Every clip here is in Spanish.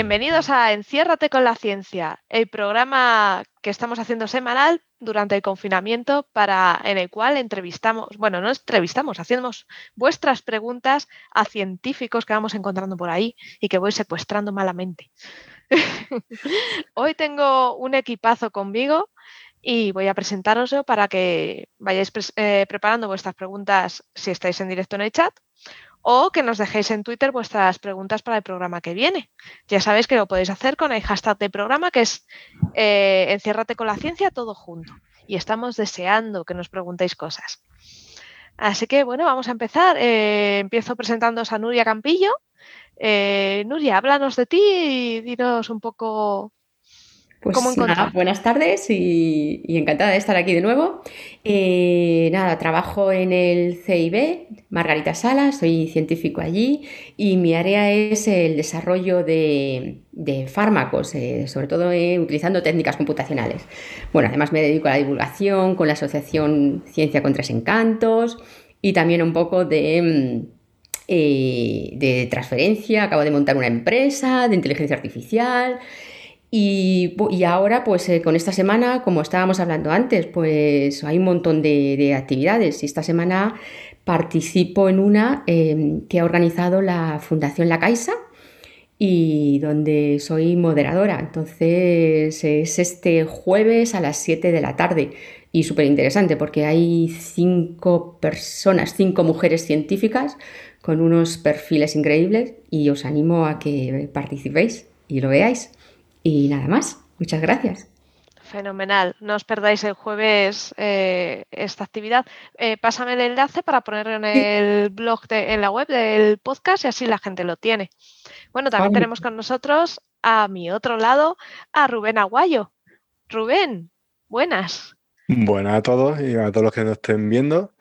Bienvenidos a Enciérrate con la ciencia, el programa que estamos haciendo semanal durante el confinamiento para en el cual entrevistamos, bueno, no entrevistamos, hacemos vuestras preguntas a científicos que vamos encontrando por ahí y que voy secuestrando malamente. Hoy tengo un equipazo conmigo y voy a presentaros para que vayáis eh, preparando vuestras preguntas si estáis en directo en el chat o que nos dejéis en Twitter vuestras preguntas para el programa que viene. Ya sabéis que lo podéis hacer con el hashtag de programa que es eh, enciérrate con la ciencia todo junto. Y estamos deseando que nos preguntéis cosas. Así que bueno, vamos a empezar. Eh, empiezo presentándoos a Nuria Campillo. Eh, Nuria, háblanos de ti y dinos un poco pues nada, buenas tardes y, encantada de estar aquí de nuevo. Eh, nada, trabajo en el CIB, Margarita Sala, soy científico allí y mi área es el desarrollo de, fármacos, eh, sobre todo eh, utilizando técnicas computacionales. Bueno, además me dedico a la divulgación con la asociación Ciencia con Tres Encantos y también un poco de... Mm, de transferencia, acabo de montar una empresa de inteligencia artificial y, ahora, pues eh, con esta semana, como estábamos hablando antes, pues hay un montón de, actividades. Y esta semana participo en una em, que ha organizado la Fundación La Caixa y donde soy moderadora. Entonces es este jueves a las 7 de la tarde y súper interesante porque hay cinco personas, cinco mujeres científicas con unos perfiles increíbles y os animo a que participéis y lo veáis. Y nada más. Muchas gracias. Fenomenal. No os perdáis el jueves eh, esta actividad. Eh, pásame el enlace para ponerlo en el blog, de, en la web del podcast y así la gente lo tiene. Bueno, también tenemos con nosotros a mi otro lado a Rubén Aguayo. Rubén, buenas. Buenas a todos y a todos los que nos estén viendo.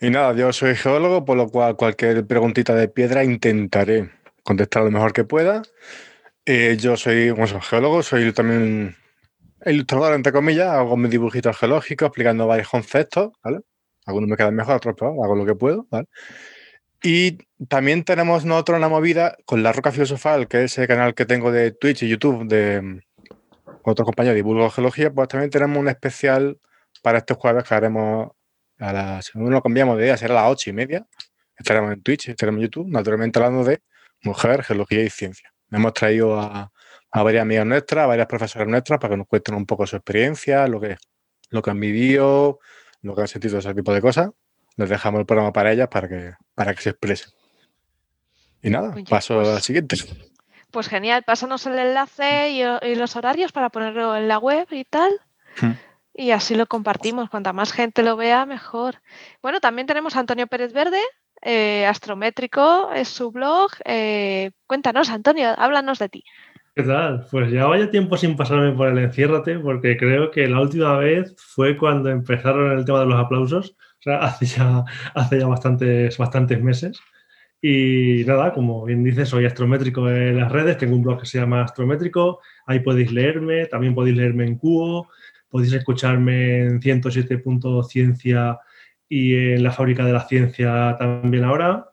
Y nada, yo soy geólogo, por lo cual cualquier preguntita de piedra intentaré contestar lo mejor que pueda. Eh, yo soy, geólogo, soy también ilustrador, entre comillas, hago mis dibujitos geológicos explicando varios conceptos, ¿vale? Algunos me quedan mejor, otros hago lo que puedo, ¿vale? Y también tenemos nosotros una movida con La Roca Filosofal, que es el canal que tengo de Twitch y YouTube de mm, otro compañero de Divulgo Geología, pues también tenemos un especial para este jueves que haremos a las, no lo cambiamos de día, será a las ocho y media. Estaremos en Twitch, estaremos en YouTube, naturalmente hablando de mujer, geología y ciencia. Hemos traído a, varias amigas nuestras, a varias profesoras nuestras, para que nos cuenten un poco su experiencia, lo que, lo que han vivido, lo que han sentido, ese tipo de cosas. Les dejamos el programa para ellas para que, para que se expresen. Y nada, paso pues, al siguiente. Pues genial, pásanos el enlace y, los horarios para ponerlo en la web y tal. Hmm. Y así lo compartimos. Cuanta más gente lo vea, mejor. Bueno, también tenemos a Antonio Pérez Verde, eh, astrométrico, es su blog. Eh, cuéntanos, Antonio, háblanos de ti. ¿Qué tal? Pues ya vaya tiempo sin pasarme por el enciérrate, porque creo que la última vez fue cuando empezaron el tema de los aplausos, o sea, hace ya, hace ya bastantes, bastantes meses. Y nada, como bien dices, soy astrométrico en las redes, tengo un blog que se llama Astrométrico, ahí podéis leerme, también podéis leerme en Cubo, podéis escucharme en 107.ciencia y en la Fábrica de la Ciencia también ahora.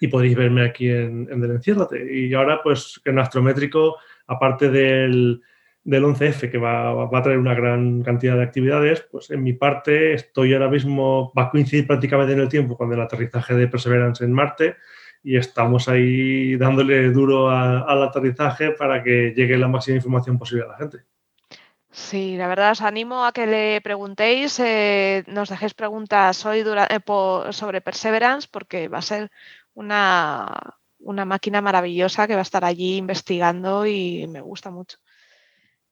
Y podéis verme aquí en, en El Enciérrate. Y ahora, pues, en Astrométrico, aparte del, del 11F, que va, va, a traer una gran cantidad de actividades, pues en mi parte estoy ahora mismo, va a coincidir prácticamente en el tiempo con el aterrizaje de Perseverance en Marte y estamos ahí dándole duro al aterrizaje para que llegue la máxima información posible a la gente. Sí, la verdad os animo a que le preguntéis, eh, nos dejéis preguntas hoy eh, sobre Perseverance porque va a ser una, una máquina maravillosa que va a estar allí investigando y me gusta mucho.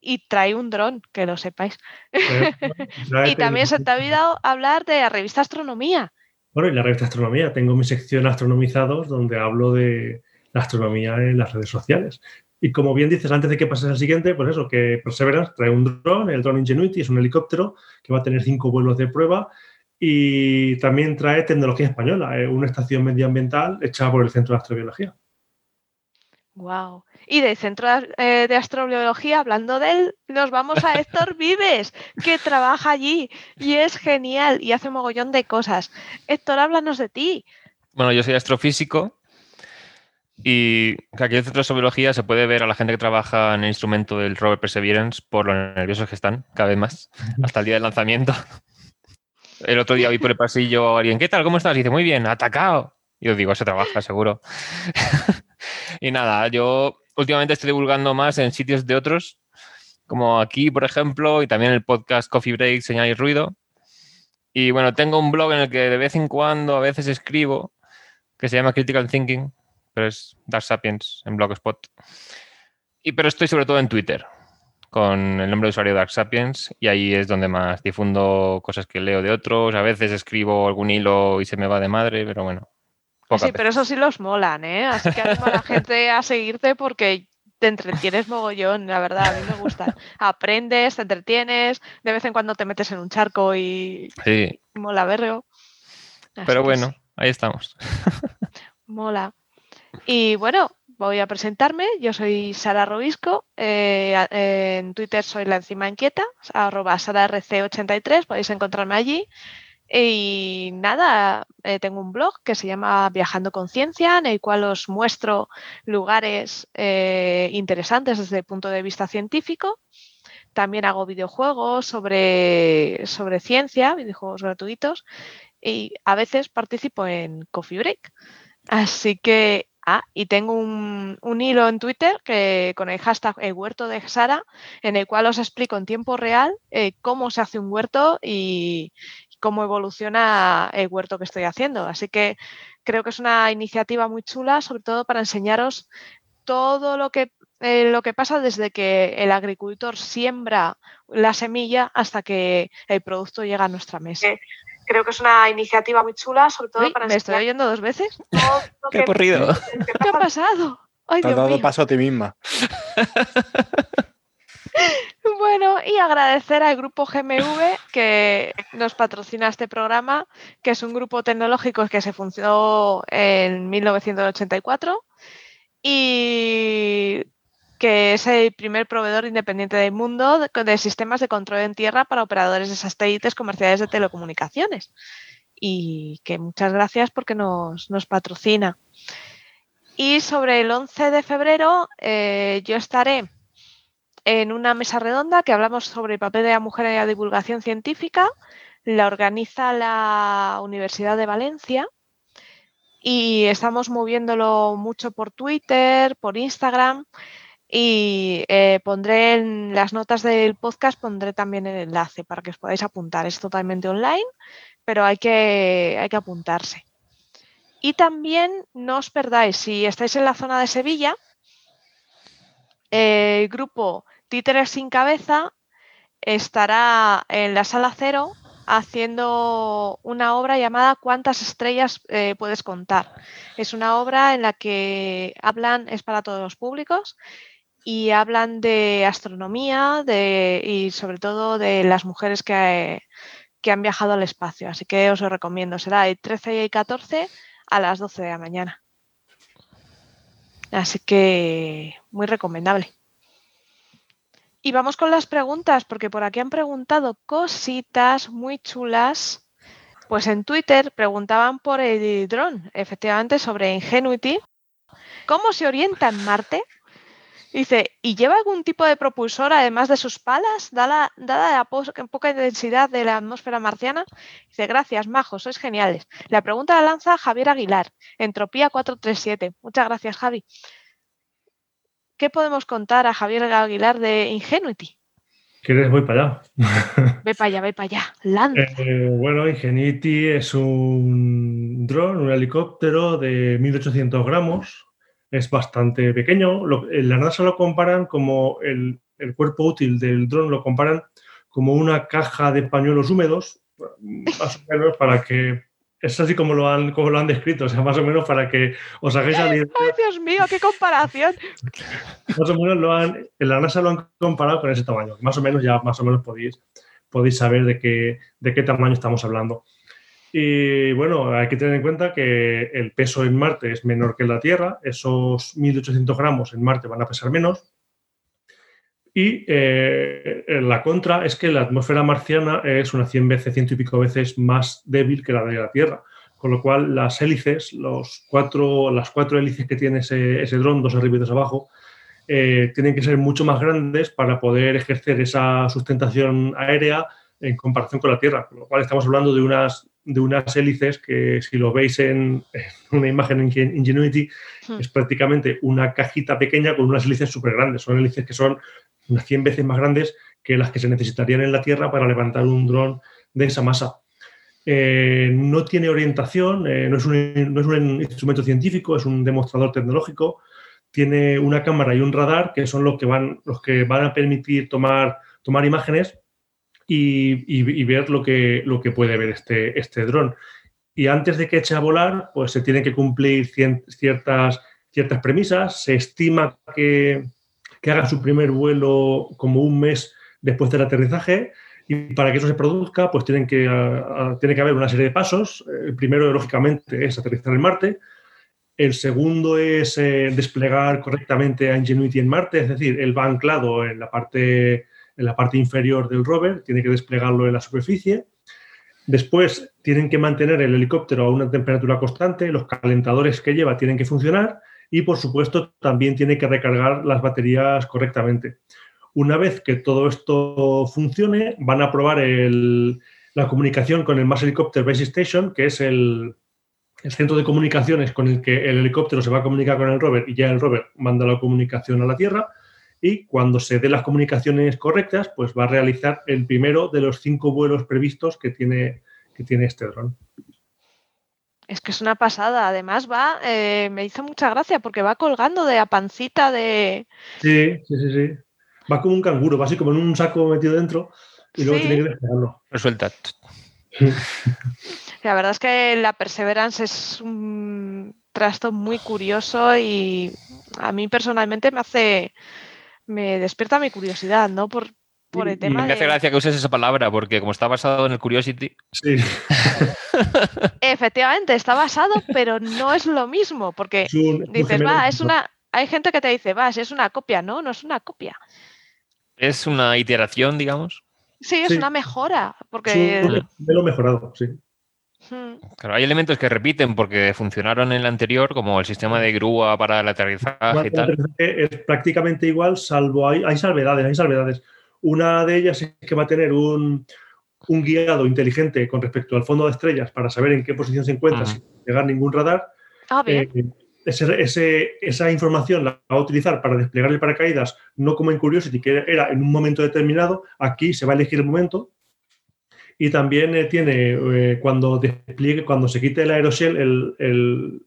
Y trae un dron, que lo sepáis. y también se te ha olvidado hablar de la revista Astronomía. Bueno, y la revista Astronomía, tengo mi sección Astronomizados donde hablo de la astronomía en las redes sociales. Y como bien dices, antes de que pases al siguiente, pues eso, que Perseverance trae un dron, el drone Ingenuity, es un helicóptero que va a tener cinco vuelos de prueba y también trae tecnología española, eh, una estación medioambiental hecha por el Centro de Astrobiología. Wow. Y del Centro eh, de Astrobiología, hablando de él, nos vamos a Héctor Vives, que trabaja allí y es genial y hace un mogollón de cosas. Héctor, háblanos de ti. Bueno, yo soy astrofísico Y aquí en el Centro de Sobiología se puede ver a la gente que trabaja en el instrumento del rover Perseverance por lo nerviosos que están, cada vez más, hasta el día del lanzamiento. El otro día vi por el pasillo a alguien, ¿qué tal? ¿Cómo estás? Y dice, muy bien, atacado. Y os digo, se trabaja seguro. y nada, yo últimamente estoy divulgando más en sitios de otros, como aquí, por ejemplo, y también el podcast Coffee Break, Señal y Ruido. Y bueno, tengo un blog en el que de vez en cuando a veces escribo, que se llama Critical Thinking, pero es Dark Sapiens en Blogspot. Y pero estoy sobre todo en Twitter, con el nombre de usuario Dark Sapiens, y ahí es donde más difundo cosas que leo de otros. A veces escribo algún hilo y se me va de madre, pero bueno. Sí, pero eso sí los molan, ¿eh? Así que animo a la gente a seguirte porque te entretienes mogollón, la verdad, a mí me gusta. Aprendes, te entretienes, de vez en cuando te metes en un charco y sí. mola verlo. Pero bueno, ahí estamos. Mola. Y bueno, voy a presentarme. Yo soy Sara Robisco. Eh, en Twitter soy la encima inquieta, arroba sararc83, podéis encontrarme allí. Y nada, eh, tengo un blog que se llama Viajando con Ciencia, en el cual os muestro lugares eh, interesantes desde el punto de vista científico. También hago videojuegos sobre, sobre ciencia, videojuegos gratuitos, y a veces participo en Coffee Break. Así que, ah, y tengo un, hilo en Twitter que con el hashtag el huerto de Sara, en el cual os explico en tiempo real eh, cómo se hace un huerto y, cómo evoluciona el huerto que estoy haciendo. Así que creo que es una iniciativa muy chula, sobre todo para enseñaros todo lo que, eh, lo que pasa desde que el agricultor siembra la semilla hasta que el producto llega a nuestra mesa. Creo que es una iniciativa muy chula, sobre todo para... ¿Me estoy oyendo dos veces? ¿Qué, ocurrido? ¿Qué ha pasado? Ay, Te has dado paso a ti misma. Bueno, y agradecer al grupo GMV que nos patrocina este programa, que es un grupo tecnológico que se funcionó en 1984 y que es el primer proveedor independiente del mundo de, sistemas de control en tierra para operadores de satélites comerciales de telecomunicaciones. Y que muchas gracias porque nos, patrocina. Y sobre el 11 de febrero eh, yo estaré en una mesa redonda que hablamos sobre el papel de la mujer en la divulgación científica. La organiza la Universidad de Valencia y estamos moviéndolo mucho por Twitter, por Instagram y eh, pondré en las notas del podcast, pondré también el enlace para que os podáis apuntar. Es totalmente online, pero hay que, hay que apuntarse. Y también no os perdáis, si estáis en la zona de Sevilla, el grupo Títeres sin cabeza estará en la sala cero haciendo una obra llamada ¿Cuántas estrellas eh, puedes contar? Es una obra en la que hablan, es para todos los públicos, y hablan de astronomía de, y sobre todo de las mujeres que, que, han viajado al espacio. Así que os lo recomiendo. Será el 13 y 14 a las 12 de la mañana. Así que muy recomendable. Y vamos con las preguntas, porque por aquí han preguntado cositas muy chulas. Pues en Twitter preguntaban por el dron, efectivamente, sobre Ingenuity. ¿Cómo se orienta en Marte? Dice, ¿y lleva algún tipo de propulsor además de sus palas, dada, dada la poca densidad de la atmósfera marciana? Dice, gracias, majos, sois geniales. La pregunta la lanza Javier Aguilar, Entropía 437. Muchas gracias, Javi. ¿qué podemos contar a Javier Aguilar de Ingenuity? ¿Quieres? Voy para allá. Ve para allá, ve para allá. Lanza. Eh, bueno, Ingenuity es un dron, un helicóptero de 1800 gramos. Es bastante pequeño. en la NASA lo comparan como el, el cuerpo útil del dron, lo comparan como una caja de pañuelos húmedos, más o menos para que es así como lo han, como lo han descrito, o sea, más o menos para que os hagáis la idea. ¡Ay, Dios mío, qué comparación! Más o menos lo han, en la NASA lo han comparado con ese tamaño. Más o menos ya más o menos podéis, podéis saber de qué, de qué tamaño estamos hablando. Y bueno, hay que tener en cuenta que el peso en Marte es menor que en la Tierra. Esos 1.800 gramos en Marte van a pesar menos. Y eh, la contra es que la atmósfera marciana es unas 100 veces, ciento y pico veces más débil que la de la Tierra. con lo cual las hélices, los cuatro, las cuatro hélices que tiene ese, ese dron, dos arriba y dos abajo, eh, tienen que ser mucho más grandes para poder ejercer esa sustentación aérea en comparación con la Tierra. Con lo cual estamos hablando de unas, de unas hélices que si lo veis en, una imagen en Ingenuity hmm. es prácticamente una cajita pequeña con unas hélices súper grandes. Son hélices que son unas 100 veces más grandes que las que se necesitarían en la Tierra para levantar un dron de esa masa. Eh, no tiene orientación, eh, no, es un, no, es un, instrumento científico, es un demostrador tecnológico. Tiene una cámara y un radar que son los que van, los que van a permitir tomar, tomar imágenes y, ver lo que, lo que puede ver este, este dron. Y antes de que eche a volar, pues se tienen que cumplir ciertas, ciertas premisas. Se estima que, que haga su primer vuelo como un mes después del aterrizaje. Y para que eso se produzca, pues tienen que, tiene que haber una serie de pasos. El primero, lógicamente, es aterrizar en Marte. El segundo es eh, desplegar correctamente a Ingenuity en Marte, es decir, él va anclado en la parte en la parte inferior del rover, tiene que desplegarlo en la superficie. Después tienen que mantener el helicóptero a una temperatura constante, los calentadores que lleva tienen que funcionar y, por supuesto, también tiene que recargar las baterías correctamente. Una vez que todo esto funcione, van a probar la comunicación con el Mars Helicopter Base Station, que es el, el centro de comunicaciones con el que el helicóptero se va a comunicar con el rover y ya el rover manda la comunicación a la Tierra y cuando se den las comunicaciones correctas, pues va a realizar el primero de los cinco vuelos previstos que tiene, que tiene este dron. Es que es una pasada. Además, va, eh, me hizo mucha gracia porque va colgando de la pancita de. Sí, sí, sí, sí. Va como un canguro, va así como en un saco metido dentro y luego tiene que despegarlo. Resuelta. La verdad es que la Perseverance es un trasto muy curioso y a mí personalmente me hace me despierta mi curiosidad, ¿no? Por, por el tema. Me hace gracia que uses esa palabra, porque como está basado en el Curiosity. Sí. Efectivamente, está basado, pero no es lo mismo, porque dices, va, es una. Hay gente que te dice, va, si es una copia, no, no es una copia. Es una iteración, digamos. Sí, es una mejora. Porque... Sí, lo mejorado, sí. Claro, hay elementos que repiten porque funcionaron en el anterior, como el sistema de grúa para el aterrizaje y tal. Es prácticamente igual, salvo hay, hay salvedades, hay salvedades. Una de ellas es que va a tener un, guiado inteligente con respecto al fondo de estrellas para saber en qué posición se encuentra sin llegar ningún radar. Ah, bien. Eh, esa información la va a utilizar para desplegar el paracaídas, no como en Curiosity, que era en un momento determinado. Aquí se va a elegir el momento y también eh, tiene, eh, cuando despliegue, cuando se quite el aeroshell, el, el,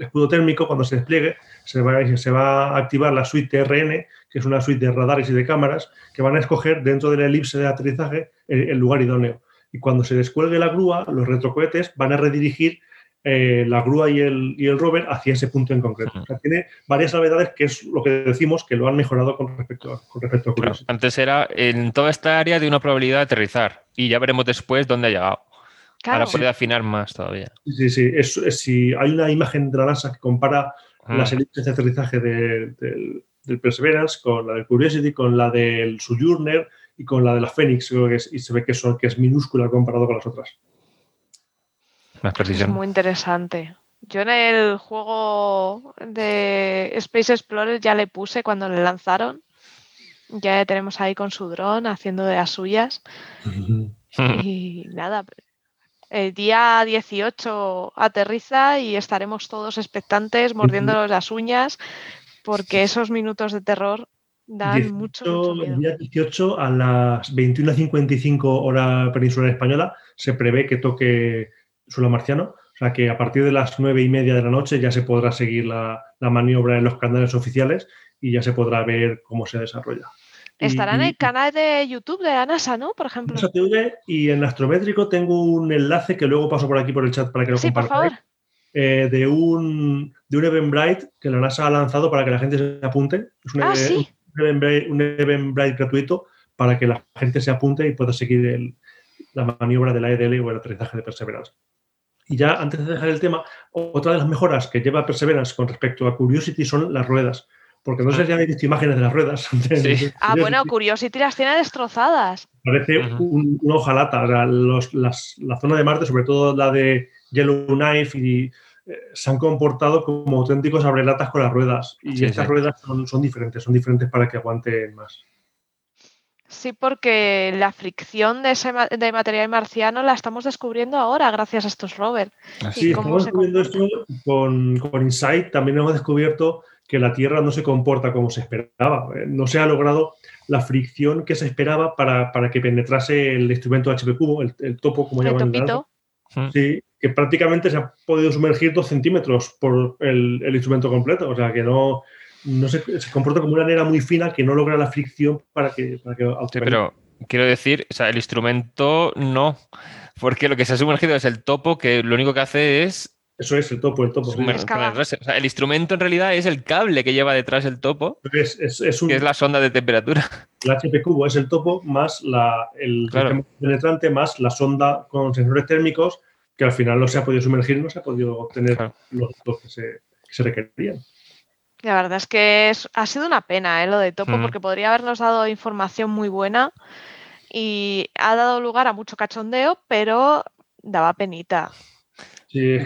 escudo térmico, cuando se despliegue, se va, a activar la suite TRN, que es una suite de radares y de cámaras, que van a escoger dentro de la elipse de aterrizaje el lugar idóneo. Y cuando se descuelgue la grúa, los retrocohetes van a redirigir eh, la grúa y el, y el, rover hacia ese punto en concreto. tiene varias novedades que es lo que decimos que lo han mejorado con respecto a, con respecto Antes era en toda esta área de una probabilidad de aterrizar y ya veremos después dónde ha llegado. Ahora puede afinar más todavía. Sí, sí. Es, si hay una imagen de la NASA que compara las elipses de aterrizaje del, del Perseverance con la del Curiosity, con la del Sojourner y con la de la Phoenix, y se ve que, son, que es minúscula comparado con las otras. Es muy interesante. Yo en el juego de Space Explorer ya le puse cuando le lanzaron. Ya tenemos ahí con su dron haciendo de las suyas. y nada, el día 18 aterriza y estaremos todos expectantes, mordiéndonos las uñas, porque esos minutos de terror dan mucho, miedo. El día 18 a las 21.55 hora peninsular española se prevé que toque suelo marciano. O sea que a partir de las nueve y media de la noche ya se podrá seguir la, maniobra en los canales oficiales y ya se podrá ver cómo se desarrolla. Estará en el canal de YouTube de la NASA, ¿no? Por ejemplo. NASA TV y en Astrométrico tengo un enlace que luego paso por aquí por el chat para que lo sí, Por favor. Eh, de un de un Eventbrite que la NASA ha lanzado para que la gente se apunte. Es un, ah, ¿sí? un, Eventbrite, gratuito para que la gente se apunte y pueda seguir la maniobra de la EDL o el aterrizaje de Perseverance. Y ya antes de dejar el tema, otra de las mejoras que lleva Perseverance con respecto a Curiosity son las ruedas. Porque no sé si habéis visto imágenes de las ruedas. ah, bueno, Curiosity las tiene destrozadas. Parece un, una hojalata. la zona de Marte, sobre todo la de Yellowknife y eh, se han comportado como auténticos abrelatas con las ruedas. Y estas ruedas son, son, diferentes, son diferentes para que aguanten más. Sí, porque la fricción de, ese, de material marciano la estamos descubriendo ahora gracias a estos rovers. Sí, estamos descubriendo esto con, con Insight. También hemos descubierto que la Tierra no se comporta como se esperaba. Eh, no se ha logrado la fricción que se esperaba para, que penetrase el instrumento HP cubo, el, topo, como llaman. El Sí, que prácticamente se ha podido sumergir dos centímetros por el, instrumento completo. O sea, que no, no se, comporta como una nera muy fina que no logra la fricción para que... Para sí, pero quiero decir, o sea, el instrumento no, porque lo que se ha sumergido es el topo, que lo único que hace es eso es el topo, el topo. el instrumento en realidad es el cable que lleva detrás el topo, es, es, que es la sonda de temperatura. El HP cubo es el topo más la, el penetrante más la sonda con sensores térmicos que al final no se ha podido sumergir, no se ha podido obtener los datos que se, requerían. La verdad es que ha sido una pena ¿eh? lo de topo, mm. porque podría habernos dado información muy buena y ha dado lugar a mucho cachondeo, pero daba penita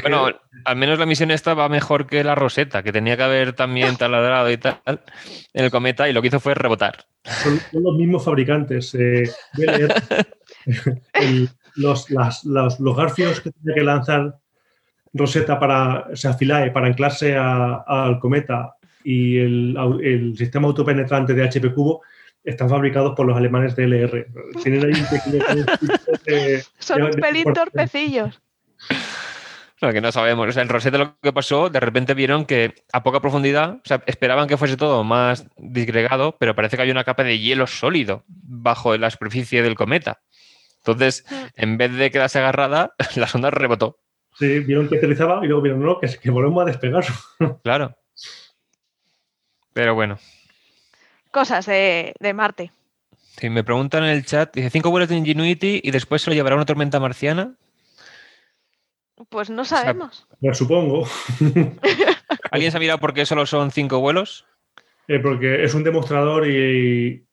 bueno, al menos la misión esta va mejor que la Rosetta, que tenía que haber también taladrado y tal en el cometa, y lo que hizo fue rebotar. Son, los mismos fabricantes. Eh, los, los, garfios que tenía que lanzar Rosetta para, o sea, Philae, para anclarse al cometa y el, sistema autopenetrante de HP Cubo están fabricados por los alemanes de LR. Tienen ahí un pequeño... Son un pelín torpecillos que no sabemos. O sea, en Rosetta lo que pasó, de repente vieron que a poca profundidad, o sea, esperaban que fuese todo más disgregado, pero parece que había una capa de hielo sólido bajo la superficie del cometa. Entonces, en vez de quedarse agarrada, la sonda rebotó. Sí, vieron que aterrizaba y luego vieron, no, que, que volvemos a despegar. Claro. Pero bueno. Cosas de, de Marte. Sí, me preguntan en el chat, dice cinco vuelos de Ingenuity y después se lo llevará una tormenta marciana. Pues no sabemos. Lo supongo. ¿Alguien se ha mirado por qué solo son cinco vuelos? Eh, porque es un demostrador y,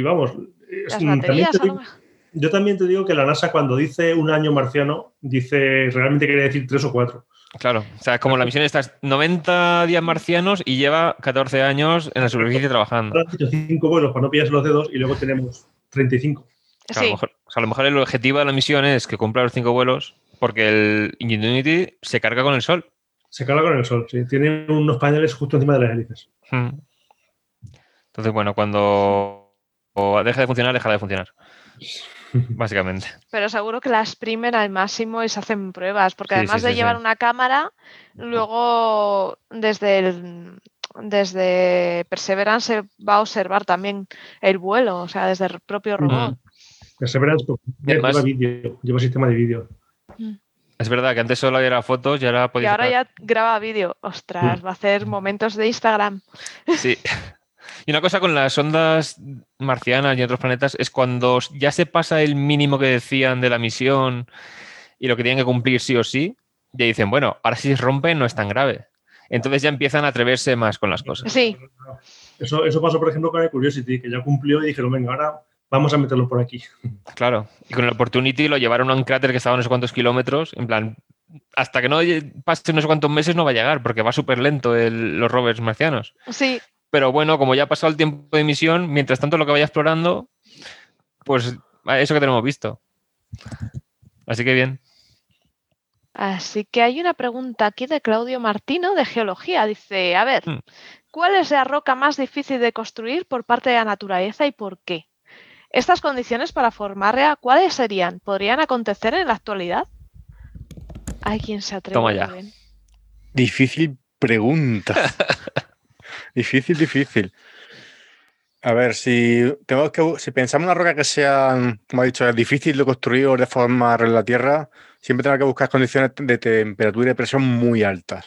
vamos. yo también te digo que la NASA cuando dice un año marciano, dice realmente quiere decir tres o cuatro. Claro, o sea, como la misión está 90 días marcianos y lleva 14 años en la superficie trabajando. Cinco vuelos para no pillarse los dedos y luego tenemos 35. A, lo mejor, a lo mejor el objetivo de la misión es que cumpla los cinco vuelos porque el Ingenuity se carga con el sol. Se carga con el sol, sí. Tiene unos paneles justo encima de las hélices. Hmm. Entonces, bueno, cuando deja de funcionar, deja de funcionar. Básicamente. Pero seguro que la exprimen al máximo y se hacen pruebas, porque además de llevar una cámara, luego desde el, desde Perseverance va a observar también el vuelo, o sea, desde el propio robot. Perseverance pues, lleva, lleva sistema de vídeo. Es verdad que antes solo era fotos y ahora Y ahora ya graba vídeo. Ostras, mm. va a hacer momentos de Instagram. Sí. Y una cosa con las ondas marcianas y otros planetas es cuando ya se pasa el mínimo que decían de la misión y lo que tienen que cumplir sí o sí, ya dicen, bueno, ahora si rompen no es tan grave. Entonces ya empiezan a atreverse más con las cosas. Sí. Eso, eso pasó, por ejemplo, con el Curiosity, que ya cumplió y dijeron, venga, ahora vamos a meterlo por aquí. Claro, y con el Opportunity lo llevaron a un cráter que estaba a no sé cuántos kilómetros, en plan, hasta que no pase no sé cuántos meses no va a llegar, porque va súper lento los rovers marcianos. Sí. Pero bueno, como ya ha pasado el tiempo de misión, mientras tanto lo que vaya explorando, pues eso que tenemos visto. Así que bien. Así que hay una pregunta aquí de Claudio Martino de Geología. Dice, a ver, hmm. ¿cuál es la roca más difícil de construir por parte de la naturaleza y por qué? Estas condiciones para formarla, ¿cuáles serían? ¿Podrían acontecer en la actualidad? Hay quien se atreve. Toma ya. Difícil pregunta. difícil, difícil. A ver, si tengo que si pensamos en una roca que sea, como ha dicho, difícil de construir o de formar en la Tierra, siempre tenemos que buscar condiciones de temperatura y de presión muy altas.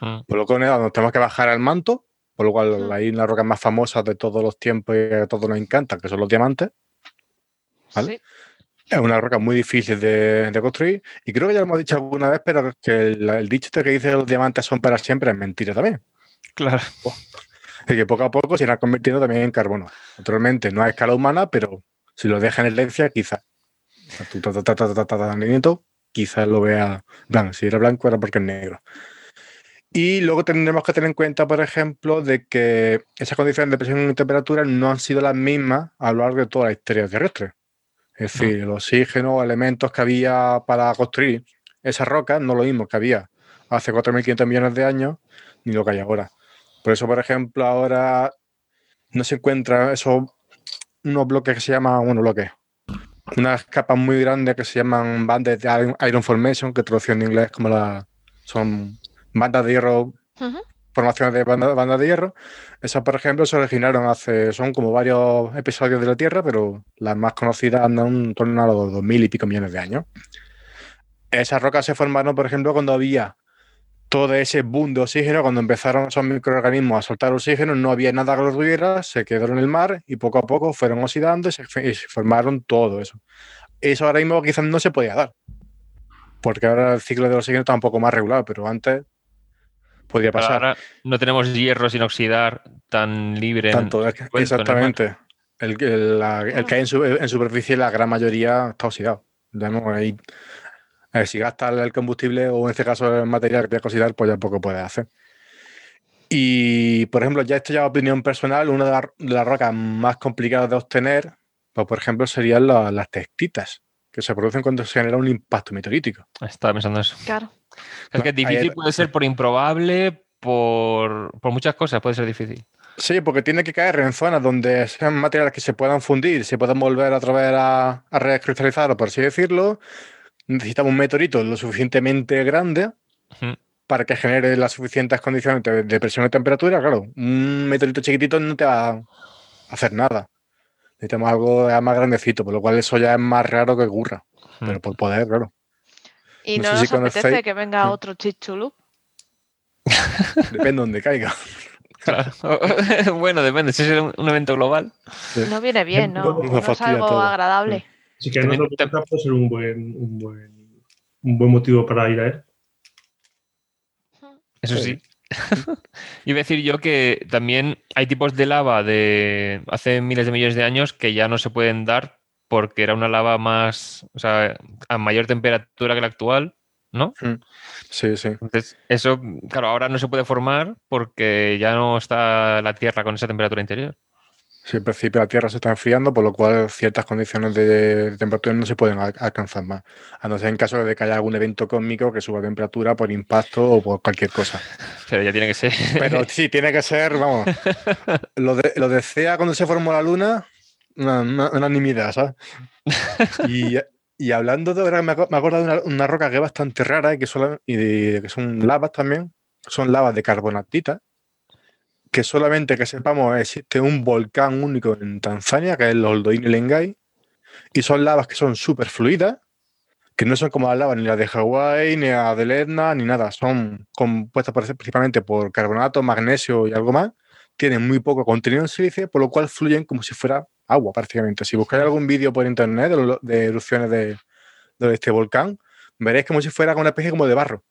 Por lo que nos tenemos que bajar al manto por lo cual, hay una roca más famosa de todos los tiempos y a todos nos encanta, que son los diamantes. Es una roca muy difícil de, construir. Y creo que ya lo hemos dicho alguna vez, pero que el, dicho que dice que los diamantes son para siempre es mentira también. Claro. Y que poco a poco se irán convirtiendo también en carbono. Naturalmente, no a escala humana, pero si lo dejan en herencia, quizás. Tu quizás lo vea blanco. Si era blanco era porque es negro. Y luego tendremos que tener en cuenta, por ejemplo, de que esas condiciones de presión y temperatura no han sido las mismas a lo largo de toda la historia terrestre. Es decir, el oxígeno, elementos que había para construir esas rocas, no lo mismo que había hace 4.500 millones de años, ni lo que hay ahora. Por eso, por ejemplo, ahora no se encuentran esos unos bloques que se llaman, bueno, bloques, unas capas muy grandes que se llaman bandas de Iron Formation, que traducido en inglés como la son bandas de hierro, formaciones de bandas de hierro. Esas, por ejemplo, se originaron hace, son como varios episodios de la Tierra, pero las más conocidas andan en torno a los dos mil y pico millones de años. Esas rocas se formaron, por ejemplo, cuando había todo ese boom de oxígeno, cuando empezaron esos microorganismos a soltar oxígeno, no había nada que los tuviera, se quedaron en el mar y poco a poco fueron oxidando y se, formaron todo eso. Eso ahora mismo quizás no se podía dar, porque ahora el ciclo del oxígeno está un poco más regular, pero antes podría pasar. Ahora no tenemos hierro sin oxidar tan libre. Tanto, exactamente. El, que hay en, superficie, la gran mayoría está oxidado. Ahí si gastas el combustible o en este caso el material que tienes que oxidar, pues ya poco puedes hacer. Y, por ejemplo, ya esto ya opinión personal, una de, las rocas más complicadas de obtener, pues, por ejemplo, serían las tectitas, que se producen cuando se genera un impacto meteorítico. Estaba pensando eso. Claro. Es que es difícil, puede ser por improbable, por, muchas cosas puede ser difícil. Sí, porque tiene que caer en zonas donde sean materiales que se puedan fundir, se puedan volver a través a, a recristalizar, por así decirlo, necesitamos un meteorito lo suficientemente grande para que genere las suficientes condiciones de, presión y temperatura. Claro, un meteorito chiquitito no te va a hacer nada. Necesitamos algo más grandecito, por lo cual eso ya es más raro que ocurra. Pero por poder, claro. ¿Y no, nos apetece que venga otro chichulu? Depende de donde caiga. bueno, depende. Si es un, evento global. No viene bien, ¿no? No, es algo agradable. Así que no puede ser un buen, un, buen, un buen motivo para ir a él. Eso sí. Iba a decir yo que también hay tipos de lava de hace miles de millones de años que ya no se pueden dar porque era una lava más, o sea, a mayor temperatura que la actual, ¿no? Mm. Sí, sí. Entonces, eso, claro, ahora no se puede formar porque ya no está la Tierra con esa temperatura interior. Sí, en principio la Tierra se está enfriando, por lo cual ciertas condiciones de, temperatura no se pueden alcanzar más. A no ser en caso de que haya algún evento cósmico que suba temperatura por impacto o por cualquier cosa. Pero ya tiene que ser. Pero sí, tiene que ser, vamos. Lo de, lo de CEA cuando se formó la Luna, una, una, ¿sabes? Y, hablando de ahora, me acuerdo de una, roca que es bastante rara y que son, y que son lavas también. Son lavas de carbonatita que solamente que sepamos existe un volcán único en Tanzania, que es el Oldoini Lengai, y son lavas que son súper fluidas, que no son como las lavas ni las de Hawái, ni las de Etna, ni nada, son compuestas principalmente por carbonato, magnesio y algo más, tienen muy poco contenido en silicio, por lo cual fluyen como si fuera agua prácticamente. Si buscáis algún vídeo por internet de, erupciones de, de, este volcán, veréis como si fuera una especie como de barro.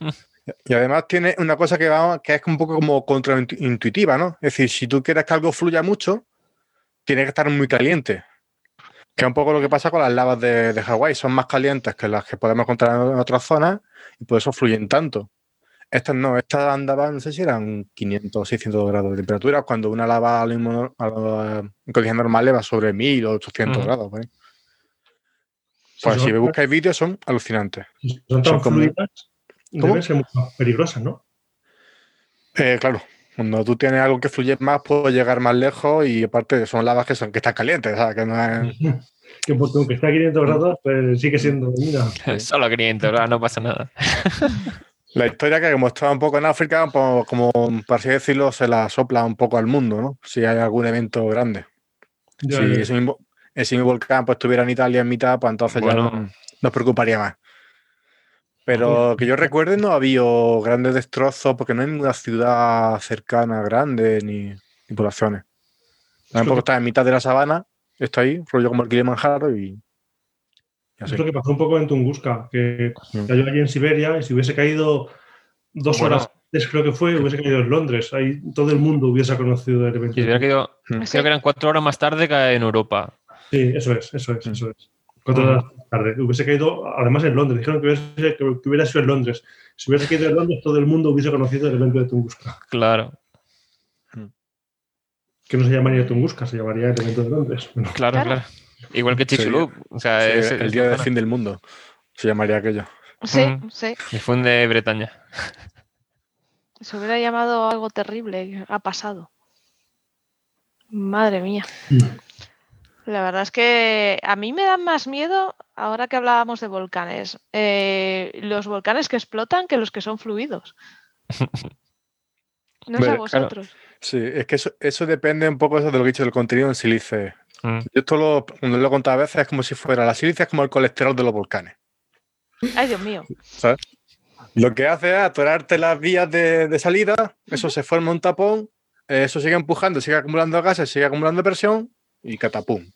Y además tiene una cosa que, que es un poco como contraintuitiva, ¿no? Es decir, si tú quieres que algo fluya mucho, tiene que estar muy caliente. Que es un poco lo que pasa con las lavas de, de Hawái. Son más calientes que las que podemos encontrar en otras zonas y por eso fluyen tanto. Estas no, estas andaban, no sé si eran 500 o 600 grados de temperatura, cuando una lava en condiciones normales va sobre 1000 o 800 grados. Pues, pues si buscáis vídeos son alucinantes. Son tan Deben ser mucho más peligrosas, ¿no? Eh, claro. Cuando tú tienes algo que fluye más, puedes llegar más lejos y aparte son lavas que, son, que están calientes, ¿sabes? Que no es... que porque aunque está a 500 grados, pues sigue siendo... Solo a 500 grados, no pasa nada. La historia que mostraba un poco en África, pues, como por así decirlo, se la sopla un poco al mundo, ¿no? Si hay algún evento grande. si Ese, mismo, volcán pues, estuviera en Italia en mitad, pues entonces ya no, nos preocuparía más. Pero que yo recuerde no había grandes destrozos porque no hay ninguna ciudad cercana grande ni, poblaciones. Tampoco está en mitad de la sabana, está ahí, rollo como el Kilimanjaro y... Es lo que pasó un poco en Tunguska, que cayó allí en Siberia y si hubiese caído dos horas antes, creo que fue, hubiese caído en Londres. Ahí todo el mundo hubiese conocido el evento. Si hubiera caído, creo que eran cuatro horas más tarde que en Europa. Sí, eso es, eso es, eso es. Cuatro horas tarde. Hubiese caído, además en Londres. Dijeron que hubiese, que hubiera sido en Londres. Si hubiese caído en Londres, todo el mundo hubiese conocido el evento de Tunguska. Claro. Que no se llamaría Tunguska, se llamaría el evento de Londres. Claro, claro. Igual que Chicxulub. O sea, es, el día del fin del mundo. Se llamaría aquello. Sí, sí. Difunde Bretaña. Se hubiera llamado algo terrible, ha pasado. Madre mía. La verdad es que a mí me dan más miedo, ahora que hablábamos de volcanes, eh, los volcanes que explotan que los que son fluidos. No sé a vosotros. Sí, es que eso, depende un poco de lo que he dicho del contenido en sílice. Mm. Yo esto lo, lo he contado a veces, es como si fuera la sílice es como el colesterol de los volcanes. Ay, Dios mío. Lo que hace es atorarte las vías de, salida, eso se forma un tapón, eso sigue empujando, sigue acumulando gases, sigue acumulando presión y catapum.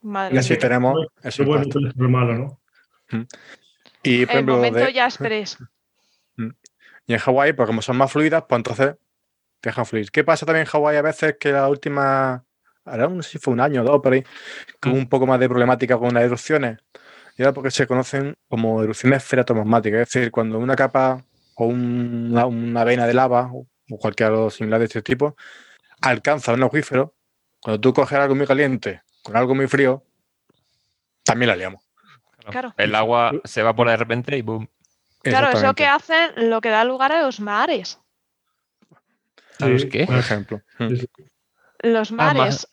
Madre y así tenemos eso. Bueno, es malo, ¿no? Y por ejemplo, El momento ya esperes. Y en Hawái, pues como son más fluidas, pues entonces dejan fluir. ¿Qué pasa también en Hawái a veces que la última, ahora no sé si fue un año o dos por ahí, que hubo un poco más de problemática con las erupciones? Y era porque se conocen como erupciones feratomagmáticas, es decir, cuando una capa o una, vena de lava o cualquier algo similar de este tipo alcanza un acuífero, cuando tú coges algo muy caliente con algo muy frío, también la liamos. Claro. El agua se evapora de repente y boom. Claro, es lo que hacen, lo que da lugar a los mares. ¿Los qué? Por ejemplo. Mm. Los ah, mares.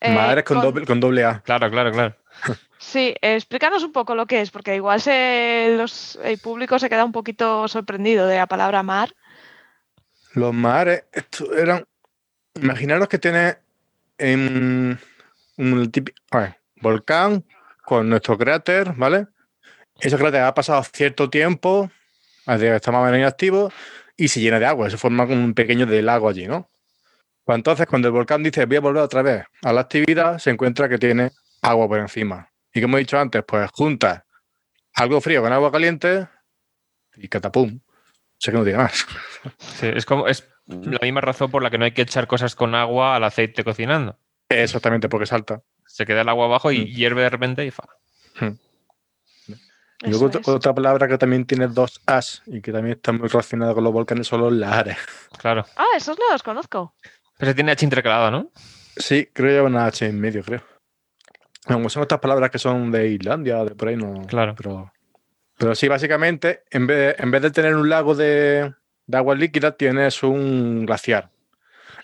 Eh, mares con, doble, con doble A. Claro, claro, claro. Sí, explícanos un poco lo que es, porque igual se, el público se queda un poquito sorprendido de la palabra mar. Los mares, esto eran. Imaginaros que tiene un típico volcán con nuestro cráter, ¿vale? Ese cráter ha pasado cierto tiempo, está más o menos inactivo, y se llena de agua. Se forma un pequeño de lago allí, ¿no? Pues entonces, cuando el volcán dice voy a volver otra vez a la actividad, se encuentra que tiene agua por encima. Y como he dicho antes, pues junta algo frío con agua caliente y catapum. Sé que no diga más. Es como es la misma razón por la que no hay que echar cosas con agua al aceite cocinando. Exactamente, porque salta. Se queda el agua abajo y mm. hierve de repente y fa. Hmm. Y luego otra, palabra que también tiene dos as y que también está muy relacionada con los volcanes son los lares. Claro. Ah, esos no los conozco. Pero se tiene H intercalado, ¿no? Sí, creo que lleva una H en medio, creo. Como son estas palabras que son de Islandia, de por ahí, no. Claro. Pero, pero sí, básicamente, en vez, en vez de tener un lago de, agua líquida, tienes un glaciar.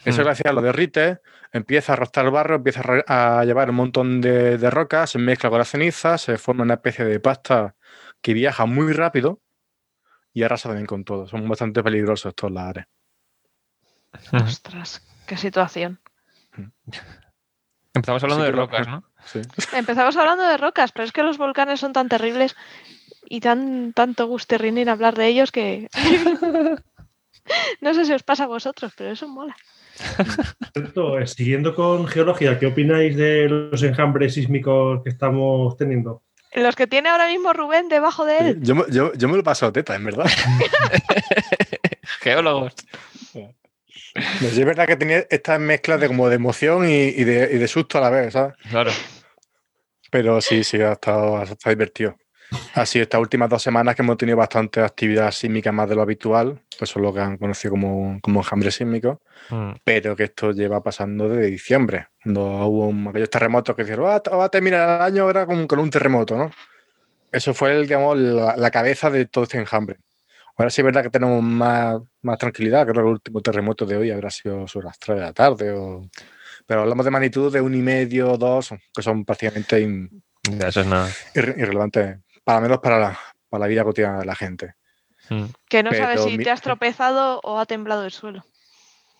Ese hmm. glaciar lo derrite, empieza a arrastrar el barro, empieza a llevar un montón de, de rocas, se mezcla con la ceniza, se forma una especie de pasta que viaja muy rápido y arrasa también con todo. Son bastante peligrosos estos lares. Ostras, qué situación. Empezamos hablando de rocas, ¿no? Empezamos hablando de rocas, pero es que los volcanes son tan terribles y tan tanto gusto en hablar de ellos que no sé si os pasa a vosotros, pero eso mola. Eh, siguiendo con geología, ¿qué opináis de los enjambres sísmicos que estamos teniendo? Los que tiene ahora mismo Rubén debajo de él. Yo, me lo he pasado teta, en verdad. Geólogos. es verdad que tenía estas mezclas de como de emoción y, de, susto a la vez, ¿sabes? Claro. Pero sí, sí, ha estado, ha estado divertido. Así, estas últimas dos semanas que hemos tenido bastante actividad sísmica más de lo habitual, pues son lo que han conocido como, como enjambre sísmico, mm. pero que esto lleva pasando desde diciembre, cuando hubo aquellos terremotos que dijeron, ah, va a terminar el año ahora con, un terremoto, ¿no? Eso fue, el, digamos, la, cabeza de todo este enjambre. Ahora sí es verdad que tenemos más, más tranquilidad, creo que el último terremoto de hoy habrá sido sobre las 3 de la tarde, o... pero hablamos de magnitud de un y medio, dos, que son prácticamente Eso es nada. irrelevantes para menos para la, para la vida cotidiana de la gente. Hmm. Que no sabes si te has tropezado o ha temblado el suelo.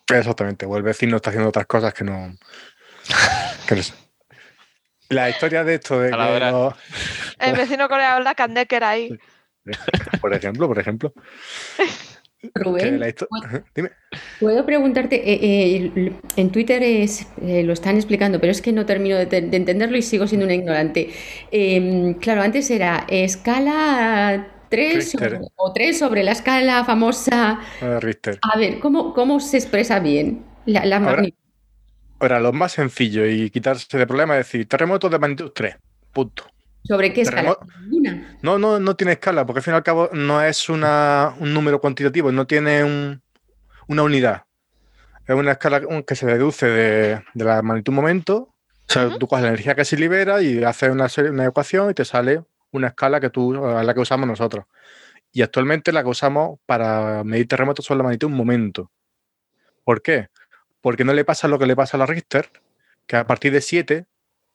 Exactamente, o el vecino está haciendo otras cosas que no. La historia de esto de El vecino coreano la Kandeker ahí. Por ejemplo, por ejemplo. Rubén, ¿puedo, preguntarte? Eh, eh, en Twitter es, eh, lo están explicando, pero es que no termino de, entenderlo y sigo siendo una ignorante. Em, claro, antes era escala 3 o 3 sobre la escala famosa. Richter. A ver, ¿cómo, cómo se expresa bien la, la ahora, ahora, lo más sencillo y quitarse de problema es decir terremoto de magnitud 3. punto. ¿Sobre qué escala? No, no, no tiene escala, porque al fin y al cabo no es una, un número cuantitativo, no tiene un, una unidad. Es una escala que se deduce de, la magnitud momento. O sea, tú coges la energía que se libera y haces una, una ecuación y te sale una escala que tú, la que usamos nosotros. Y actualmente la que usamos para medir terremotos son la magnitud momento. ¿Por qué? Porque no le pasa lo que le pasa a la Richter, que a partir de 7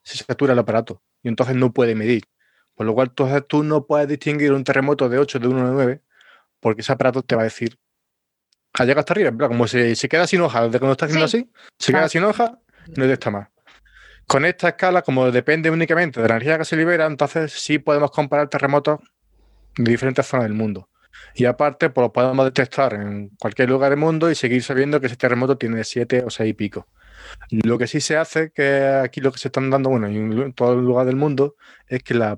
se satura el aparato y entonces no puede medir. Por lo cual entonces tú no puedes distinguir un terremoto de 8 de 1 de 9 porque ese aparato te va a decir ha llegado hasta arriba, como se, se queda sin hoja, desde cuando está haciendo así, se queda sin hoja, no está más. Con esta escala, como depende únicamente de la energía que se libera, entonces sí podemos comparar terremotos de diferentes zonas del mundo. Y aparte, pues lo podemos detectar en cualquier lugar del mundo y seguir sabiendo que ese terremoto tiene 7 o 6 y pico. Lo que sí se hace, que aquí lo que se están dando, bueno, en todo el lugar del mundo, es que las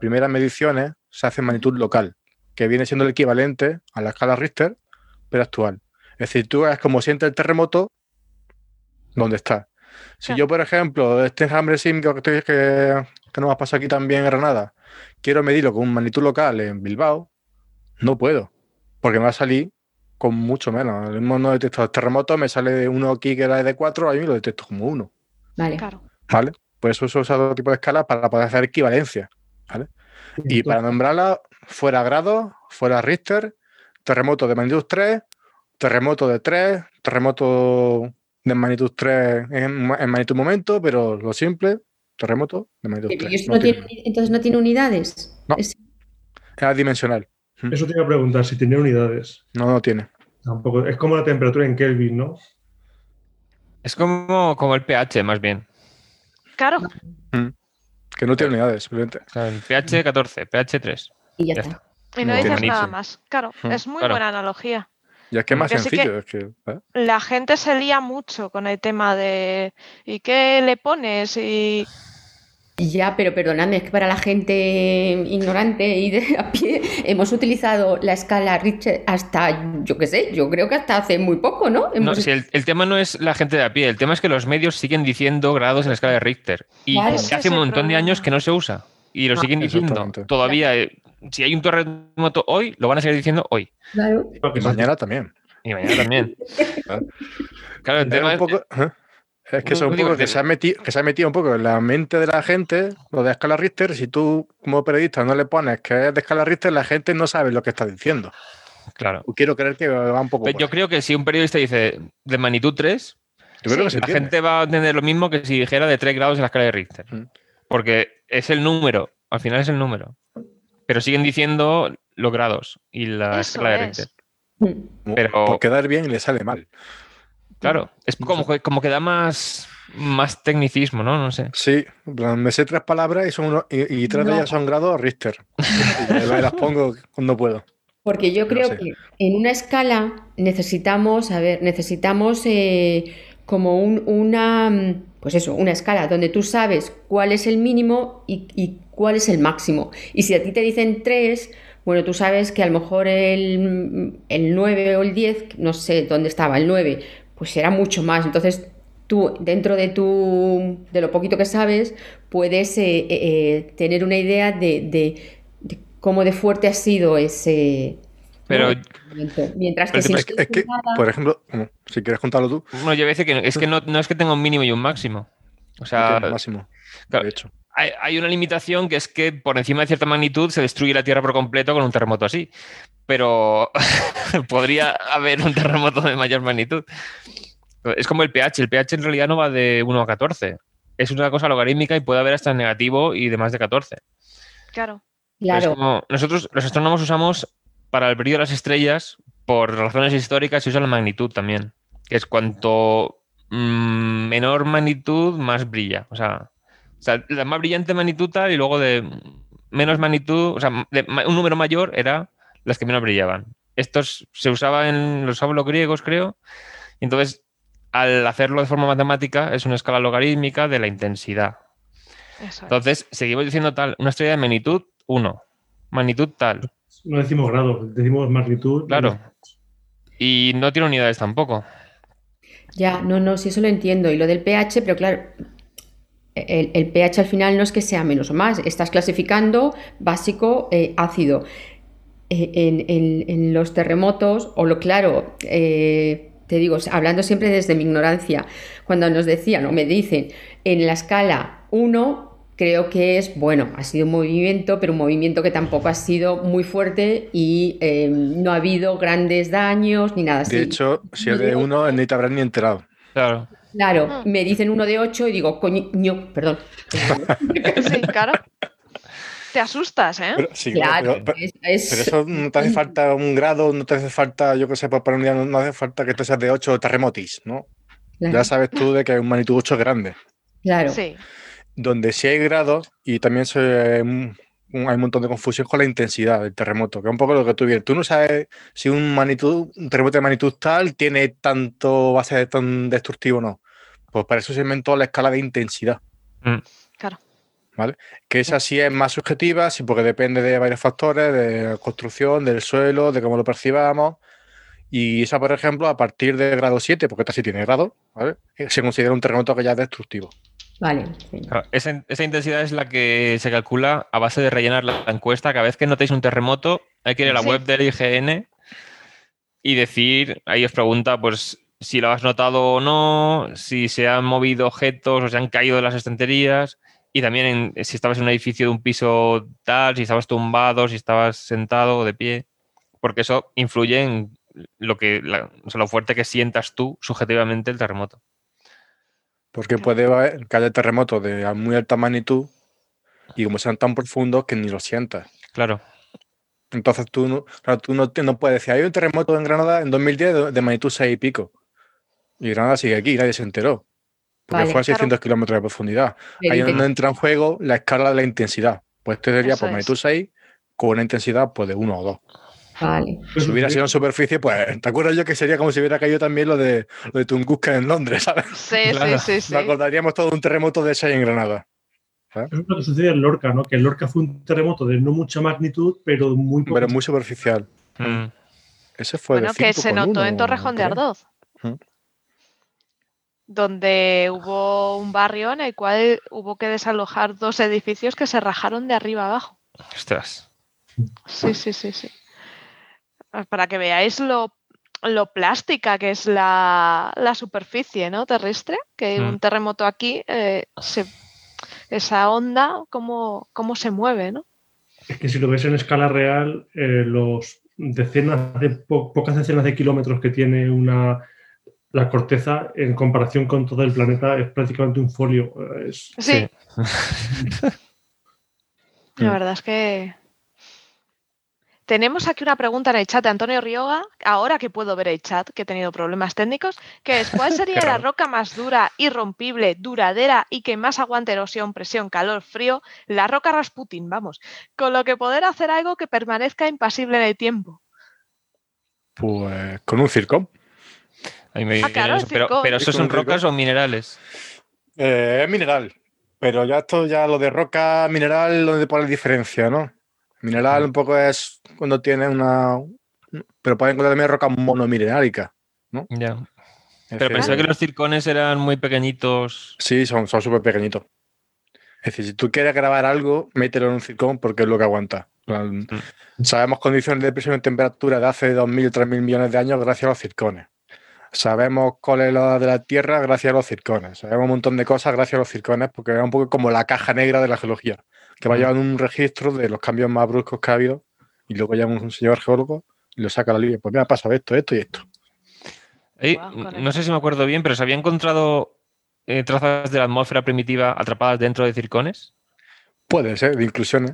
primeras mediciones se hacen en magnitud local, que viene siendo el equivalente a la escala Richter, pero actual. Es decir, tú es como sientes el terremoto donde está. Si yo, por ejemplo, este hambre sim que, que, que nos ha pasado aquí también en Granada, quiero medirlo con un magnitud local en Bilbao, no puedo, porque me va a salir con mucho menos. El mismo no detecto terremotos, me sale de uno aquí que era de 4, ahí lo detecto como uno. Vale. Claro. ¿Vale? Pues eso se usa otro tipo de escala para poder hacer equivalencia. ¿Vale? Y para nombrarla, fuera grado, fuera Richter, terremoto de magnitud 3, terremoto de 3, terremoto de magnitud 3 en, magnitud momento, pero lo simple, terremoto de magnitud 3. entonces no tiene unidades. No. Es, dimensional. Eso te iba a preguntar, si tiene unidades. No, no tiene. Tampoco. Es como la temperatura en Kelvin, ¿no? Es como, como el pH, más bien. Claro. Mm. Que no tiene unidades, simplemente. O sea, pH 14, pH 3. Y ya, está. Y no, dices nada más. Claro, mm. es muy buena analogía. Y es que es más sencillo. ¿eh? La gente se lía mucho con el tema de ¿y qué le pones? Y ya, pero perdonadme, es que para la gente ignorante y de a pie hemos utilizado la escala Richter hasta, yo qué sé, yo creo que hasta hace muy poco, ¿no? No, si el, tema no es la gente de a pie, el tema es que los medios siguen diciendo grados en la escala de Richter. Y hace un montón de años que no se usa. Y lo ah, siguen diciendo. Todavía, eh, si hay un terremoto hoy, lo van a seguir diciendo hoy. Claro. Y mañana también. Y mañana también. claro, el tema es... ¿eh? Es que eso un poco que se, ha metido, que se ha metido un poco en la mente de la gente, lo de escala Richter. Si tú, como periodista, no le pones que es de escala Richter, la gente no sabe lo que está diciendo. Claro. Quiero creer que va un poco. yo creo que si un periodista dice de magnitud 3, la gente va a entender lo mismo que si dijera de 3 grados en la escala de Richter. Mm. Porque es el número, al final es el número. Pero siguen diciendo los grados y la escala de Richter. Pero... Por quedar bien le sale mal. Claro, es como, como que da más, más tecnicismo, ¿no? No sé. Sí, me sé tres palabras y, son y, tres de ellas son grados Richter. y las pongo cuando puedo. Porque yo creo que en una escala necesitamos, a ver, necesitamos eh, como un, una, pues eso, una escala donde tú sabes cuál es el mínimo y, y, cuál es el máximo. Y si a ti te dicen tres, bueno, tú sabes que a lo mejor el, el 9 o el 10, no sé dónde estaba, el 9, pues será mucho más. Entonces, tú, dentro de, tu, de lo poquito que sabes, puedes eh, eh, eh, tener una idea de, cómo de fuerte ha sido ese... Pero, mientras que, si es, que, por ejemplo, si quieres contarlo tú. Bueno, yo voy a decir que es que no, es que tenga un mínimo y un máximo. O sea, máximo. de hecho. Hay, hay, una limitación que es que por encima de cierta magnitud se destruye la Tierra por completo con un terremoto así pero podría haber un terremoto de mayor magnitud. Es como el pH, el pH en realidad no va de 1 a 14. Es una cosa logarítmica y puede haber hasta negativo y de más de 14. Claro. claro. nosotros, los astrónomos, usamos para el brillo de las estrellas, por razones históricas, se usa la magnitud también. Que es cuanto mm, menor magnitud, más brilla. O sea, la más brillante magnitud tal y luego de menos magnitud, o sea, un número mayor era las que menos brillaban. Estos se usaban en los sábulos griegos, creo, y entonces al hacerlo de forma matemática es una escala logarítmica de la intensidad. entonces, seguimos diciendo tal, una estrella de magnitud 1, magnitud tal. No decimos grado, decimos magnitud. Claro. Y no tiene unidades tampoco. Ya, no, no, sí, eso lo entiendo. Y lo del pH, pero claro, el, pH al final no es que sea menos o más, estás clasificando básico, eh, ácido. Eh, en, los terremotos, o lo claro, eh, te digo, hablando siempre desde mi ignorancia, cuando nos decían o me dicen en la escala 1, creo que es, bueno, ha sido un movimiento, pero un movimiento que tampoco ha sido muy fuerte y no ha habido grandes daños ni nada así. De hecho, si es de 1, ni te habrán ni enterado. Claro. Claro, ah. me dicen uno de ocho y digo, coño, perdón. sí, claro. Te asustas, ¿eh? Pero, sí, claro, pero, eso no te hace falta un grado, no te hace falta, yo qué sé, para un día no, hace falta que tú seas de 8 terremotis, ¿no? Ya sabes tú de que un magnitud 8 es grande. Claro. Sí. Donde sí hay grados y también se, hay un montón de confusión con la intensidad del terremoto, que es un poco lo que tú vienes. Tú no sabes si un, magnitud, un terremoto de magnitud tal tiene tanto, va a ser tan destructivo o no. Pues para eso se inventó la escala de intensidad. Mm. Claro. ¿Vale? Que esa sí es más subjetiva, sí, porque depende de varios factores, de la construcción, del suelo, de cómo lo percibamos. Y esa, por ejemplo, a partir de grado 7, porque esta sí tiene grado, ¿vale? se considera un terremoto que ya es destructivo. Vale. Esa, intensidad es la que se calcula a base de rellenar la encuesta. Cada vez que notéis un terremoto, hay que ir a la web del IGN y decir, ahí os pregunta, pues, si lo has notado o no, si se han movido objetos o se han caído de las estanterías. Y también si estabas en un edificio de un piso tal, si estabas tumbado, si estabas sentado o de pie. Porque eso influye en lo que lo fuerte que sientas tú subjetivamente el terremoto. Porque puede haber que haya terremotos de muy alta magnitud y como sean tan profundos que ni lo sientas. Claro. Entonces tú no, tú no, no, puedes decir, hay un terremoto en Granada en 2010 de, magnitud 6 y pico. Y Granada sigue aquí, nadie se enteró. Porque fue a 600 kilómetros de profundidad. Ahí es donde entra en juego la escala de la intensidad. Pues este sería por magnitud 6 con una intensidad pues, de 1 o 2. Vale. Si hubiera sido en superficie, pues, ¿te acuerdas yo que sería como si hubiera caído también lo de, lo de Tunguska en Londres, ¿sabes? Sí, sí, sí, Nos acordaríamos todo un terremoto de ese en Granada. Es lo que sucedió en Lorca, ¿no? Que en Lorca fue un terremoto de no mucha magnitud, pero muy Pero muy superficial. Mm. Ese fue Bueno, que se notó en Torrejón de Ardoz. Mm. Donde hubo un barrio en el cual hubo que desalojar dos edificios que se rajaron de arriba abajo. Ostras. Sí, sí, sí, sí. Para que veáis lo, plástica que es la, superficie ¿no? terrestre, que mm. un terremoto aquí, eh, esa onda, cómo, cómo se mueve, ¿no? Es que si lo ves en escala real, eh, los decenas de pocas decenas de kilómetros que tiene una la corteza en comparación con todo el planeta es prácticamente un folio. sí. la verdad es que tenemos aquí una pregunta en el chat de Antonio Rioga, ahora que puedo ver el chat, que he tenido problemas técnicos, que es ¿cuál sería la roca más dura, irrompible, duradera y que más aguante erosión, presión, calor, frío? La roca Rasputin, vamos, con lo que poder hacer algo que permanezca impasible en el tiempo. Pues con un circo. Ah, pero, pero ¿esos son rocas o minerales? Eh, es mineral, pero ya esto, ya lo de roca, mineral, donde pone diferencia, ¿no? Mineral un poco es cuando tiene una. Pero pueden encontrar también roca monomineralica, ¿no? Ya. Pero pensaba que los circones eran muy pequeñitos. Sí, son súper pequeñitos. Es decir, si tú quieres grabar algo, mételo en un circón porque es lo que aguanta. Mm. Sabemos condiciones de presión y temperatura de hace 2.000, 3.000 millones de años gracias a los circones. Sabemos cuál es la de la Tierra gracias a los circones. Sabemos un montón de cosas gracias a los circones porque es un poco como la caja negra de la geología que va llevando un registro de los cambios más bruscos que ha habido y luego llama un señor geólogo y lo saca a la línea. Pues mira, pasa esto, esto y esto. no sé si me acuerdo bien, pero ¿se había encontrado eh, trazas de la atmósfera primitiva atrapadas dentro de circones? Puede ser, de inclusiones.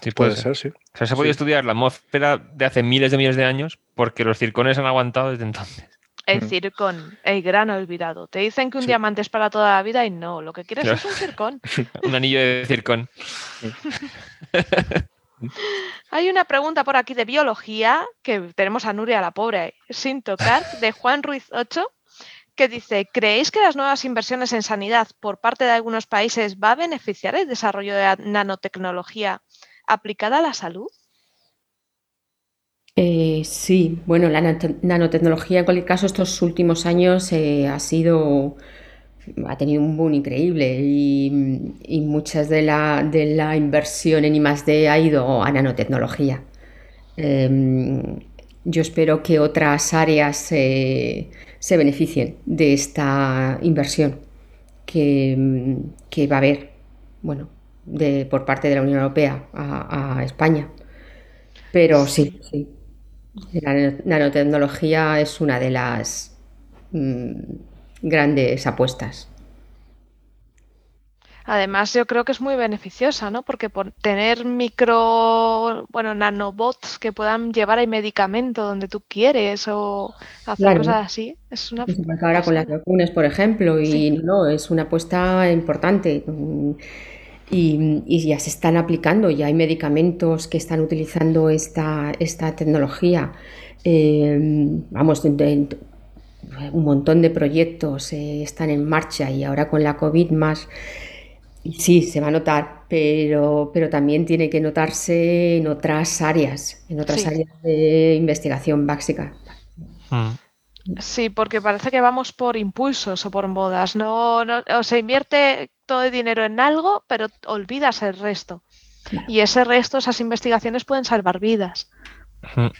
Sí, puede, ser. sí. O sea, se ha podido estudiar la atmósfera de hace miles de miles de años porque los circones han aguantado desde entonces. El mm. circón, el gran olvidado. Te dicen que un diamante es para toda la vida y no, lo que quieres es un circón. un anillo de circón. Hay una pregunta por aquí de biología que tenemos a Nuria, la pobre, sin tocar, de Juan Ruiz 8, que dice, ¿creéis que las nuevas inversiones en sanidad por parte de algunos países va a beneficiar el desarrollo de la nanotecnología aplicada a la salud? Eh, sí, bueno, la nanotecnología en cualquier caso estos últimos años eh, ha sido ha tenido un boom increíble y, muchas de la, de la, inversión en I+.D. ha ido a nanotecnología. Em, yo espero que otras áreas se beneficien de esta inversión que, va a haber, bueno, de, por parte de la Unión Europea a, España. Pero sí, sí, la nanotecnología es una de las mm, grandes apuestas. Además, yo creo que es muy beneficiosa, ¿no? Porque por tener micro, bueno, nanobots que puedan llevar el medicamento donde tú quieres o hacer cosas así, es una. Ahora con las vacunas, por ejemplo, y no, es una apuesta importante. Y, ya se están aplicando, ya hay medicamentos que están utilizando esta, esta tecnología. Eh, vamos, un montón de proyectos eh, están en marcha y ahora con la COVID más. Sí, se va a notar, pero, pero también tiene que notarse en otras áreas, en otras áreas de investigación básica. Hmm. Sí, porque parece que vamos por impulsos o por modas. No, o se invierte todo el dinero en algo, pero olvidas el resto. Y ese resto, esas investigaciones pueden salvar vidas.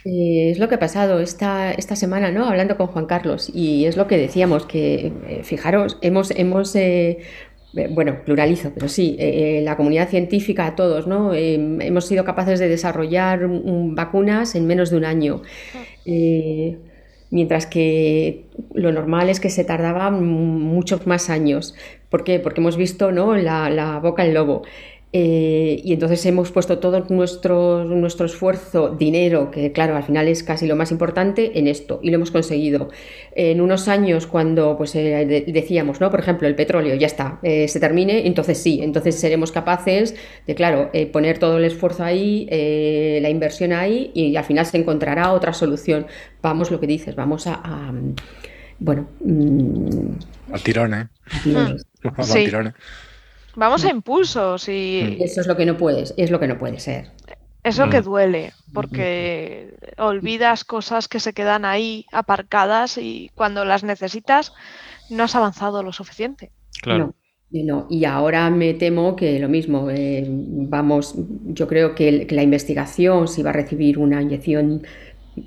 Eh, es lo que ha pasado esta, esta semana, ¿no? Hablando con Juan Carlos, y es lo que decíamos, que eh, fijaros, hemos, hemos eh, bueno, pluralizo, pero sí, la comunidad científica, todos, ¿no? hemos sido capaces de desarrollar vacunas en menos de un año mientras que lo normal es que se tardaba muchos más años. ¿Por qué? Porque hemos visto ¿no? la, la boca al lobo. Eh, y entonces hemos puesto todo nuestro, nuestro esfuerzo, dinero, que claro, al final es casi lo más importante, en esto, y lo hemos conseguido. En unos años, cuando pues eh, decíamos, ¿no? Por ejemplo, el petróleo ya está, eh, se termine, entonces sí, entonces seremos capaces de, claro, poner todo el esfuerzo ahí, la inversión ahí, y al final se encontrará otra solución. Vamos, lo que dices, vamos a. bueno. Mm, a tirones. A tirones. Vamos a impulsos y... Mm. Eso es lo que no puedes, es lo que no puede ser. Es lo que mm. duele, porque olvidas cosas que se quedan ahí aparcadas y cuando las necesitas no has avanzado lo suficiente. Claro. No, Y ahora me temo que lo mismo, eh, vamos, yo creo que, que, la investigación, si va a recibir una inyección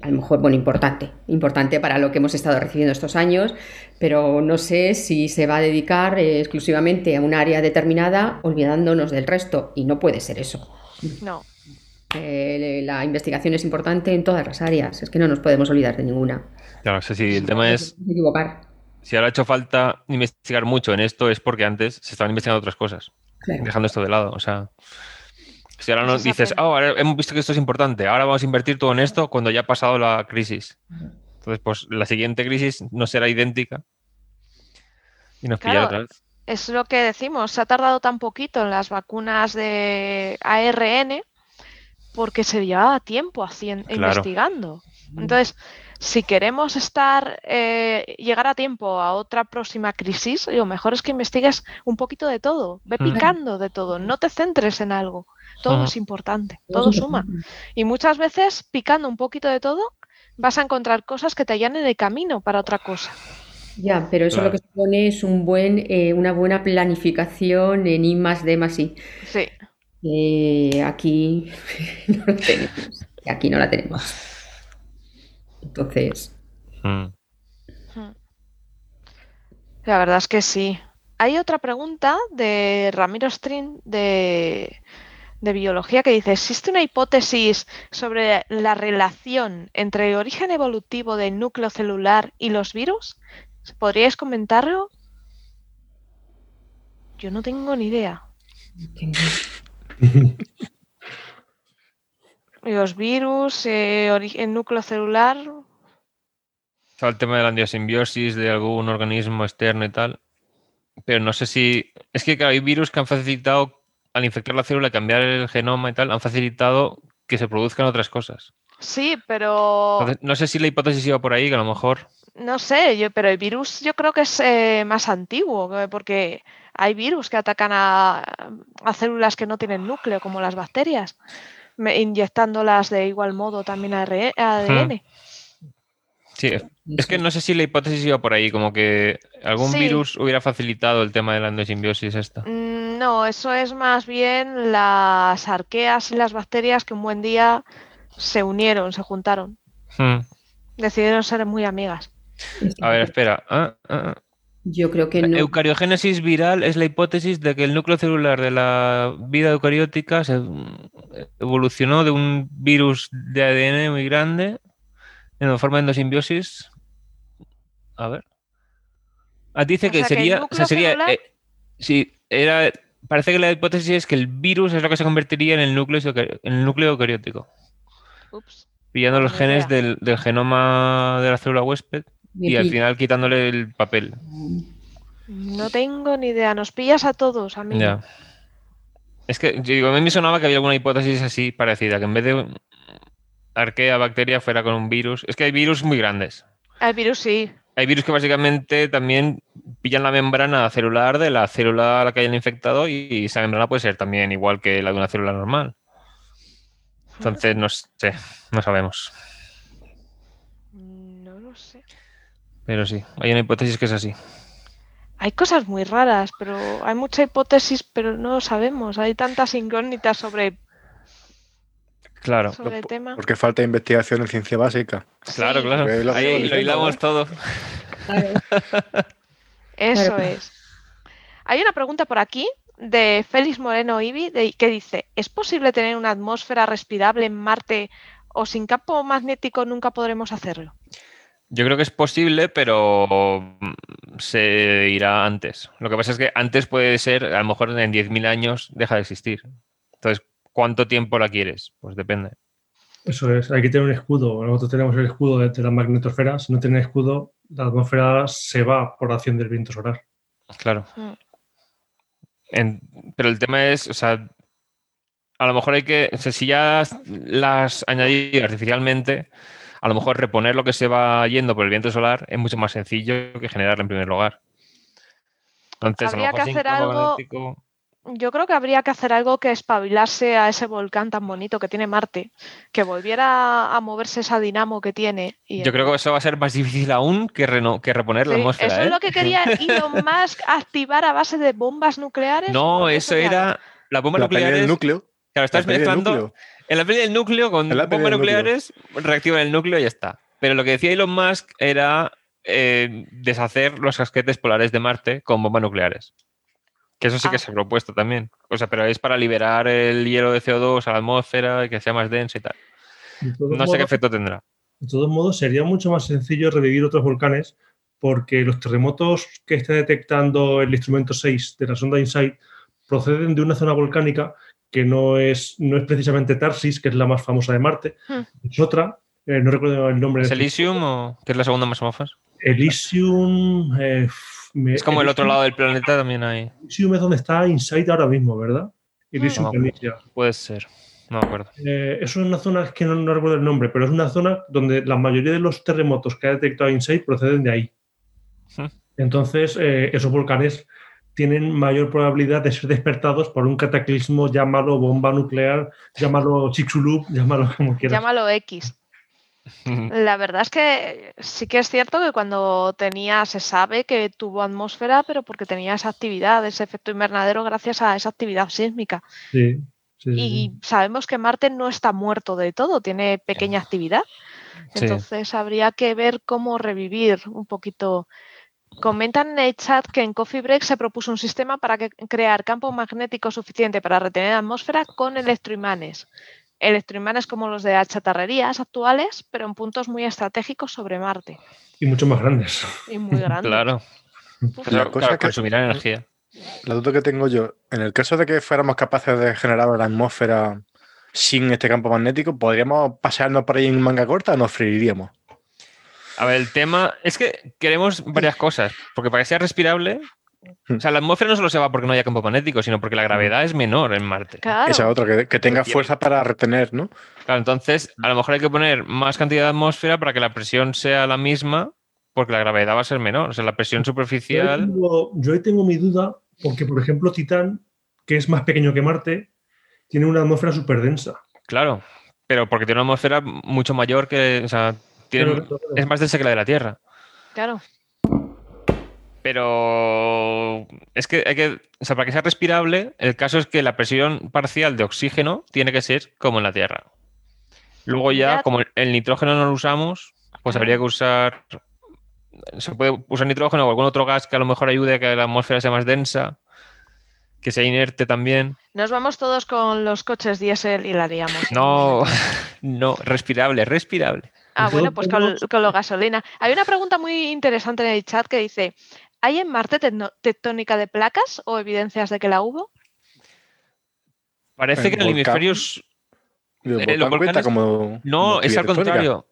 a lo mejor, bueno, importante, importante para lo que hemos estado recibiendo estos años, pero no sé si se va a dedicar eh, exclusivamente a un área determinada, olvidándonos del resto, y no puede ser eso. No. Eh, la investigación es importante en todas las áreas, es que no nos podemos olvidar de ninguna. Claro, sé si el tema es... Equivocar. Si ahora ha hecho falta investigar mucho en esto es porque antes se estaban investigando otras cosas, dejando esto de lado, o sea... Si ahora nos dices, oh, hemos visto que esto es importante, ahora vamos a invertir todo en esto cuando ya ha pasado la crisis. Entonces, pues la siguiente crisis no será idéntica y nos pillará otra vez. Es lo que decimos, se ha tardado tan poquito en las vacunas de ARN porque se llevaba tiempo haciendo, investigando. Entonces, si queremos estar, eh, llegar a tiempo a otra próxima crisis, lo mejor es que investigues un poquito de todo, ve picando de todo, no te centres en algo todo es importante, todo suma. Y muchas veces, picando un poquito de todo, vas a encontrar cosas que te allanen el camino para otra cosa. Ya, pero eso lo que supone es un buen, eh, una buena planificación en I más D más I. Sí. Eh, aquí no lo tenemos. Aquí no la tenemos. Entonces. Hmm. Hmm. La verdad es que sí. Hay otra pregunta de Ramiro String de de biología que dice, ¿existe una hipótesis sobre la relación entre el origen evolutivo del núcleo celular y los virus? ¿Podríais comentarlo? Yo no tengo ni idea. los virus, eh, origen núcleo celular. el tema de la angiosimbiosis de algún organismo externo y tal. Pero no sé si. Es que hay virus que han facilitado al infectar la célula, cambiar el genoma y tal, han facilitado que se produzcan otras cosas. Sí, pero... no sé si la hipótesis iba por ahí, que a lo mejor... No sé, yo, pero el virus yo creo que es eh, más antiguo, porque hay virus que atacan a, células que no tienen núcleo, como las bacterias, inyectándolas de igual modo también a ADN. Sí, es que no sé si la hipótesis iba por ahí, como que algún virus hubiera facilitado el tema de la endosimbiosis esta. Mm, no, eso es más bien las arqueas y las bacterias que un buen día se unieron, se juntaron. Hmm. Decidieron ser muy amigas. A ver, espera. Ah, ah, ah. Yo creo que no. Eucariogénesis viral es la hipótesis de que el núcleo celular de la vida eucariótica se evolucionó de un virus de ADN muy grande en forma de endosimbiosis. A ver. Ah, dice que sería. sería eh, era. Parece que la hipótesis es que el virus es lo que se convertiría en el núcleo, en el núcleo eucariótico. Ups. Pillando los genes del, genoma de la célula huésped y al final quitándole el papel. No tengo ni idea. Nos pillas a todos, a mí. Es que digo, a mí me sonaba que había alguna hipótesis así parecida, que en vez de arquea bacteria fuera con un virus. Es que hay virus muy grandes. Hay virus, sí. Hay virus que básicamente también pillan la membrana celular de la célula a la que hayan infectado y esa membrana puede ser también igual que la de una célula normal. Entonces, no sé, no sabemos. No lo sé. Pero sí, hay una hipótesis que es así. Hay cosas muy raras, pero hay mucha hipótesis, pero no lo sabemos. Hay tantas incógnitas sobre Claro. Porque falta investigación en ciencia básica. Claro, claro. Ahí lo hilamos todo. Eso es. Hay una pregunta por aquí de Félix Moreno Ibi que dice: ¿Es posible tener una atmósfera respirable en Marte o sin campo magnético nunca podremos hacerlo? Yo creo que es posible, pero se irá antes. Lo que pasa es que antes puede ser, a lo mejor en 10.000 años deja de existir. Entonces, ¿Cuánto tiempo la quieres? Pues depende. Eso es, hay que tener un escudo. Nosotros tenemos el escudo de, la magnetosfera. Si no tiene escudo, la atmósfera se va por acción del viento solar. Claro. Mm. pero el tema es, o sea, a lo mejor hay que, si ya las añadido artificialmente, a lo mejor reponer lo que se va yendo por el viento solar es mucho más sencillo que generarlo en primer lugar. Entonces, Habría que hacer algo yo creo que habría que hacer algo que espabilarse a ese volcán tan bonito que tiene Marte, que volviera a moverse esa dinamo que tiene. yo creo que eso va a ser más difícil aún que, que reponer la atmósfera. Eso es ¿eh? lo que quería Elon Musk activar a base de bombas nucleares. No, eso era la bomba nuclear. del núcleo. Claro, estás mezclando. En la pelea del núcleo con bombas nucleares, reactivan el núcleo y ya está. Pero lo que decía Elon Musk era eh, deshacer los casquetes polares de Marte con bombas nucleares. Que eso sí que ah. se ha propuesto también. O sea, pero es para liberar el hielo de CO2 a la atmósfera y que sea más denso y tal. No sé qué efecto tendrá. De todos modos, sería mucho más sencillo revivir otros volcanes porque los terremotos que está detectando el instrumento 6 de la sonda InSight proceden de una zona volcánica que no es, no es precisamente Tarsis, que es la más famosa de Marte, hmm. es otra, eh, no recuerdo el nombre. ¿Es Elysium o qué es la segunda más famosa? Elysium, eh, es como el otro lado del planeta también hay. Elysium es donde está Insight ahora mismo, ¿verdad? Elysium Puede ser. No me acuerdo. Eh, eso es una zona que no, recuerdo el nombre, pero es una zona donde la mayoría de los terremotos que ha detectado Insight proceden de ahí. Entonces, eh, esos volcanes tienen mayor probabilidad de ser despertados por un cataclismo, llámalo bomba nuclear, llámalo Chicxulub, llámalo como quieras. Llámalo X. La verdad es que sí que es cierto que cuando tenía, se sabe que tuvo atmósfera, pero porque tenía esa actividad, ese efecto invernadero gracias a esa actividad sísmica. y sabemos que Marte no está muerto de todo, tiene pequeña actividad. Entonces habría que ver cómo revivir un poquito. Comentan en el chat que en Coffee Break se propuso un sistema para crear campo magnético suficiente para retener atmósfera con electroimanes electroimanes como los de achatarrerías actuales, pero en puntos muy estratégicos sobre Marte. Y mucho más grandes. Y muy grandes. claro. La cosa que energía. La duda que tengo yo, en el caso de que fuéramos capaces de generar la atmósfera sin este campo magnético, ¿podríamos pasearnos por ahí en manga corta o nos freiríamos? A ver, el tema es que queremos varias cosas, porque para que sea respirable o sea, la atmósfera no solo se va porque no haya campo magnético, sino porque la gravedad es menor en Marte. Esa otra, que, tenga fuerza para retener, ¿no? Claro, entonces a lo mejor hay que poner más cantidad de atmósfera para que la presión sea la misma, porque la gravedad va a ser menor. O sea, la presión superficial. Yo ahí tengo, mi duda, porque por ejemplo, Titán, que es más pequeño que Marte, tiene una atmósfera súper densa. Claro, pero porque tiene una atmósfera mucho mayor que. O sea, es más densa que la de la Tierra. Claro. Pero es que hay que, o sea, para que sea respirable, el caso es que la presión parcial de oxígeno tiene que ser como en la Tierra. Luego ya, como el nitrógeno no lo usamos, pues habría que usar, se puede usar nitrógeno o algún otro gas que a lo mejor ayude a que la atmósfera sea más densa, que sea inerte también. Nos vamos todos con los coches diésel y la haríamos. No, no, respirable, respirable. Ah, bueno, pues con, con lo gasolina. Hay una pregunta muy interesante en el chat que dice, ¿Hay en Marte tectónica de placas o evidencias de que la hubo? Parece que en el hemisferio. Eh, no, es al contrario.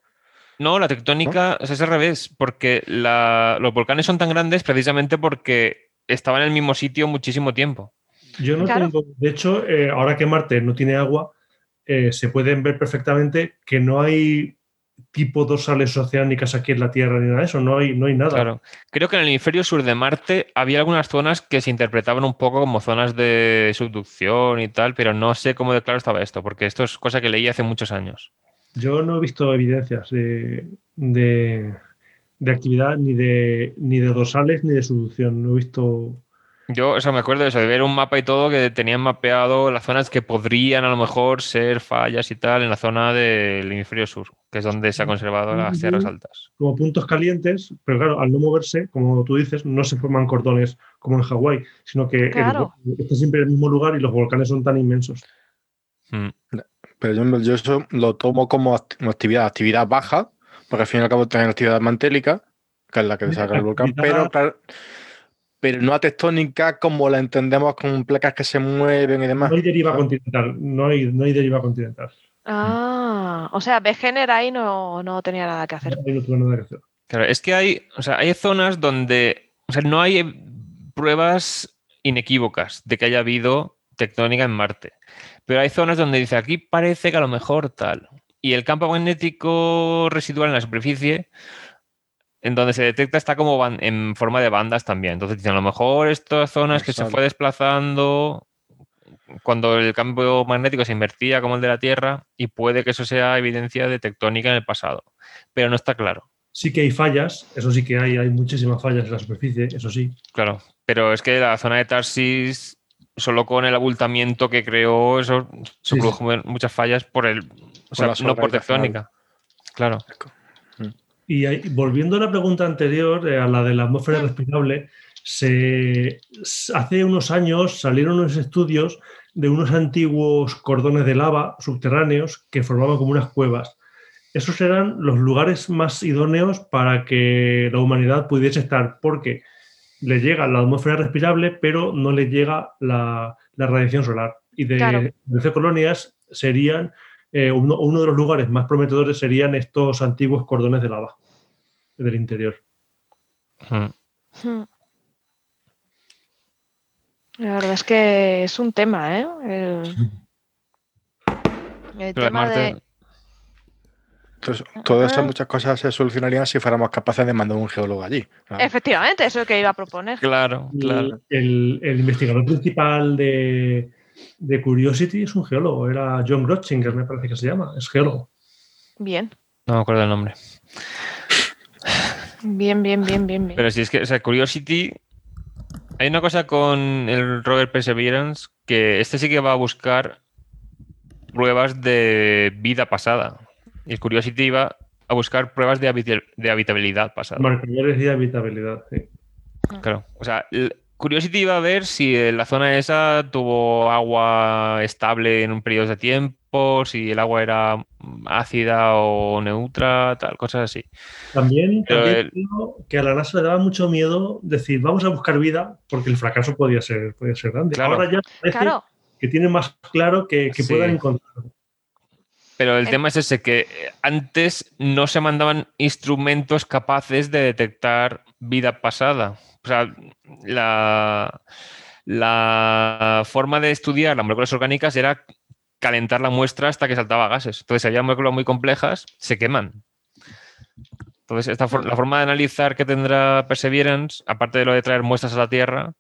No, la tectónica es al revés, porque los volcanes son tan grandes precisamente porque estaban en el mismo sitio muchísimo tiempo. Yo no tengo. De hecho, eh, ahora que Marte no tiene agua, eh, se pueden ver perfectamente que no hay tipo dorsales oceánicas aquí en la Tierra ni nada de eso, no hay, no hay nada. Claro. Creo que en el hemisferio sur de Marte había algunas zonas que se interpretaban un poco como zonas de subducción y tal, pero no sé cómo de claro estaba esto, porque esto es cosa que leí hace muchos años. Yo no he visto evidencias de, de, de actividad ni de, ni de dorsales ni de subducción. No he visto yo, o sea, me acuerdo de eso, de ver un mapa y todo que tenían mapeado las zonas que podrían a lo mejor ser fallas y tal en la zona del hemisferio sur, que es donde se han conservado las tierras altas. Como puntos calientes, pero claro, al no moverse, como tú dices, no se forman cordones como en Hawái, sino que está siempre en el mismo lugar y los volcanes son tan inmensos. Hmm. Pero yo, eso lo tomo como actividad, actividad baja, porque al fin y al cabo tienen actividad mantélica, que es la que saca el volcán, pero claro pero no a tectónica como la entendemos con placas que se mueven y demás. No hay deriva continental, no hay, no hay deriva continental. Ah, o sea, Begener ahí no, no, tenía nada que hacer. Claro, es que hay, o sea, hay zonas donde o sea, no hay pruebas inequívocas de que haya habido tectónica en Marte. Pero hay zonas donde dice aquí parece que a lo mejor tal. Y el campo magnético residual en la superficie en donde se detecta está como en forma de bandas también. Entonces dicen, a lo mejor estas zonas que se fue desplazando cuando el cambio magnético se invertía como el de la Tierra y puede que eso sea evidencia de tectónica en el pasado, pero no está claro. Sí que hay fallas, eso sí que hay, hay muchísimas fallas en la superficie, eso sí. Claro, pero es que la zona de Tarsis, solo con el abultamiento que creó, eso se produjo muchas fallas por el, o sea, no por tectónica. Claro. Y volviendo a la pregunta anterior, eh, a la de la atmósfera respirable, se, hace unos años salieron unos estudios de unos antiguos cordones de lava subterráneos que formaban como unas cuevas. Esos eran los lugares más idóneos para que la humanidad pudiese estar, porque le llega la atmósfera respirable, pero no le llega la, radiación solar. Y de, de colonias serían eh, uno, de los lugares más prometedores serían estos antiguos cordones de lava del interior. Hmm. Hmm. La verdad es que es un tema, ¿eh? El, tema de... Entonces, todas esas muchas cosas se solucionarían si fuéramos capaces de mandar un geólogo allí. Efectivamente, eso es lo que iba a proponer. Claro, claro. El, investigador principal de, de, Curiosity es un geólogo, era John Grotchinger, me parece que se llama, es geólogo. Bien. No me acuerdo el nombre. Bien, bien, bien, bien, bien. Pero si es que, o sea, Curiosity. Hay una cosa con el rover Perseverance que este sí que va a buscar pruebas de vida pasada. Y el Curiosity va a buscar pruebas de, habitabilidad pasada. Marcadores de habitabilidad, sí. Claro. O sea, Curiosity iba a ver si la zona esa tuvo agua estable en un periodo de tiempo, si el agua era ácida o neutra, tal, cosas así. También, que a la NASA le daba mucho miedo decir, vamos a buscar vida, porque el fracaso podía ser, podía ser grande. Ahora ya parece que tiene más claro que, que puedan encontrar. Pero el tema es ese, que antes no se mandaban instrumentos capaces de detectar vida pasada. O sea, la, forma de estudiar las moléculas orgánicas era calentar la muestra hasta que saltaba gases. Entonces, si había moléculas muy complejas, se queman. Entonces, esta la forma de analizar que tendrá Perseverance, aparte de lo de traer muestras a la Tierra,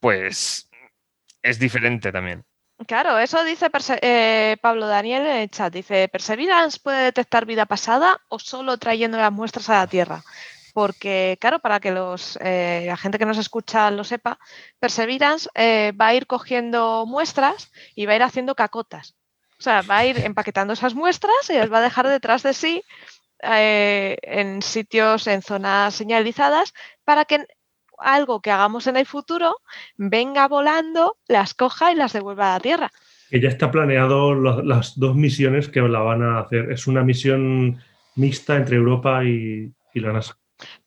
pues es diferente también. Claro, eso dice eh, Pablo Daniel en el chat. Dice, ¿Perseverance puede detectar vida pasada o solo trayendo las muestras a la Tierra? Porque, claro, para que eh, la gente que nos escucha lo sepa, Perseverance eh, va a ir cogiendo muestras y va a ir haciendo cacotas. O sea, va a ir empaquetando esas muestras y las va a dejar detrás de sí en sitios, en zonas señalizadas, para que algo que hagamos en el futuro venga volando, las coja y las devuelva a la Tierra. Que ya está planeado las dos misiones que la van a hacer. Es una misión mixta entre Europa y, la NASA.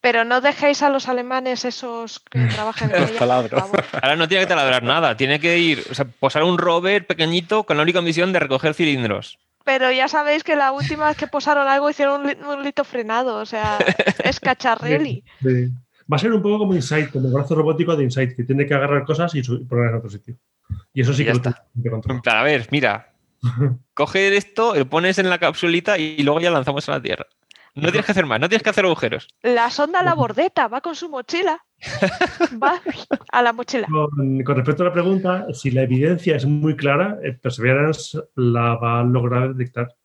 Pero no dejéis a los alemanes esos que trabajan en ella, Ahora no tiene que taladrar nada, tiene que ir, o sea, posar un rover pequeñito con la única misión de recoger cilindros. Pero ya sabéis que la última vez que posaron algo hicieron un, lito frenado, o sea, es cacharreli. sí. Va a ser un poco como Insight, como el brazo robótico de Insight, que tiene que agarrar cosas y ponerlas en otro sitio. Y eso sí que está. a ver, mira, coge esto, lo pones en la capsulita y luego ya lanzamos a la Tierra. No tienes que hacer más, no tienes que hacer agujeros. La sonda la bordeta va con su mochila. va a la mochila. Con, con, respecto a la pregunta, si la evidencia es muy clara, Perseverance la va a lograr detectar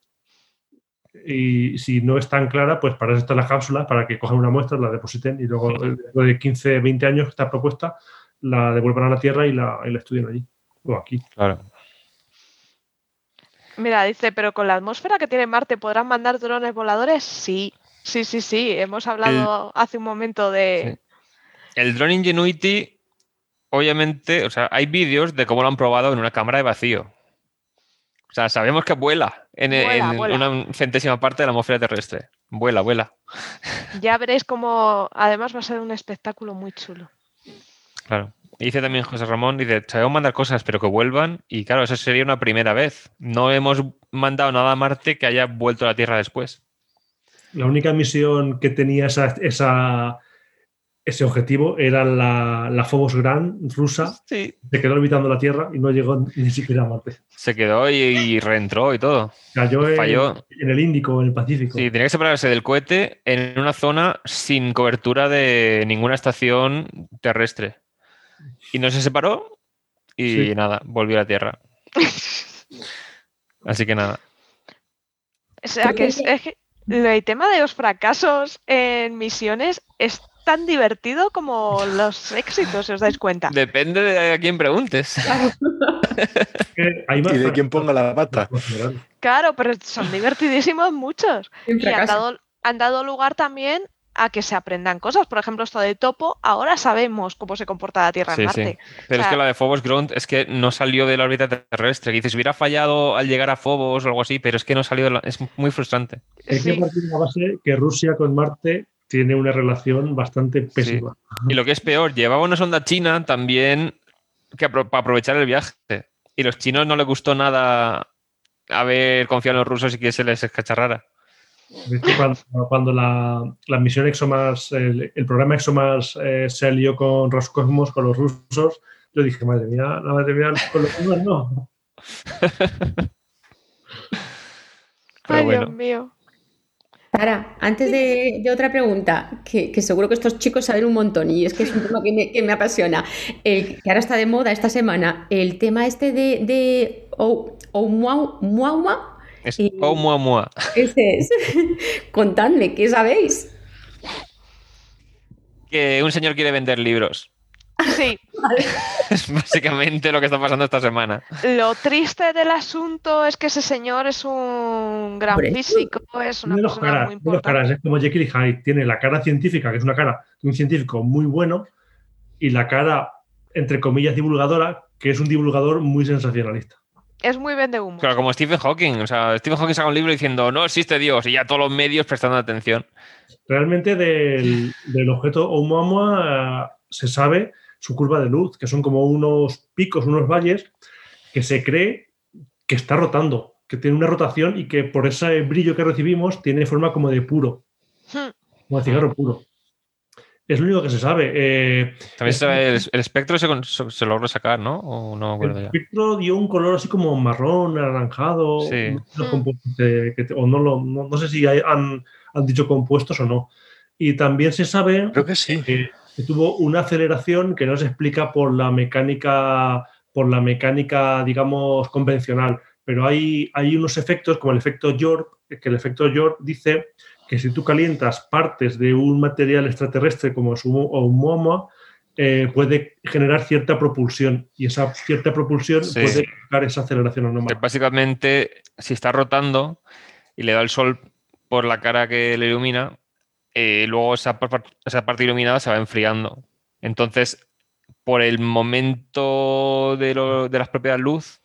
y si no es tan clara, pues para eso están las cápsulas, para que cojan una muestra, la depositen y luego de 15, 20 años que está propuesta, la devuelvan a la Tierra y la, y la estudien allí o aquí. Claro. Mira, dice, pero con la atmósfera que tiene Marte, ¿podrán mandar drones voladores? Sí, sí, sí, sí. Hemos hablado hace un momento de... El drone Ingenuity, obviamente, o sea, hay vídeos de cómo lo han probado en una cámara de vacío. O sea, sabemos que vuela en, una centésima parte de la atmósfera terrestre. Vuela, vuela. Ya veréis cómo además va a ser un espectáculo muy chulo. Claro. Dice también José Ramón, dice, sabemos mandar cosas, pero que vuelvan. Y claro, eso sería una primera vez. No hemos mandado nada a Marte que haya vuelto a la Tierra después. La única misión que tenía esa, esa ese objetivo era la, la Phobos Gran rusa. Se quedó orbitando la Tierra y no llegó ni siquiera a Marte. Se quedó y, reentró y todo. Cayó en, el Índico, en el Pacífico. Sí, tenía que separarse del cohete en una zona sin cobertura de ninguna estación terrestre. Y no se separó y nada, volvió a la Tierra. Así que nada. O sea, que, es, que el tema de los fracasos en misiones es tan divertido como los éxitos, si os dais cuenta. Depende de a quién preguntes. y de quién ponga la pata. Claro, pero son divertidísimos muchos. Y han dado, han dado lugar también a que se aprendan cosas. Por ejemplo, esto de topo, ahora sabemos cómo se comporta la Tierra en Marte. Pero es que la de Phobos Ground es que no salió de la órbita terrestre. Dices, hubiera fallado al llegar a Phobos o algo así, pero es que no salió. La... Es muy frustrante. Hay que partir de la base que Rusia con Marte tiene una relación bastante pésima. Y lo que es peor, llevaba una sonda china también que para aprovechar el viaje. Y los chinos no les gustó nada haber confiado en los rusos y que se les escacharrara. Cuando, cuando la, la, misión ExoMars, el, programa ExoMars eh, se alió con Roscosmos, con los rusos, yo dije, madre mía, madre mía, con los chinos no. Ay, Dios mío. Sara, antes de, otra pregunta, que, seguro que estos chicos saben un montón y es que es un tema que me, apasiona, el, que ahora está de moda esta semana, el tema este de, de Oumuamua. Es Oumuamua. Ese es. Contadme, ¿qué sabéis? Que un señor quiere vender libros. Sí. es básicamente lo que está pasando esta semana. Lo triste del asunto es que ese señor es un gran físico, es una persona muy importante. es como Jekyll y Hyde. Tiene la cara científica, que es una cara de un científico muy bueno, y la cara, entre comillas, divulgadora, que es un divulgador muy sensacionalista. Es muy vende humo. Claro, como Stephen Hawking. O sea, Stephen Hawking saca un libro diciendo no existe Dios y ya todos los medios prestando atención. Realmente del, del objeto Oumuamua eh, se sabe su curva de luz, que son como unos picos, unos valles, que se cree que está rotando, que tiene una rotación y que por ese brillo que recibimos tiene forma como de puro, hmm. como de cigarro puro. Es lo único que se sabe. Eh, También el, espectro se, se, logró sacar, ¿no? ¿O no el espectro dio un color así como marrón, anaranjado. Sí. o no, lo, no, sé si han, han, dicho compuestos o no. Y también se sabe Creo que sí que tuvo una aceleración que no se explica por la mecánica por la mecánica, digamos, convencional. Pero hay, hay unos efectos, como el efecto York, que el efecto York dice que si tú calientas partes de un material extraterrestre como es un, o un MOMA, eh, puede generar cierta propulsión y esa cierta propulsión puede crear esa aceleración anormal. básicamente, si está rotando y le da el sol por la cara que le ilumina, eh, luego esa, esa, parte iluminada se va enfriando. Entonces, por el momento de, de las propiedades luz,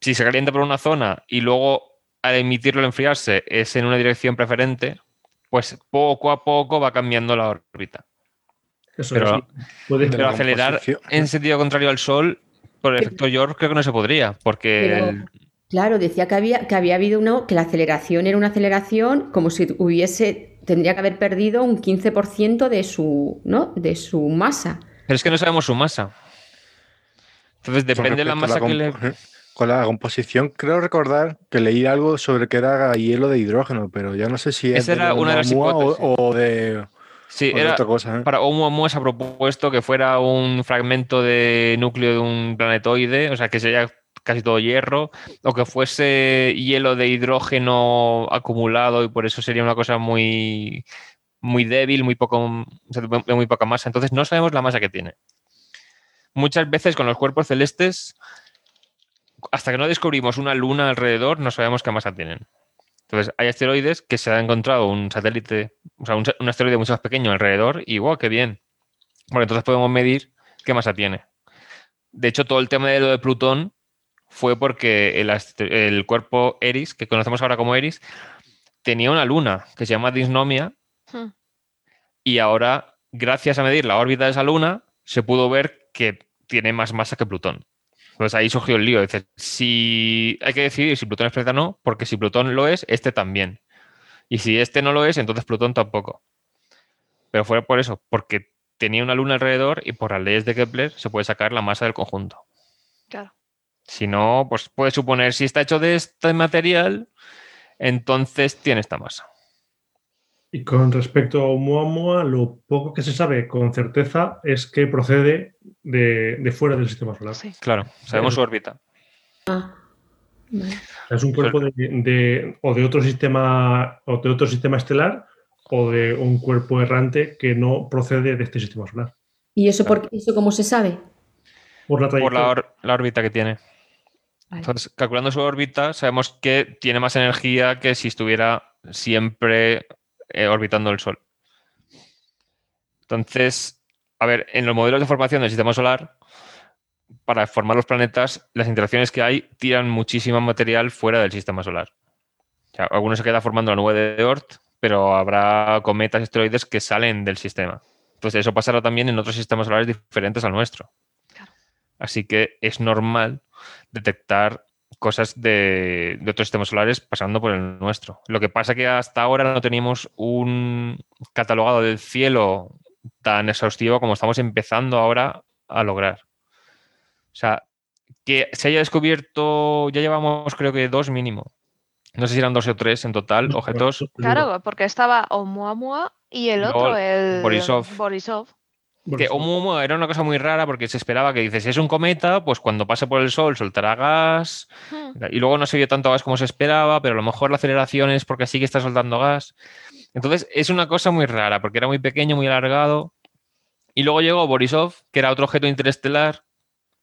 si se calienta por una zona y luego al emitirlo al enfriarse es en una dirección preferente, pues poco a poco va cambiando la órbita pero, acelerar en sentido contrario al Sol, por el efecto York, creo que no se podría, porque... Claro, decía que había, que había habido uno, que la aceleración era una aceleración como si hubiese, tendría que haber perdido un 15% de su, ¿no? de su masa. Pero es que no sabemos su masa. Entonces depende de la masa que le... Con la composición, creo recordar que leí algo sobre que era hielo de hidrógeno, pero ya no sé si es era una de las o de Sí, era, cosa, ¿eh? para Oumuamua se ha propuesto que fuera un fragmento de núcleo de un planetoide, o sea, que sería casi todo hierro, o que fuese hielo de hidrógeno acumulado y por eso sería una cosa muy, muy débil, muy, poco, muy poca masa. Entonces no sabemos la masa que tiene. Muchas veces con los cuerpos celestes, hasta que no descubrimos una luna alrededor, no sabemos qué masa tienen. Entonces, hay asteroides que se ha encontrado un satélite, o sea, un, asteroide mucho más pequeño alrededor y wow, qué bien. Bueno, entonces podemos medir qué masa tiene. De hecho, todo el tema de lo de Plutón fue porque el, cuerpo Eris, que conocemos ahora como Eris, tenía una luna que se llama Disnomia hmm. y ahora, gracias a medir la órbita de esa luna, se pudo ver que tiene más masa que Plutón. Pues ahí surgió el lío. Dice, si hay que decidir si Plutón es planeta o no, porque si Plutón lo es, este también. Y si este no lo es, entonces Plutón tampoco. Pero fue por eso, porque tenía una luna alrededor y por las leyes de Kepler se puede sacar la masa del conjunto. Claro. Si no, pues puede suponer, si está hecho de este material, entonces tiene esta masa. Y con respecto a Oumuamua, lo poco que se sabe con certeza es que procede de, fuera del sistema solar. Sí. Claro, sabemos su órbita. Ah, es un cuerpo de, o de otro sistema o de otro sistema estelar o de un cuerpo errante que no procede de este sistema solar. ¿Y eso, por, eso cómo se sabe? Por la, por la, órbita que tiene. Entonces, calculando su órbita, sabemos que tiene más energía que si estuviera siempre eh, orbitando el Sol. Entonces, a ver, en los modelos de formación del sistema solar, para formar los planetas, las interacciones que hay tiran muchísimo material fuera del sistema solar. algunos se queda formando la nube de Oort, pero habrá cometas y asteroides que salen del sistema. Entonces, eso pasará también en otros sistemas solares diferentes al nuestro. Así que es normal detectar cosas de, otros sistemas solares pasando por el nuestro. Lo que pasa es que hasta ahora no teníamos un catalogado del cielo tan exhaustivo como estamos empezando ahora a lograr. O sea, que se haya descubierto, ya llevamos creo que dos mínimo. No sé si eran dos o tres en total, objetos. Claro, porque estaba Oumuamua y el otro, el Borisov. Borisov. Que Oumuamua era una cosa muy rara porque se esperaba que dices, si es un cometa, pues cuando pase por el Sol soltará gas. Hmm. Y luego no se vio tanto gas como se esperaba, pero a lo mejor la aceleración es porque sí que está soltando gas. Entonces es una cosa muy rara porque era muy pequeño, muy alargado. Y luego llegó Borisov, que era otro objeto interestelar,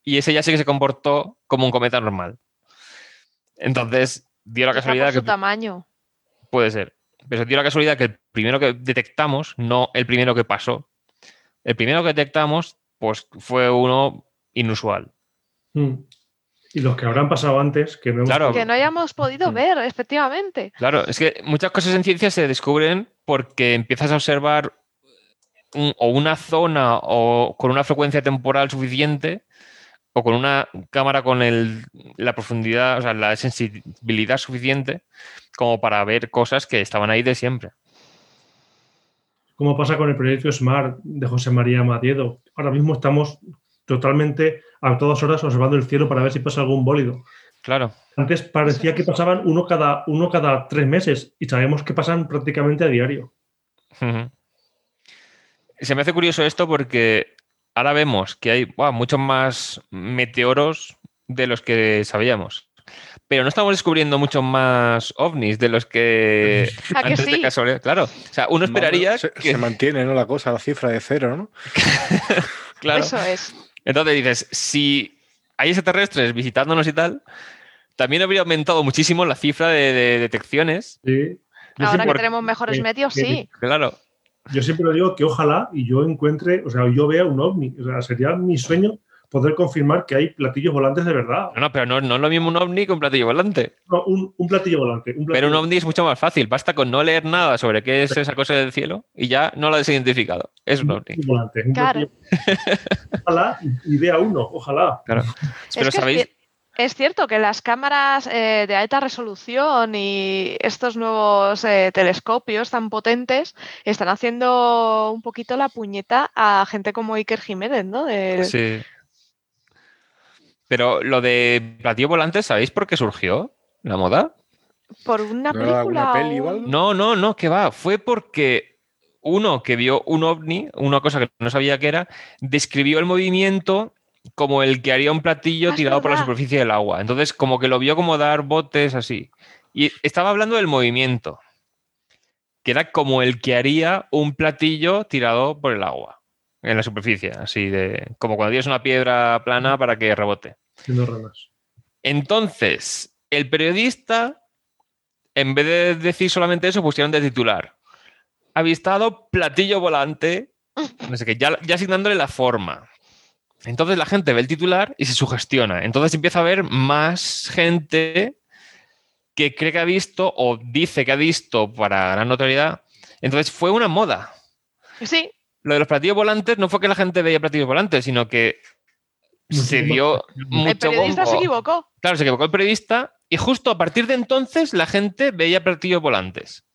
y ese ya sí que se comportó como un cometa normal. Entonces dio la casualidad que. Su tamaño. Puede ser. Pero dio la casualidad que el primero que detectamos, no el primero que pasó, el primero que detectamos, pues fue uno inusual. Hmm. Y los que habrán pasado antes, que no, que no hayamos podido hmm. ver, efectivamente. Claro, es que muchas cosas en ciencia se descubren porque empiezas a observar o una zona o con una frecuencia temporal suficiente o con una cámara con la profundidad, o sea, la sensibilidad suficiente como para ver cosas que estaban ahí de siempre como pasa con el proyecto SMART de José María Madiedo. Ahora mismo estamos totalmente a todas horas observando el cielo para ver si pasa algún bólido. Claro. Antes parecía que pasaban uno cada, uno cada tres meses y sabemos que pasan prácticamente a diario. Se me hace curioso esto porque ahora vemos que hay muchos más meteoros de los que sabíamos. Pero no estamos descubriendo muchos más ovnis de los que antes de casualidad. Claro. O sea, uno esperaría se, que. Se mantiene, ¿no? La cosa, la cifra de cero, ¿no? claro. Eso es. Entonces dices, si hay extraterrestres visitándonos y tal, también habría aumentado muchísimo la cifra de, detecciones. Sí. Ahora que tenemos mejores medios, sí. Claro. Yo siempre lo digo que ojalá y yo encuentre, o sea, yo vea un ovni. O sea, sería mi sueño poder confirmar que hay platillos volantes de verdad. No, no pero no, no es lo mismo un ovni que un platillo volante. No, un, platillo volante. Pero un ovni es mucho más fácil. Basta con no leer nada sobre qué es esa cosa del cielo y ya no lo has identificado. Es un, ovni. Volante, claro. Ojalá y vea uno, ojalá. Claro. Pero sabéis. Es cierto que las cámaras eh, de alta resolución y estos nuevos eh, telescopios tan potentes están haciendo un poquito la puñeta a gente como Iker Jiménez, ¿no? Sí. Pero lo de platillo volante, ¿sabéis por qué surgió la moda? ¿Por una película? peli, igual? No, no, no, que va. Fue porque uno que vio un ovni, una cosa que no sabía que era, describió el movimiento como el que haría un platillo Ah, tirado por la superficie del agua. Entonces, como que lo vio como dar botes así. Y estaba hablando del movimiento, que era como el que haría un platillo tirado por el agua, en la superficie, así de como cuando tienes una piedra plana para que rebote. Entonces, el periodista, en vez de decir solamente eso, pusieron de titular. Avistado platillo volante, no sé qué, ya, ya asignándole la forma. Entonces la gente ve el titular y se sugestiona. Entonces empieza a haber más gente que cree que ha visto o dice que ha visto para ganar notoriedad. Entonces fue una moda. Sí, Lo de los platillos volantes no fue que la gente veía platillos volantes, sino que se dio el mucho periodista se equivocó. Claro, se equivocó el periodista y justo a partir de entonces la gente veía platillos volantes.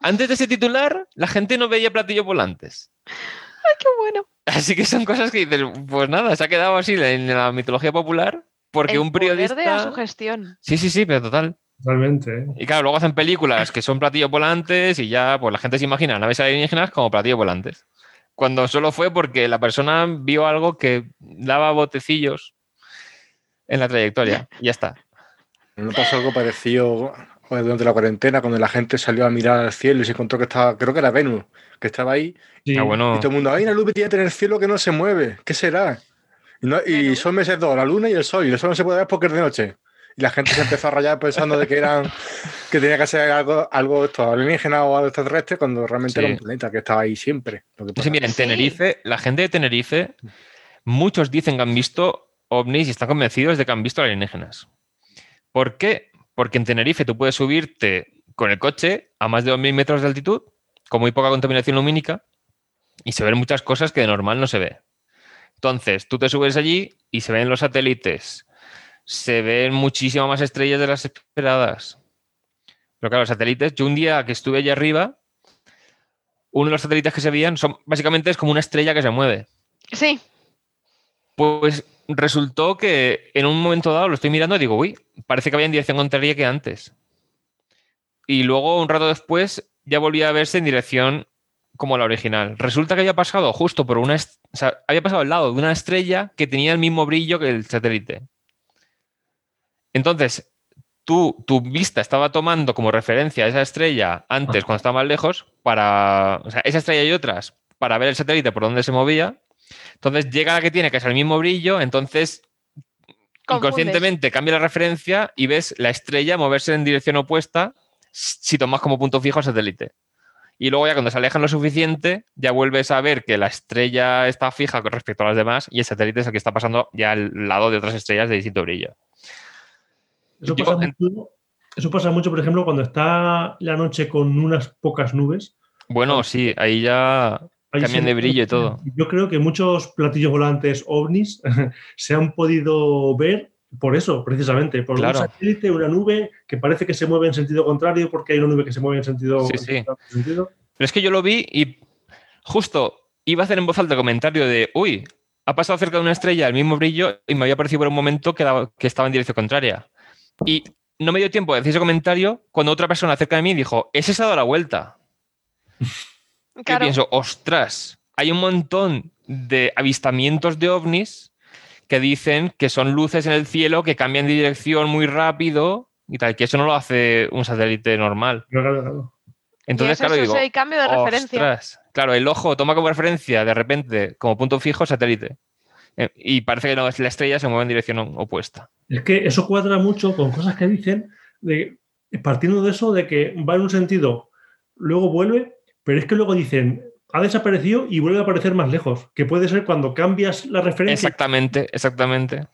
Antes de ese titular, la gente no veía platillos volantes. Ay, qué bueno. Así que son cosas que dices, pues nada, se ha quedado así en la mitología popular porque El un poder periodista... de la sugestión. Sí, sí, sí, pero total. Realmente. ¿eh? Y claro, luego hacen películas que son platillos volantes y ya pues la gente se imagina naves alienígenas como platillos volantes. Cuando solo fue porque la persona vio algo que daba botecillos en la trayectoria. Y ya está. ¿No pasó algo parecido joder, durante la cuarentena cuando la gente salió a mirar al cielo y se encontró que estaba, creo que era Venus, que estaba ahí Sí. Ah, bueno. y todo el mundo, hay una luz brillante en el cielo que no se mueve, ¿qué será? Y, no- y son meses dos, la luna y el sol, y el sol no se puede ver porque es de noche. Y la gente se empezó a rayar pensando de que eran que tenía que ser algo, algo esto, alienígena o algo extraterrestre cuando realmente Sí. era un planeta que estaba ahí siempre. Sí, mira, en. Tenerife, la gente de Tenerife, muchos dicen que han visto ovnis y están convencidos de que han visto alienígenas. ¿Por qué? Porque en Tenerife tú puedes subirte con el coche a más de 2.000 metros de altitud, con muy poca contaminación lumínica, y se ven muchas cosas que de normal no se ve. Entonces, tú te subes allí y se ven los satélites, se ven muchísimas más estrellas de las esperadas. Pero claro, los satélites, yo un día que estuve allí arriba, uno de los satélites que se veían son básicamente es como una estrella que se mueve. Sí, Pues resultó que en un momento dado lo estoy mirando y digo, uy, parece que había en dirección contraria que antes. Y luego, un rato después, ya volvía a verse en dirección como la original. Resulta que había pasado justo por una. O sea, había pasado al lado de una estrella que tenía el mismo brillo que el satélite. Entonces, tú, tu vista estaba tomando como referencia a esa estrella antes, cuando estaba más lejos, para. O sea, esa estrella y otras, para ver el satélite por dónde se movía. Entonces llega la que tiene, que es el mismo brillo, entonces Confundes. inconscientemente cambia la referencia y ves la estrella moverse en dirección opuesta si tomas como punto fijo el satélite. Y luego ya cuando se alejan lo suficiente, ya vuelves a ver que la estrella está fija con respecto a las demás y el satélite es el que está pasando ya al lado de otras estrellas de distinto brillo. Eso Yo- pasa, mucho, eso pasa mucho, por ejemplo, cuando está la noche con unas pocas nubes. Bueno, sí, ahí ya cambian de brillo y todo. Yo creo que muchos platillos volantes ovnis se han podido ver por eso, precisamente, por Claro. un satélite, una nube que parece que se mueve en sentido contrario porque hay una nube que se mueve en sentido. Sí, sí. sentido. Pero es que yo lo vi y justo iba a hacer en voz alta el comentario de, uy, ha pasado cerca de una estrella el mismo brillo y me había parecido por un momento que estaba en dirección contraria. Y no me dio tiempo de decir ese comentario cuando otra persona cerca de mí dijo, ese se ha dado la vuelta. claro. Yo pienso, ostras, hay un montón de avistamientos de ovnis que dicen que son luces en el cielo que cambian de dirección muy rápido y tal, que eso no lo hace un satélite normal. Entonces, claro, digo, hay cambio de referencia. Claro, el ojo toma como referencia de repente, como punto fijo, satélite. Eh, y parece que no, la estrella se mueve en dirección opuesta. Es que eso cuadra mucho con cosas que dicen, de, partiendo de eso, de que va en un sentido, luego vuelve, pero es que luego dicen, ha desaparecido y vuelve a aparecer más lejos, que puede ser cuando cambias la referencia. Exactamente, exactamente.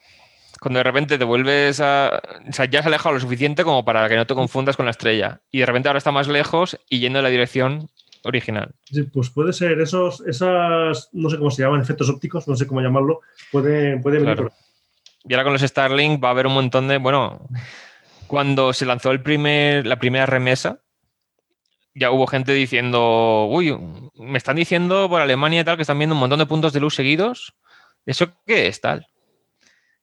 Cuando de repente te vuelves a... O sea, ya has alejado lo suficiente como para que no te confundas con la estrella. Y de repente ahora está más lejos y yendo en la dirección original. Sí, pues puede ser esos, esas, no sé cómo se llaman, efectos ópticos, no sé cómo llamarlo, puede, puede venir. Y ahora con los Starlink va a haber un montón de, bueno, cuando se lanzó el primer, la primera remesa, ya hubo gente diciendo, uy, me están diciendo por Alemania y tal que están viendo un montón de puntos de luz seguidos. ¿Eso qué es tal?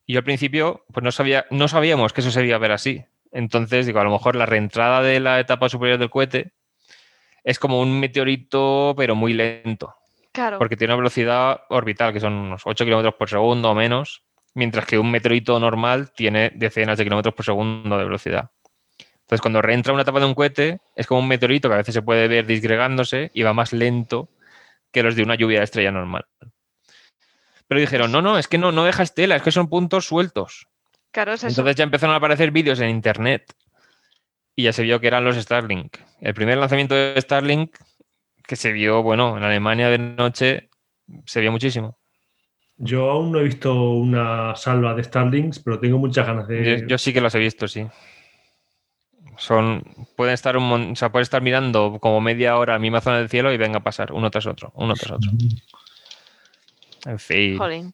Y yo al principio, pues no, sabía, no sabíamos que eso se iba a ver así. Entonces, digo, a lo mejor la reentrada de la etapa superior del cohete es como un meteorito, pero muy lento. Claro. Porque tiene una velocidad orbital, que son unos 8 kilómetros por segundo o menos, mientras que un meteorito normal tiene decenas de kilómetros por segundo de velocidad. Entonces, cuando reentra una etapa de un cohete, es como un meteorito que a veces se puede ver disgregándose y va más lento que los de una lluvia de estrella normal. Pero dijeron, no, no, es que no, no deja estela, es que son puntos sueltos. Claro, es Entonces ya empezaron a aparecer vídeos en internet y ya se vio que eran los Starlink. El primer lanzamiento de Starlink que se vio, bueno, en Alemania de noche, se vio muchísimo. Yo aún no he visto una salva de Starlinks, pero tengo muchas ganas de. Yo, sí que las he visto, sí. Son. Pueden estar un o sea, pueden estar mirando como media hora a la misma zona del cielo y venga a pasar uno tras otro, uno tras otro. En fin.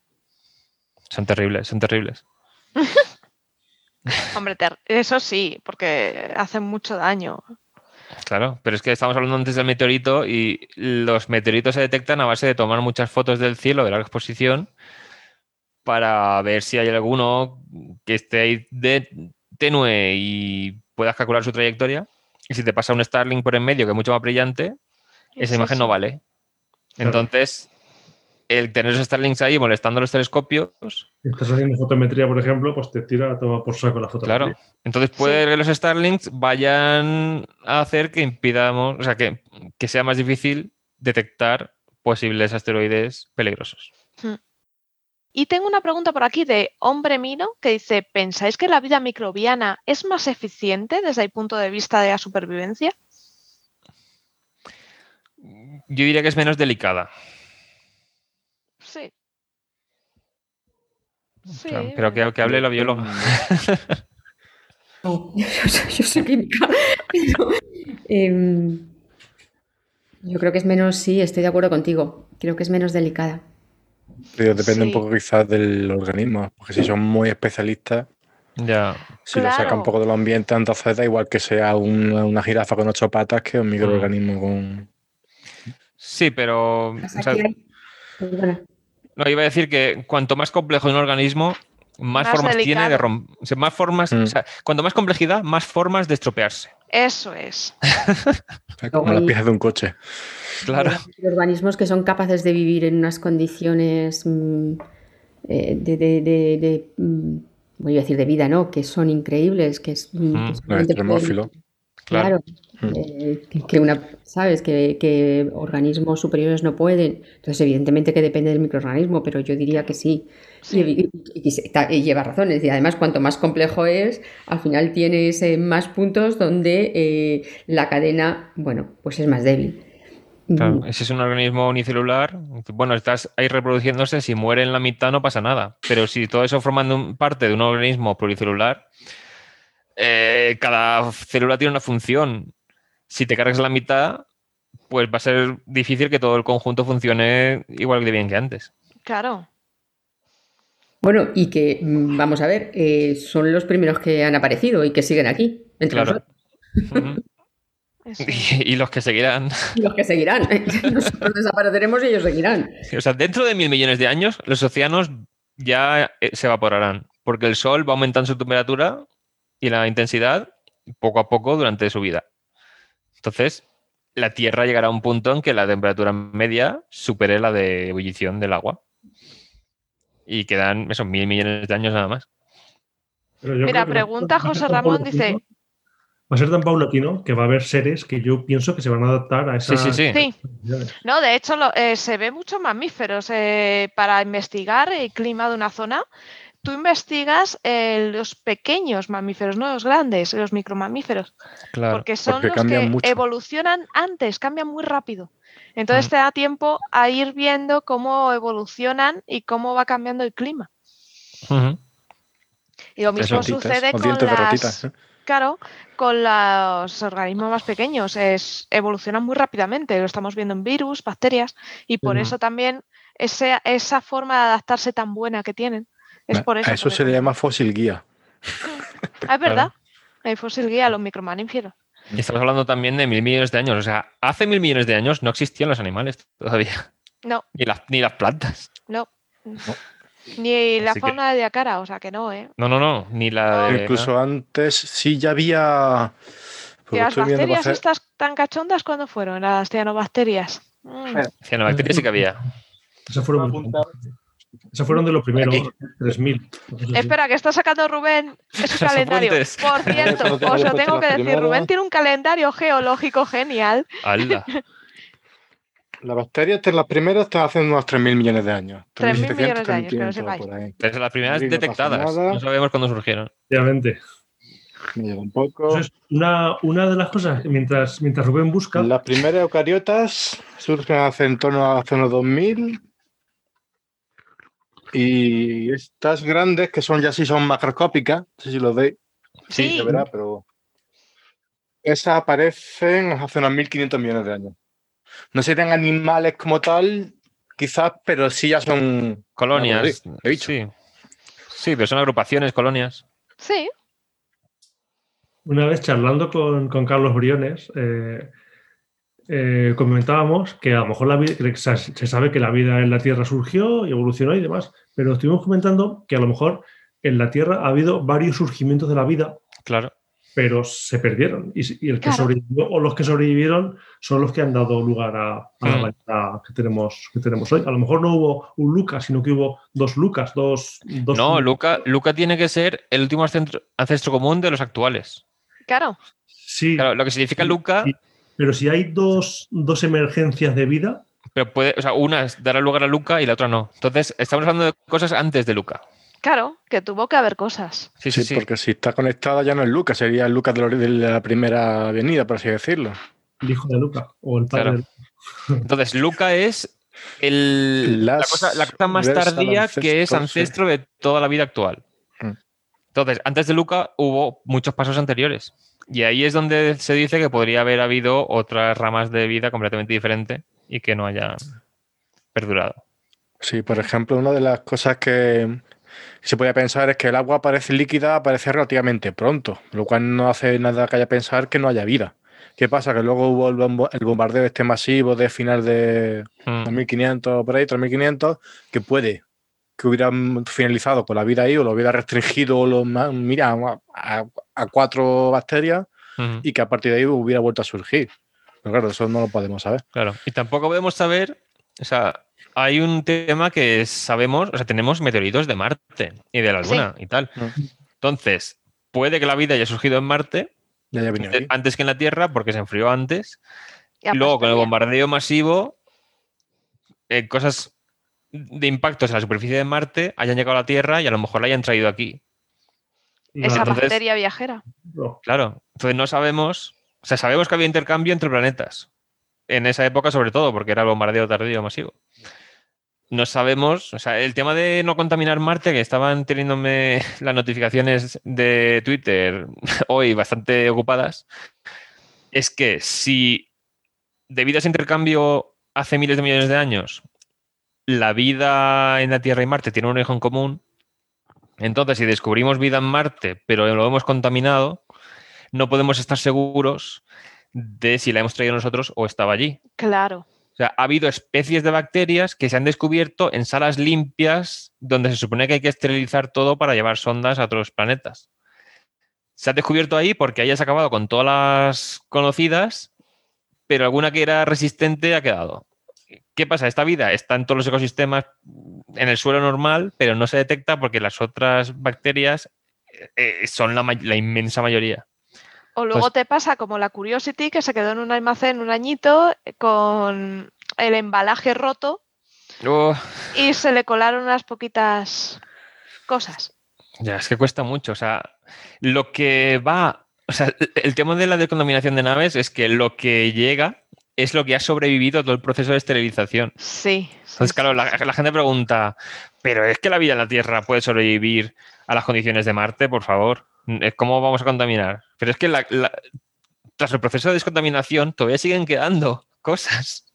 Son terribles, son terribles. Hombre, eso sí, porque hacen mucho daño. Claro, pero es que estamos hablando antes del meteorito y los meteoritos se detectan a base de tomar muchas fotos del cielo de larga exposición para ver si hay alguno que esté ahí de tenue y puedas calcular su trayectoria. Y si te pasa un Starlink por en medio que es mucho más brillante, esa imagen no vale. Entonces, el tener esos Starlinks ahí molestando los telescopios. Si estás haciendo fotometría, por ejemplo, pues te tira a tomar por saco la fotografía. Claro. Entonces puede que los Starlinks vayan a hacer que impidamos, o sea, que, sea más difícil detectar posibles asteroides peligrosos. Hmm. Y tengo una pregunta por aquí de Hombre Mino que dice, ¿pensáis que la vida microbiana es más eficiente desde el punto de vista de la supervivencia? Yo diría que es menos delicada. Pero que, hable la bióloga. No, yo, soy química. Em, yo creo que es menos, sí, estoy de acuerdo contigo. Creo que es menos delicada. depende un poco quizás del organismo, porque si son muy especialistas, ya. Si lo saca un poco del ambiente, entonces da igual que sea una, jirafa con ocho patas que un microorganismo con. Sí, pero. No, iba a decir que cuanto más complejo un organismo, más, formas tiene de romper. Más formas, mm. cuanto más complejidad, más formas de estropearse. Eso es. Como las piezas de un coche. Claro. Los organismos que son capaces de vivir en unas condiciones mm, eh, de, mm, voy a decir de vida, ¿no? Que son increíbles, que es. Claro. Eh, que, una, ¿sabes? Que, organismos superiores no pueden. Entonces, evidentemente que depende del microorganismo, pero yo diría que sí. Y, lleva razones. Y además, cuanto más complejo es, al final tienes eh, más puntos donde eh, la cadena, bueno, pues es más débil. Claro, mm. ese es un organismo unicelular. Bueno, estás ahí reproduciéndose, si muere en la mitad no pasa nada. Pero si todo eso forma parte de un organismo pluricelular, cada célula tiene una función si te cargas la mitad, pues va a ser difícil que todo el conjunto funcione igual de bien que antes. Claro. Bueno, y que, mm, vamos a ver, eh, son los primeros que han aparecido y que siguen aquí, entre claro. y, los que seguirán. Y los que seguirán. Nosotros desapareceremos y ellos seguirán. O sea, dentro de mil millones de años, los océanos ya eh, se evaporarán, porque el Sol va aumentando su temperatura y la intensidad poco a poco durante su vida. Entonces, la Tierra llegará a un punto en que la temperatura media supere la de ebullición del agua. Y quedan esos mil millones de años nada más. Mira, pregunta José Ramón, dice... Va a ser tan paulatino que va a haber seres que yo pienso que se van a adaptar a esa... Sí, sí, sí. No, de hecho eh, se ve muchos mamíferos eh, para investigar el clima de una zona tú investigas eh, los pequeños mamíferos, no los grandes, los micromamíferos. Claro, porque son los que evolucionan antes, cambian muy rápido. Entonces te da tiempo a ir viendo cómo evolucionan y cómo va cambiando el clima. Y lo mismo sucede con las... ¿eh? Claro, con los organismos más pequeños. Es, evolucionan muy rápidamente. Lo estamos viendo en virus, bacterias, y por eso también esa forma de adaptarse tan buena que tienen es por eso. A eso se le llama fósil guía. Ah, es verdad. Hay fósil guía, los micromamíferos. Y estamos hablando también de mil millones de años. O sea, hace mil millones de años no existían los animales todavía. No. Ni las, ni las plantas. No. Ni la fauna de Acara, o sea que no, ¿eh? No, no, no. Ni la de... Incluso antes sí ya había. las bacterias estas tan cachondas, ¿cuándo fueron? Las cianobacterias. Mm. Cianobacterias sí que había. Eso fueron esos fueron de los primeros 3.000. Espera, que está sacando Rubén su calendario. Por cierto, os lo tengo que decir, Rubén tiene un calendario geológico genial. ¡Hala! Las bacterias, las primeras, están haciendo unos 3.000 millones de años. 3.000 millones de años, que no sepáis. Pero las primeras detectadas, no, sabemos cuándo surgieron. Obviamente. un poco. una, una, de las cosas, mientras, mientras Rubén busca. Las primeras eucariotas surgen hace en torno a hace unos 2000, y estas grandes, que son ya sí son macroscópicas, no sé si lo veis. Sí, se verá, pero. Esas aparecen hace unos 1500 millones de años. No serían animales como tal, quizás, pero sí ya son. Colonias. He dicho. Sí. sí, pero son agrupaciones, colonias. Sí. Una vez charlando con, con Carlos Briones, eh, eh, comentábamos que a lo mejor la vida, se sabe que la vida en la Tierra surgió y evolucionó y demás, pero estuvimos comentando que a lo mejor en la Tierra ha habido varios surgimientos de la vida. Claro. Pero se perdieron. Y, el que sobrevivió o los que sobrevivieron son los que han dado lugar a, la mm. que tenemos, que tenemos hoy. A lo mejor no hubo un Lucas, sino que hubo dos Lucas, dos. no, Luca, Luca tiene que ser el último ancestro, común de los actuales. Claro. Sí. lo que significa Luca pero si hay dos, emergencias de vida. Pero puede, o sea, una dará lugar a Luca y la otra no. Entonces, estamos hablando de cosas antes de Luca. Claro, que tuvo que haber cosas. Sí, sí, sí. Porque si está conectada ya no es Luca, sería el Luca de la primera venida, por así decirlo. El hijo de Luca o el padre. Entonces, Luca es el, la, cosa, más tardía que es ancestro de toda la vida actual. Mm. Entonces, antes de Luca hubo muchos pasos anteriores. Y ahí es donde se dice que podría haber habido otras ramas de vida completamente diferentes y que no haya perdurado. Sí, por ejemplo, una de las cosas que se puede pensar es que el agua aparece líquida, aparece relativamente pronto, lo cual no hace nada que haya pensar que no haya vida. ¿Qué pasa? Que luego hubo el bombardeo este masivo de final de 2500, hmm. por ahí, 3500, que puede que hubiera finalizado con la vida ahí o lo hubiera restringido o lo, mira, a, cuatro bacterias y que a partir de ahí hubiera vuelto a surgir. Pero claro, eso no lo podemos saber. Claro, y tampoco podemos saber, o sea, hay un tema que sabemos, o sea, tenemos meteoritos de Marte y de la Luna y tal. Entonces, puede que la vida haya surgido en Marte antes, que en la Tierra porque se enfrió antes. Y, luego con el bombardeo masivo, eh, cosas de impactos en la superficie de Marte hayan llegado a la Tierra y a lo mejor la hayan traído aquí. Esa bacteria viajera. Claro, entonces no sabemos, o sea, sabemos que había intercambio entre planetas. En esa época sobre todo, porque era bombardeo tardío masivo. No sabemos, o sea, el tema de no contaminar Marte, que estaban teniéndome las notificaciones de Twitter hoy bastante ocupadas, es que si debido a ese intercambio hace miles de millones de años la vida en la Tierra y Marte tiene un origen común. Entonces, si descubrimos vida en Marte, pero lo hemos contaminado, no podemos estar seguros de si la hemos traído nosotros o estaba allí. Claro. O sea, ha habido especies de bacterias que se han descubierto en salas limpias donde se supone que hay que esterilizar todo para llevar sondas a otros planetas. Se ha descubierto ahí porque hayas acabado con todas las conocidas pero alguna que era resistente ha quedado. ¿Qué pasa? Esta vida está en todos los ecosistemas en el suelo normal, pero no se detecta porque las otras bacterias eh, son la, inmensa mayoría. O luego te pasa como la Curiosity, que se quedó en un almacén un añito con el embalaje roto oh. y se le colaron unas poquitas cosas. Ya, es que cuesta mucho. O sea, lo que va. O sea, el tema de la decontaminación de naves es que lo que llega es lo que ha sobrevivido todo el proceso de esterilización. Sí. Entonces, claro, la, gente pregunta, ¿pero es que la vida en la Tierra puede sobrevivir a las condiciones de Marte? Por favor, ¿cómo vamos a contaminar? Pero es que tras el proceso de descontaminación todavía siguen quedando cosas.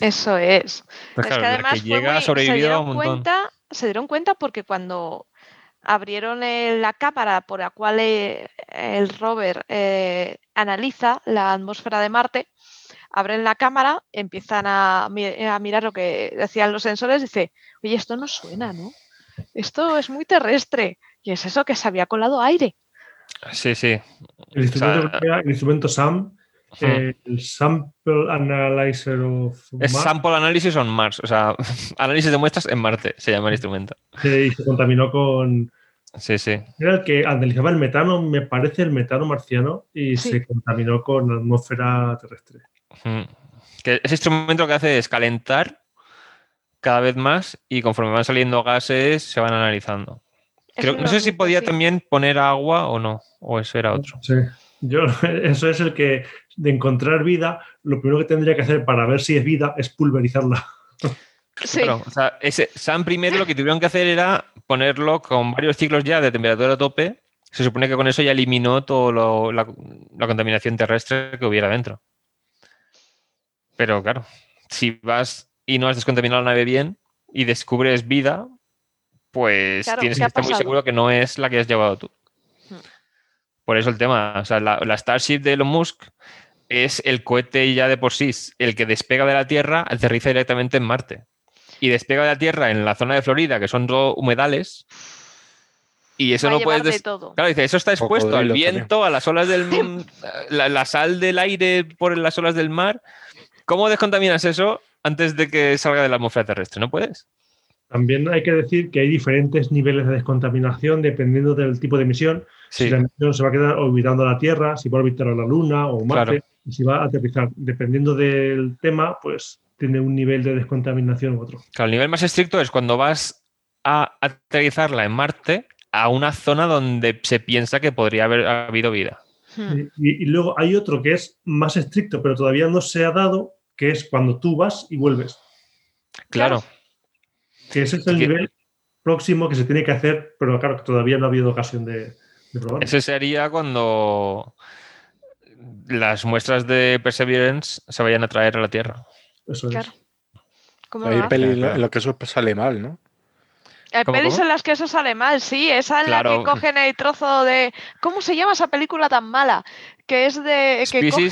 Eso es. Pues es que además llega, se, dieron cuenta, se dieron cuenta porque cuando abrieron la cámara por la cual eh, el rover eh, analiza la atmósfera de Marte, abren la cámara, empiezan a, mirar lo que decían los sensores, dice, oye, esto no suena, ¿no? Esto es muy terrestre. Y es eso que se había colado aire. Sí, sí. El instrumento, SAM, el Sample Analyzer of Es Sample Analysis on Mars, o sea, análisis de muestras en Marte se llama el instrumento. Sí, y se contaminó con, Sí, sí. Era el que analizaba el metano, me parece el metano marciano, y se contaminó con la atmósfera terrestre. Que ese instrumento lo que hace es calentar cada vez más y conforme van saliendo gases se van analizando. No sé si podía también poner agua o no, o eso era otro. Sí. Yo, eso es el que de encontrar vida, lo primero que tendría que hacer para ver si es vida es pulverizarla. Sí. o sea, ese Sam primero lo que tuvieron que hacer era ponerlo con varios ciclos ya de temperatura a tope. Se supone que con eso ya eliminó toda la, contaminación terrestre que hubiera dentro. Pero claro, si vas y no has descontaminado la nave bien y descubres vida, pues tienes que estar muy seguro que no es la que has llevado tú. Hmm. Por eso el tema, o sea, la, la, Starship de Elon Musk es el cohete ya de por sí, el que despega de la Tierra, aterriza directamente en Marte. Y despega de la Tierra en la zona de Florida, que son dos humedales, y eso no puedes. Claro, dice, eso está expuesto al viento, a las olas del. la, la, sal del aire por las olas del mar. ¿Cómo descontaminas eso antes de que salga de la atmósfera terrestre? No puedes. También hay que decir que hay diferentes niveles de descontaminación dependiendo del tipo de emisión. Si la emisión se va a quedar orbitando la Tierra, si va a orbitar a la Luna o Marte, si va a aterrizar. Dependiendo del tema, pues tiene un nivel de descontaminación u otro. Claro, el nivel más estricto es cuando vas a aterrizarla en Marte a una zona donde se piensa que podría haber habido vida. Hmm. Y, y, luego hay otro que es más estricto, pero todavía no se ha dado, que es cuando tú vas y vuelves. Claro. Que ese es el nivel próximo que se tiene que hacer, pero claro, que todavía no ha habido ocasión de, probar. Ese sería cuando las muestras de Perseverance se vayan a traer a la Tierra. Eso claro. Hay pelis en lo que eso sale mal, ¿no? Hay pelis en las que eso sale mal, sí. Esa en la que cogen el trozo de. ¿Cómo se llama esa película tan mala? Que es de. Que cogen...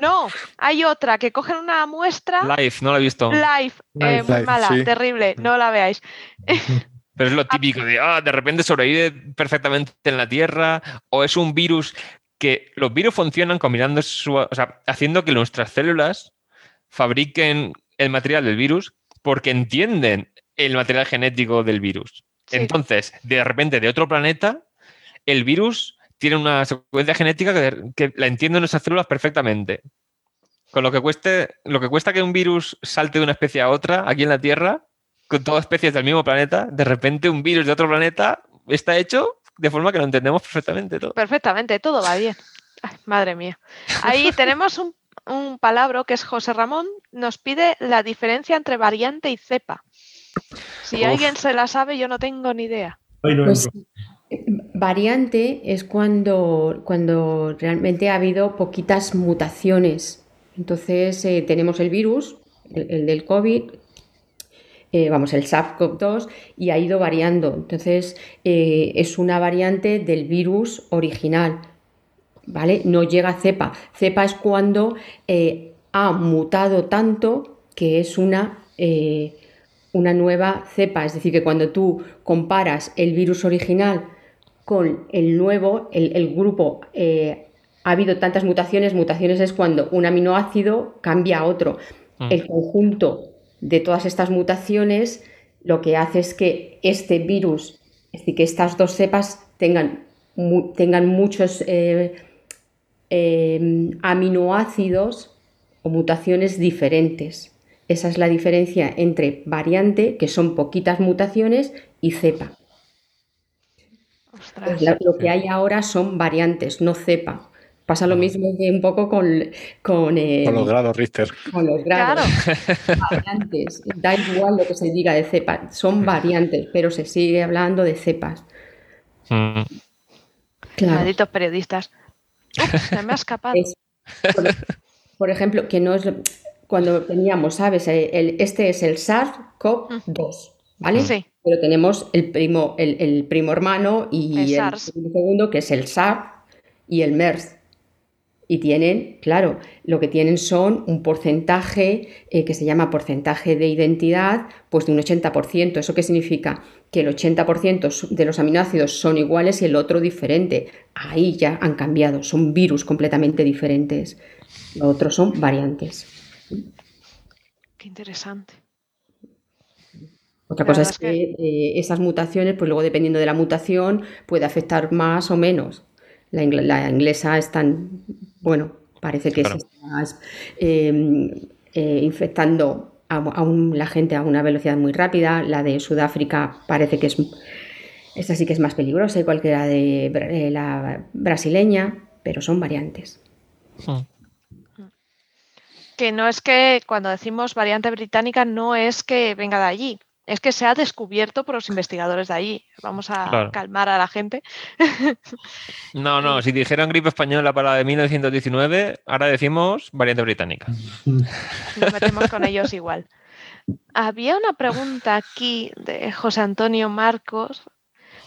No, hay otra que cogen una muestra. Live, no la he visto. Live, eh, muy mala, terrible, no la veáis. Pero es lo típico de, ah, de repente sobrevive perfectamente en la Tierra, o es un virus que los virus funcionan combinando su, o sea, haciendo que nuestras células fabriquen el material del virus porque entienden el material genético del virus. Entonces, de repente, de otro planeta, el virus tiene una secuencia genética que, la entienden nuestras células perfectamente. Con lo que, cueste, lo que cuesta que un virus salte de una especie a otra aquí en la Tierra, con todas especies del mismo planeta, de repente un virus de otro planeta está hecho de forma que lo entendemos perfectamente todo. Perfectamente, todo va bien. madre mía. Ahí tenemos un, un palabra que es José Ramón, nos pide la diferencia entre variante y cepa. Si alguien se la sabe, yo no tengo ni idea. Pues, Variante es cuando, cuando realmente ha habido poquitas mutaciones. Entonces eh, tenemos el virus, el, del COVID, eh, vamos, el SARS-CoV-2, y ha ido variando. Entonces eh, es una variante del virus original. ¿Vale? No llega a cepa. Cepa es cuando ha mutado tanto que es una una nueva cepa, es decir, que cuando tú comparas el virus original con el nuevo, el, grupo eh, ha habido tantas mutaciones, mutaciones es cuando un aminoácido cambia a otro. Mm. El conjunto de todas estas mutaciones lo que hace es que este virus, es decir, que estas dos cepas tengan, tengan muchos eh, eh, aminoácidos o mutaciones diferentes. Esa es la diferencia entre variante, que son poquitas mutaciones, y cepa. Pues lo que hay ahora son variantes, no cepa. Pasa lo mismo que un poco con, con, los grados Richter. Con los grados. Variantes. Da igual lo que se diga de cepa. Son variantes, pero se sigue hablando de cepas. Mm. Malditos periodistas. se me ha escapado. por, ejemplo, que no es cuando teníamos, ¿sabes? El, este es el SARS-CoV-2, ¿vale? Sí. Pero tenemos el primo, el, primo hermano y el, segundo, que es el SARS y el MERS. Y tienen, claro, lo que tienen son un porcentaje eh, que se llama porcentaje de identidad, pues de un 80%. ¿Eso qué significa? Que el 80% de los aminoácidos son iguales y el otro diferente. Ahí ya han cambiado, son virus completamente diferentes. Los otros son variantes. Qué interesante. Otra cosa es que, eh, esas mutaciones, pues luego dependiendo de la mutación, puede afectar más o menos. La, inglesa es tan, bueno, parece que se está em, eh, infectando a, la gente a una velocidad muy rápida. La de Sudáfrica parece que es, esta sí que es más peligrosa, igual que la de eh, la brasileña, pero son variantes. Hmm que no es que cuando decimos variante británica no es que venga de allí, es que se ha descubierto por los investigadores de allí. Vamos a calmar a la gente. No, no, si dijeran gripe española para la de 1919, ahora decimos variante británica. Nos metemos con ellos igual. Había una pregunta aquí de José Antonio Marcos,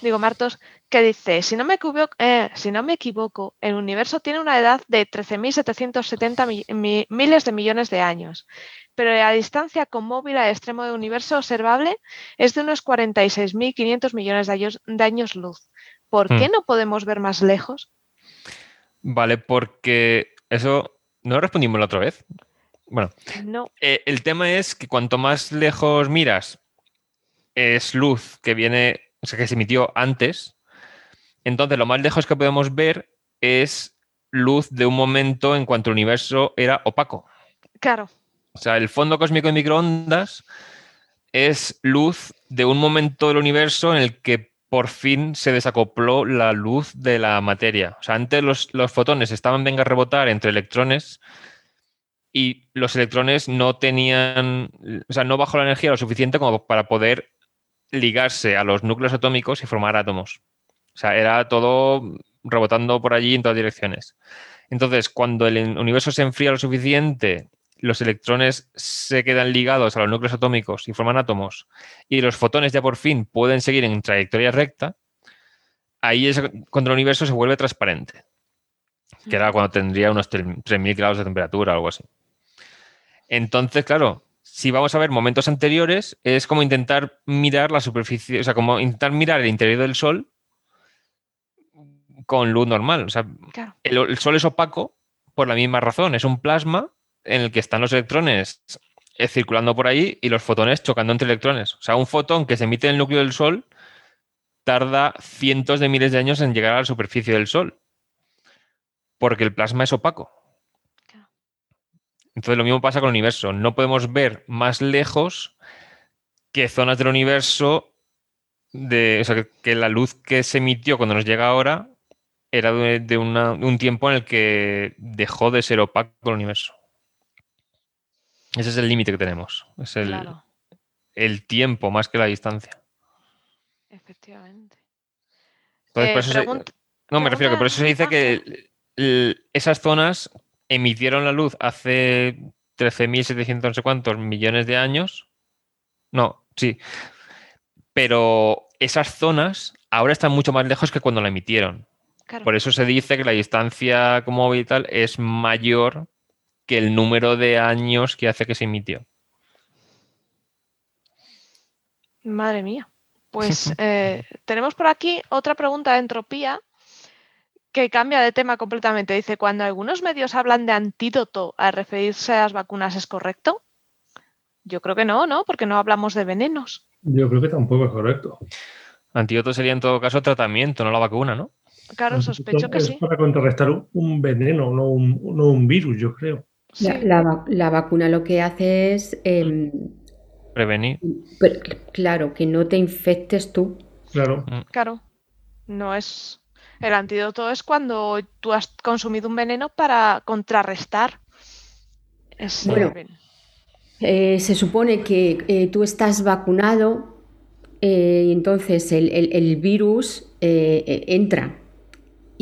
digo Martos, que dice, si no me equivoco, eh, si no me equivoco el universo tiene una edad de 13.770 miles de millones de años, pero la distancia con móvil al extremo del universo observable es de unos 46.500 millones de años, luz. ¿Por qué hmm. no podemos ver más lejos? Vale, porque eso no respondimos la otra vez. Bueno, no. Eh, el tema es que cuanto más lejos miras, es luz que viene, o sea, que se emitió antes, entonces, lo más lejos que podemos ver es luz de un momento en cuanto el universo era opaco. Claro. O sea, el fondo cósmico de microondas es luz de un momento del universo en el que por fin se desacopló la luz de la materia. O sea, antes los, fotones estaban venga a rebotar entre electrones y los electrones no tenían, o sea, no bajó la energía lo suficiente como para poder ligarse a los núcleos atómicos y formar átomos. O sea, era todo rebotando por allí en todas direcciones. Entonces, cuando el universo se enfría lo suficiente, los electrones se quedan ligados a los núcleos atómicos y forman átomos, y los fotones ya por fin pueden seguir en trayectoria recta, ahí es cuando el universo se vuelve transparente, que era cuando tendría unos 3.000 grados de temperatura o algo así. Entonces, claro, si vamos a ver momentos anteriores, es como intentar mirar la superficie, o sea, como intentar mirar el interior del Sol con luz normal. O sea, el, Sol es opaco por la misma razón. Es un plasma en el que están los electrones eh, circulando por ahí y los fotones chocando entre electrones. O sea, un fotón que se emite en el núcleo del Sol tarda cientos de miles de años en llegar a la superficie del Sol. Porque el plasma es opaco. Entonces lo mismo pasa con el universo. No podemos ver más lejos que zonas del universo de, o sea, que, la luz que se emitió cuando nos llega ahora era de, un tiempo en el que dejó de ser opaco el universo. Ese es el límite que tenemos. Es el, el, tiempo más que la distancia. Efectivamente. Eh, no, me refiero que por eso se dice que esas zonas emitieron la luz hace 13.700 no sé cuántos millones de años. No, sí. Pero esas zonas ahora están mucho más lejos que cuando la emitieron. Por eso se dice que la distancia como vital es mayor que el número de años que hace que se emitió. Madre mía. Pues eh, tenemos por aquí otra pregunta de entropía que cambia de tema completamente. Dice, cuando algunos medios hablan de antídoto al referirse a las vacunas, ¿es correcto? Yo creo que no, ¿no? Porque no hablamos de venenos. Yo creo que tampoco es correcto. Antídoto sería en todo caso tratamiento, no la vacuna, ¿no? Claro, sospecho que es sí. Para contrarrestar un veneno, no un, virus, yo creo. La, vacuna lo que hace es... Em, Prevenir. claro, que no te infectes tú. Claro. Mm. Claro. No es... El antídoto es cuando tú has consumido un veneno para contrarrestar ese veneno. Eh, se supone que eh, tú estás vacunado eh, y entonces el, virus entra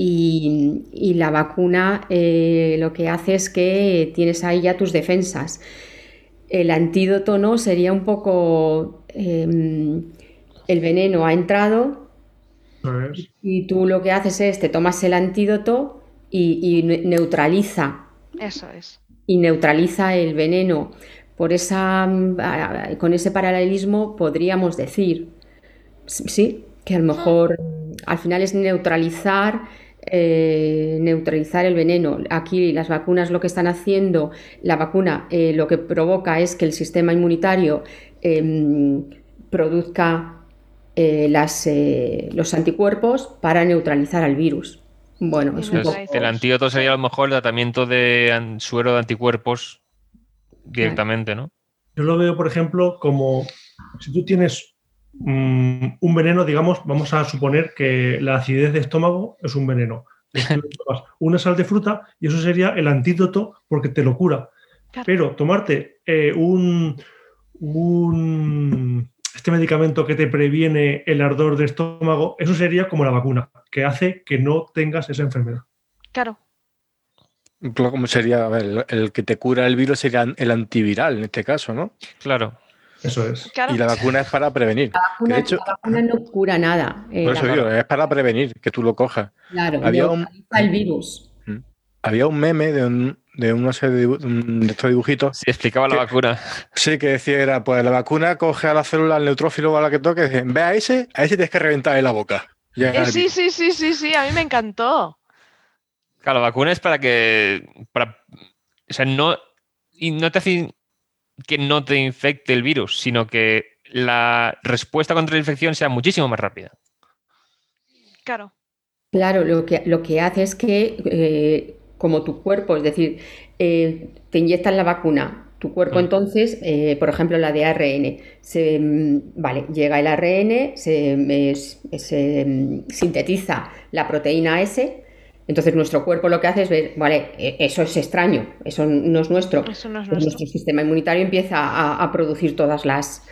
y, la vacuna lo que hace es que tienes ahí ya tus defensas. El antídoto no sería un poco em, el veneno ha entrado y tú lo que haces es te tomas el antídoto y neutraliza. Eso es. Y neutraliza el veneno por esa, mm, con ese paralelismo podríamos decir, sí, que a lo mejor al final es neutralizar, eh, neutralizar el veneno. Aquí las vacunas lo que están haciendo, la vacuna eh, lo que provoca es que el sistema inmunitario em, produzca eh, las, los anticuerpos para neutralizar al virus. Bueno, es un El antídoto sería a lo mejor el tratamiento de suero de anticuerpos directamente, ¿no? Yo lo veo, por ejemplo, como si tú tienes mm, un veneno, digamos, vamos a suponer que la acidez de estómago es un veneno. una sal de fruta y eso sería el antídoto porque te lo cura. Pero tomarte eh, un, un, este medicamento que te previene el ardor de estómago, eso sería como la vacuna, que hace que no tengas esa enfermedad. Claro. Como sería, a ver, el que te cura el virus sería el antiviral en este caso, ¿no? Claro. Eso es. Y la vacuna es para prevenir. La vacuna, no cura nada. Eh, por eso digo, es para prevenir, que tú lo cojas. Claro, había un, el virus. Mm. Había un meme de, un, de una serie de, estos dibujitos. Sí, explicaba la vacuna. Sí, que decía, era, pues la vacuna coge a la célula, al neutrófilo o a la que toque, y ve a ese, a ese tienes que reventar en la boca. Eh, sí, sí, sí, sí, sí, a mí me encantó. Claro, la vacuna es para que. Para, o sea, no. Y no te hace que no te infecte el virus, sino que la respuesta contra la infección sea muchísimo más rápida. Claro. Claro, lo que, lo que hace es que, eh, como tu cuerpo, es decir, eh, te inyectan la vacuna, tu cuerpo mm. entonces, eh, por ejemplo, la de ARN, se, mm, vale, llega el ARN, se, se mm, sintetiza la proteína S, entonces nuestro cuerpo lo que hace es ver, vale, e, eso es extraño, eso no es nuestro. Eso no es pues nuestro. sistema inmunitario empieza a, producir todas las,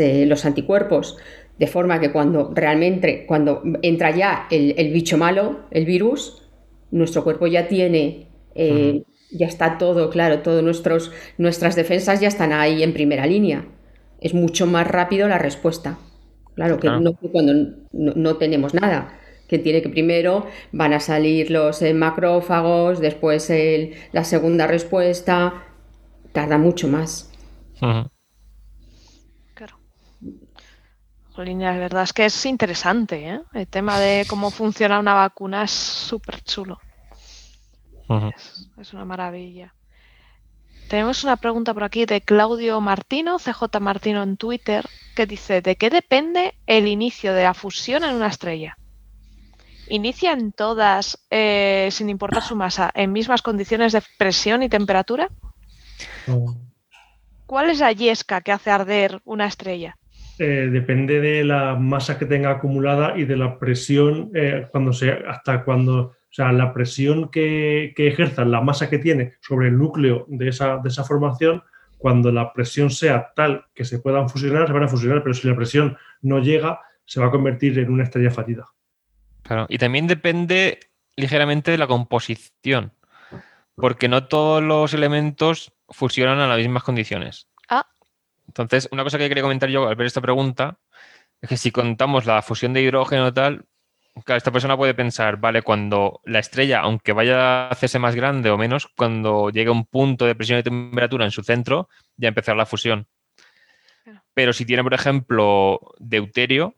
eh, los anticuerpos, de forma que cuando realmente, cuando entra ya el, bicho malo, el virus, nuestro cuerpo ya tiene, eh, ya está todo, claro, todas nuestras defensas ya están ahí en primera línea. Es mucho más rápido la respuesta. Claro, que no cuando no tenemos nada que tiene que primero van a salir los eh, macrófagos, después el, la segunda respuesta, tarda mucho más. Claro. la verdad es que es interesante, ¿eh? El tema de cómo funciona una vacuna es súper chulo. es, una maravilla. Tenemos una pregunta por aquí de Claudio Martino, CJ Martino en Twitter, que dice, ¿de qué depende el inicio de la fusión en una estrella? ¿Inician todas, eh, sin importar su masa, en mismas condiciones de presión y temperatura? ¿Cuál es la yesca que hace arder una estrella? Eh, depende de la masa que tenga acumulada y de la presión eh, cuando sea, hasta cuando, o sea, la presión que, ejerza la masa que tiene sobre el núcleo de esa, de esa formación, cuando la presión sea tal que se puedan fusionar, se van a fusionar, pero si la presión no llega, se va a convertir en una estrella fallida. Claro, y también depende ligeramente de la composición, porque no todos los elementos fusionan a las mismas condiciones. Ah. Entonces, una cosa que quería comentar yo al ver esta pregunta es que si contamos la fusión de hidrógeno tal, claro, esta persona puede pensar, vale, cuando la estrella, aunque vaya a hacerse más grande o menos, cuando llegue a un punto de presión y temperatura en su centro, ya empezará la fusión. Pero si tiene, por ejemplo, deuterio,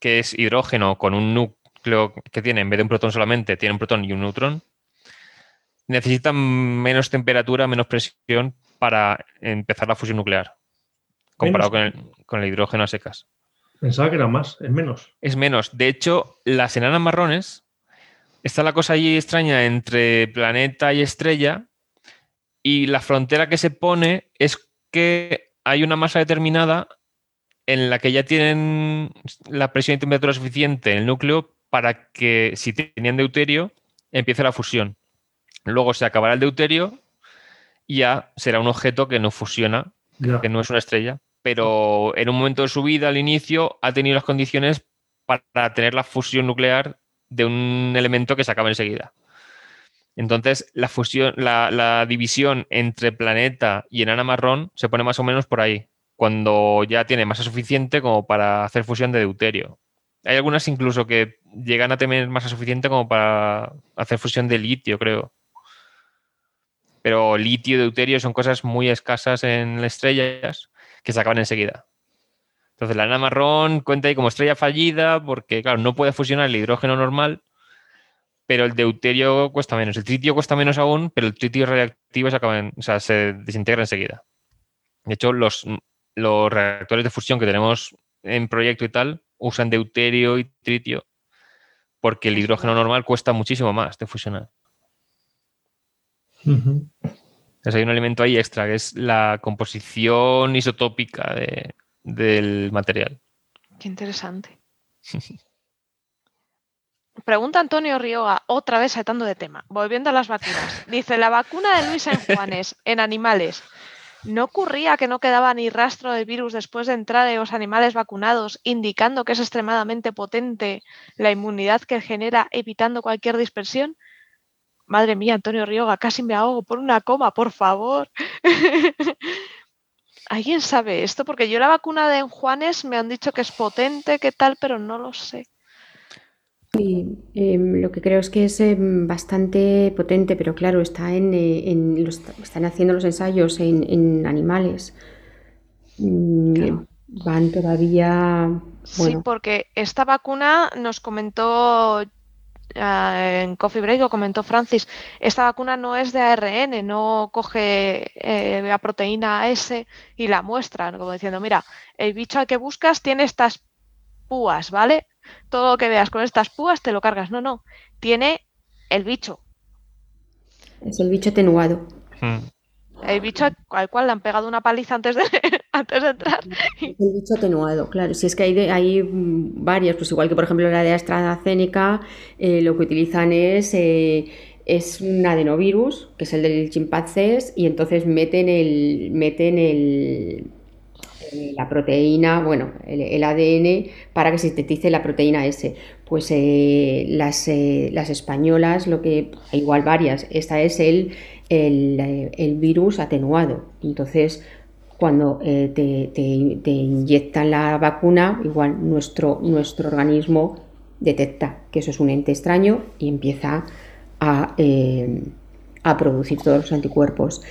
que es hidrógeno con un núcleo que tiene, en vez de un protón solamente, tiene un protón y un neutrón, necesitan menos temperatura, menos presión para empezar la fusión nuclear, comparado con el, con el, hidrógeno a secas. Pensaba que era más, es menos. Es menos. De hecho, las enanas marrones, está la cosa allí extraña entre planeta y estrella, y la frontera que se pone es que hay una masa determinada en la que ya tienen la presión y temperatura suficiente en el núcleo para que, si tenían deuterio, empiece la fusión. Luego se acabará el deuterio y ya será un objeto que no fusiona, que no es una estrella. Pero en un momento de su vida, al inicio, ha tenido las condiciones para tener la fusión nuclear de un elemento que se acaba enseguida. Entonces, la fusión, la, división entre planeta y enana marrón se pone más o menos por ahí, cuando ya tiene masa suficiente como para hacer fusión de deuterio. Hay algunas incluso que llegan a tener masa suficiente como para hacer fusión de litio, creo. Pero litio y deuterio son cosas muy escasas en las estrellas que se acaban enseguida. Entonces la enana marrón cuenta ahí como estrella fallida porque, claro, no puede fusionar el hidrógeno normal pero el deuterio cuesta menos. El tritio cuesta menos aún, pero el tritio reactivo se, acaba o sea, se desintegra enseguida. De hecho, los, los reactores de fusión que tenemos en proyecto y tal usan deuterio y tritio porque el hidrógeno normal cuesta muchísimo más de fusionar. Entonces hay un elemento ahí extra, que es la composición isotópica del material. Qué interesante. Pregunta Antonio Rioga, otra vez saltando de tema, volviendo a las vacunas. Dice, la vacuna de Luis en Juanes en animales, ¿no ocurría que no quedaba ni rastro del virus después de entrar en los animales vacunados, indicando que es extremadamente potente la inmunidad que genera, evitando cualquier dispersión? Madre mía, Antonio Rioga, casi me ahogo por una coma, por favor. ¿Alguien sabe esto? Porque yo la vacuna de Juanes me han dicho que es potente, que tal, pero no lo sé. Sí, em, lo que creo es que es em, bastante potente, pero claro, está en, eh, están haciendo los ensayos en, animales. Mm, van todavía. Sí, porque esta vacuna nos comentó ah, en Coffee Break, o comentó Francis, esta vacuna no es de ARN, no coge eh, la proteína S y la muestra, como diciendo, mira, el bicho al que buscas tiene estas púas, ¿vale? Todo lo que veas con estas púas te lo cargas. No, no. Tiene el bicho. Es el bicho atenuado. Hmm. El bicho al cual le han pegado una paliza antes de, antes de entrar. El bicho atenuado, claro. Si es que hay, hay varias, pues igual que por ejemplo la de AstraZeneca, eh, lo que utilizan es, eh, es un adenovirus, que es el del chimpancés, y entonces meten el, meten el, la proteína, bueno, el, ADN para que sintetice la proteína S. Pues eh, las, eh, las, españolas, lo que, igual varias, esta es el, el, virus atenuado. Entonces, cuando te, inyectan la vacuna, igual nuestro, nuestro organismo detecta que eso es un ente extraño y empieza a, a producir todos los anticuerpos.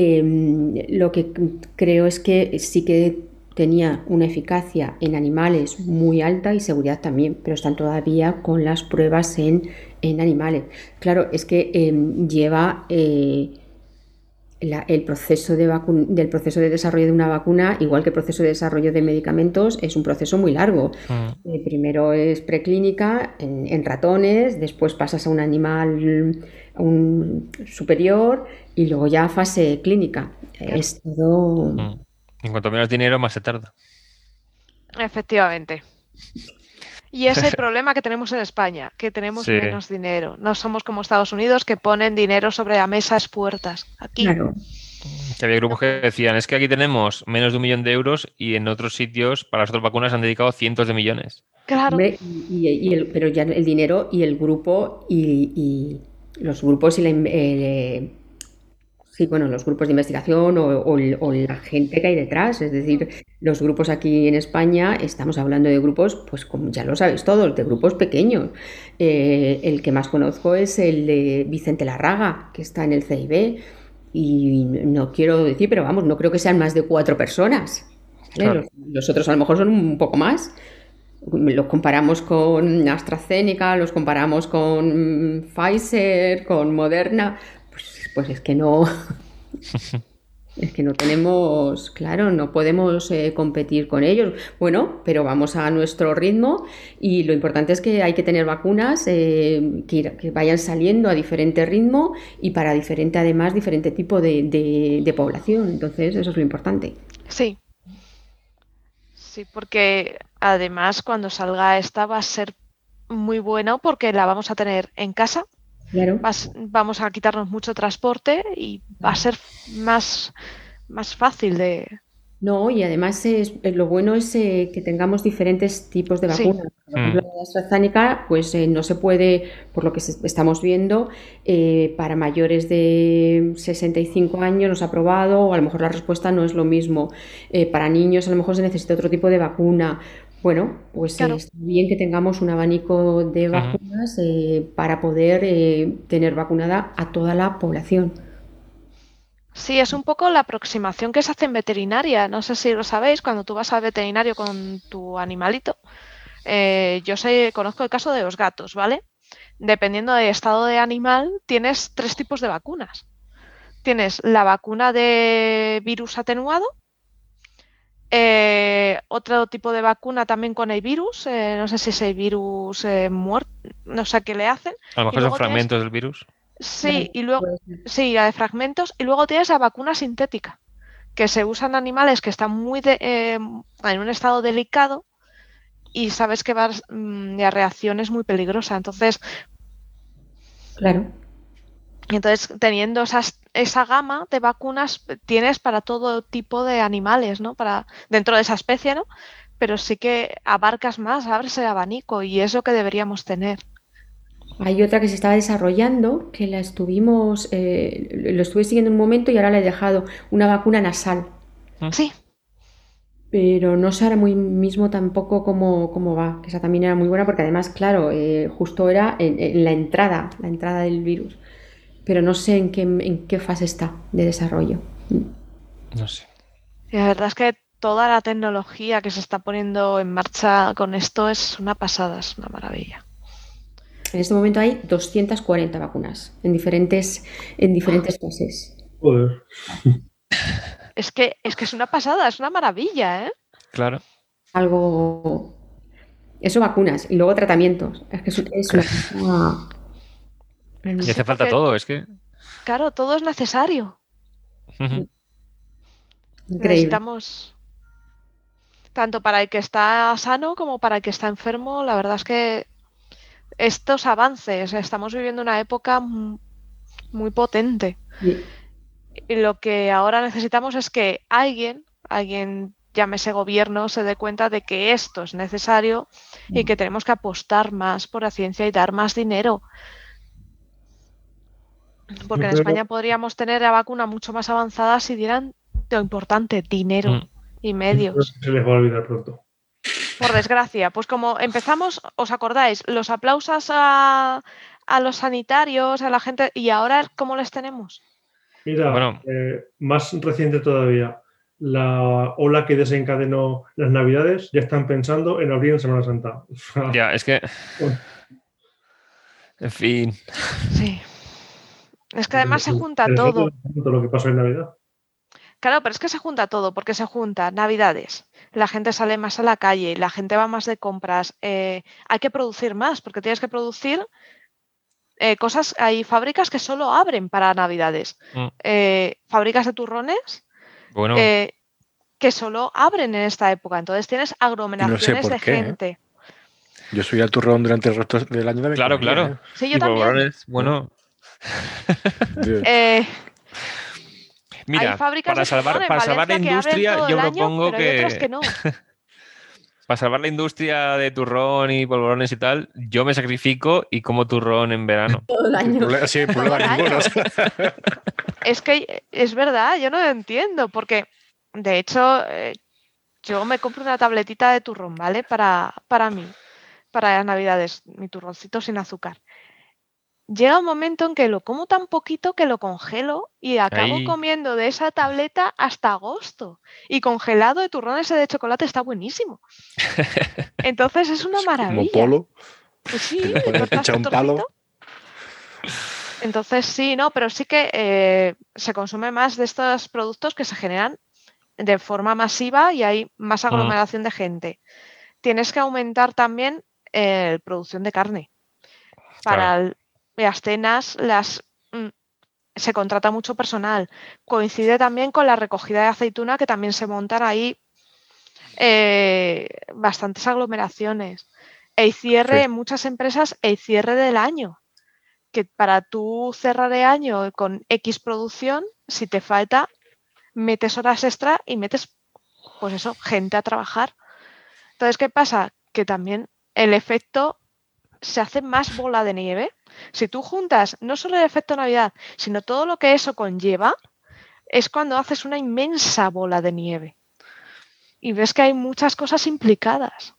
Em, lo que creo es que sí que tenía una eficacia en animales muy alta y seguridad también, pero están todavía con las pruebas en, animales. Claro, es que em, lleva eh, el proceso de del proceso de desarrollo de una vacuna, igual que el proceso de desarrollo de medicamentos, es un proceso muy largo. Mm. Eh, primero es preclínica en, ratones, después pasas a un animal un superior y luego ya fase clínica. Es todo. Mm. En cuanto menos dinero, más se tarda. Efectivamente. Y ese es el problema que tenemos en España, que tenemos menos dinero. No somos como Estados Unidos que ponen dinero sobre la mesa puertas. Aquí. Claro. Que había grupos que decían, es que aquí tenemos menos de un millón de euros y en otros sitios para las otras vacunas han dedicado cientos de millones. Claro. y, el, pero ya el dinero y el grupo y, los grupos y la, eh, Sí, bueno, los grupos de investigación o, la gente que hay detrás. Es decir, los grupos aquí en España, estamos hablando de grupos, pues como ya lo sabéis todos, de grupos pequeños. Eh, el que más conozco es el de Vicente Larraga, que está en el CIB. Y no quiero decir, pero vamos, no creo que sean más de cuatro personas. Los, otros a lo mejor son un poco más. Los comparamos con AstraZeneca, los comparamos con Pfizer, con Moderna, pues, pues es que no. Es que no tenemos, claro, no podemos eh, competir con ellos. Bueno, pero vamos a nuestro ritmo y lo importante es que hay que tener vacunas eh, que, vayan saliendo a diferente ritmo y para diferente, además, diferente tipo de población. Entonces, eso es lo importante. Sí. Sí, porque además cuando salga esta va a ser muy bueno porque la vamos a tener en casa vamos a quitarnos mucho transporte y va a ser más, más fácil de... No, y además es, eh, lo bueno es eh, que tengamos diferentes tipos de vacunas. Por ejemplo, mm. la AstraZeneca, pues eh, no se puede, por lo que estamos viendo, para mayores de 65 años no se ha aprobado, o a lo mejor la respuesta no es lo mismo. para niños a lo mejor se necesita otro tipo de vacuna. Bueno, pues es bien que tengamos un abanico de vacunas eh, para poder eh, tener vacunada a toda la población. Sí, es un poco la aproximación que se hace en veterinaria. No sé si lo sabéis, cuando tú vas al veterinario con tu animalito, eh, yo sé, conozco el caso de los gatos, ¿vale? Dependiendo del estado de animal, tienes tres tipos de vacunas. Tienes la vacuna de virus atenuado, eh, otro tipo de vacuna también con el virus, eh, no sé si es el virus eh, muerto, no sé qué le hacen. A lo mejor son fragmentos del virus. Sí, y luego sí, la de fragmentos, y luego tienes la vacuna sintética, que se usan animales que están muy en un estado delicado y sabes que va, mm, la reacción es muy peligrosa. Entonces, claro. Y entonces, teniendo esas, esa gama de vacunas, tienes para todo tipo de animales, ¿no? Para, dentro de esa especie, ¿no? Pero sí que abarcas más, abres el abanico y es lo que deberíamos tener. Hay otra que se estaba desarrollando, que la estuvimos, eh, lo estuve siguiendo un momento y ahora le he dejado una vacuna nasal. Ah. Sí. Pero no sé ahora muy mismo tampoco cómo, cómo va, que esa también era muy buena porque además, claro, eh, justo era en, la entrada, la entrada del virus pero no sé en qué, en qué fase está de desarrollo. No sé. La verdad es que toda la tecnología que se está poniendo en marcha con esto es una pasada, es una maravilla. En este momento hay 240 vacunas en diferentes, en diferentes fases. Joder. Es que, es que es una pasada, es una maravilla, ¿eh? Claro. Algo. Eso vacunas y luego tratamientos. Es que es, una y hace falta todo, es que. Claro, todo es necesario. Necesitamos tanto para el que está sano como para el que está enfermo. La verdad es que estos avances, estamos viviendo una época muy potente. Y lo que ahora necesitamos es que alguien, alguien llámese gobierno, se dé cuenta de que esto es necesario y que tenemos que apostar más por la ciencia y dar más dinero. Porque en España podríamos tener la vacuna mucho más avanzada si dieran lo importante, dinero mm. y medios. Se les va a olvidar pronto. Por desgracia, pues como empezamos, ¿os acordáis? Los aplausos a, los sanitarios, a la gente, y ahora ¿cómo les tenemos? Mira, eh, más reciente todavía, la ola que desencadenó las navidades, ya están pensando en abrir en Semana Santa. ya, es que... En fin. Sí. Es que además se junta todo. Lo que pasó en Navidad. Claro, pero es que se junta todo, porque se junta Navidades, la gente sale más a la calle, la gente va más de compras, eh, hay que producir más, porque tienes que producir eh, cosas, hay fábricas que solo abren para Navidades, mm. eh, fábricas de turrones que solo abren en esta época, entonces tienes aglomeraciones de gente. Yo soy al turrón durante el resto del año. Claro, claro. Sí, yo también. bueno, eh, Mira, para salvar, para salvar la industria, yo propongo que. para salvar la industria de turrón y polvorones y tal, yo me sacrifico y como turrón en verano. Todo el año. Sí, ninguno. es que es verdad, yo no lo entiendo, porque de hecho, eh, yo me compro una tabletita de turrón, ¿vale? Para, para mí, para las navidades, mi turroncito sin azúcar. Llega un momento en que lo como tan poquito que lo congelo y acabo comiendo de esa tableta hasta agosto. Y congelado de turrón ese de chocolate está buenísimo. Entonces es una maravilla. Como polo. Pues sí, un palo. Entonces sí, no, pero sí que eh, se consume más de estos productos que se generan de forma masiva y hay más mm. aglomeración de gente. Tienes que aumentar también la eh, producción de carne. Para las cenas las, mm, se contrata mucho personal. Coincide también con la recogida de aceituna que también se montan ahí eh, bastantes aglomeraciones. El cierre en muchas empresas, el cierre del año. Que para tú cerrar de año con X producción, si te falta, metes horas extra y metes, pues eso, gente a trabajar. Entonces, ¿qué pasa? Que también el efecto se hace más bola de nieve. Si tú juntas no solo el efecto Navidad, sino todo lo que eso conlleva, es cuando haces una inmensa bola de nieve. Y ves que hay muchas cosas implicadas.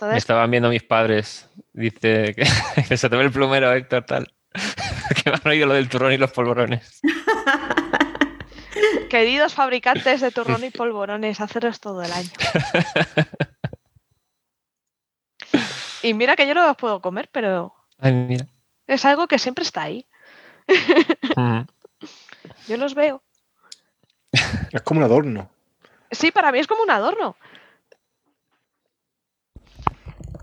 Me estaban viendo mis padres. Dice que, se te ve el plumero, Héctor, tal. que me han oído lo del turrón y los polvorones. Queridos fabricantes de turrón y polvorones, haceros todo el año. Y mira que yo no los puedo comer, pero es algo que siempre está ahí. Yo los veo. Es como un adorno. Sí, para mí es como un adorno.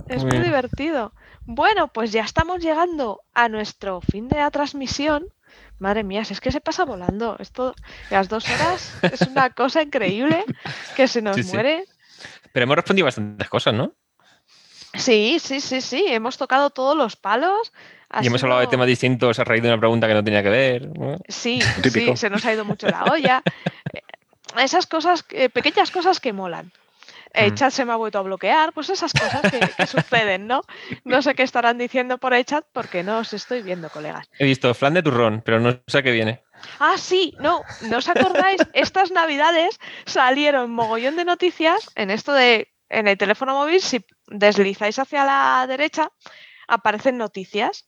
Es muy divertido. Bueno, pues ya estamos llegando a nuestro fin de la transmisión. Madre mía, si es que se pasa volando. Esto, las dos horas, es una cosa increíble que se nos muere. Pero hemos respondido bastantes cosas, ¿no? Sí, sí, sí, sí. Hemos tocado todos los palos. y hemos hablado de temas distintos a raíz de una pregunta que no tenía que ver. Sí, sí, se nos ha ido mucho la olla. Eh, esas cosas, eh, pequeñas cosas que molan el chat se me ha vuelto a bloquear, pues esas cosas que, suceden, ¿no? No sé qué estarán diciendo por el chat porque no os estoy viendo, colegas. He visto flan de turrón, pero no sé a qué viene. Ah, sí, no, ¿no os acordáis? Estas navidades salieron mogollón de noticias en esto de, en el teléfono móvil, si deslizáis hacia la derecha, aparecen noticias.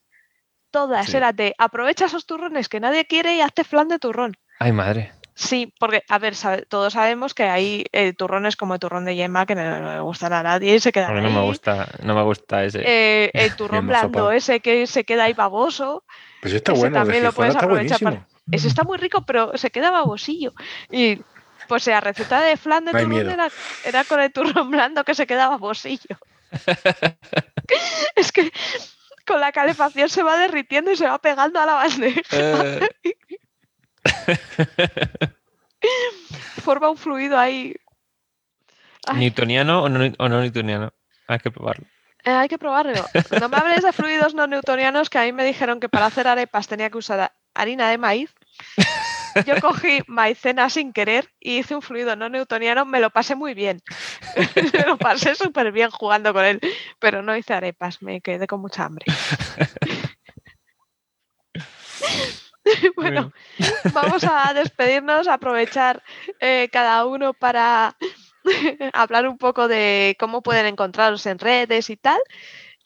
Todas, eran de aprovecha esos turrones que nadie quiere y hazte flan de turrón. Ay, madre. Sí, porque, a ver, todos sabemos que hay eh, turrones como el turrón de yema que no, le gustan a nadie y se queda no me gusta, no me gusta ese. Eh, el turrón blando ese que se queda ahí baboso. Pues está bueno, también lo puedes aprovechar Ese está muy rico, pero se queda babosillo. Y pues la receta de flan de turrón era, con el turrón blando que se quedaba babosillo. es que con la calefacción se va derritiendo y se va pegando a la bandeja. Eh. Forma un fluido ahí. ¿Newtoniano o no, o no newtoniano? Hay que probarlo. Eh, hay que probarlo. No me hables de fluidos no newtonianos que a mí me dijeron que para hacer arepas tenía que usar harina de maíz. Yo cogí maicena sin querer y hice un fluido no newtoniano, me lo pasé muy bien. me lo pasé súper bien jugando con él, pero no hice arepas, me quedé con mucha hambre. bueno, vamos a despedirnos, aprovechar eh, cada uno para hablar un poco de cómo pueden encontraros en redes y tal.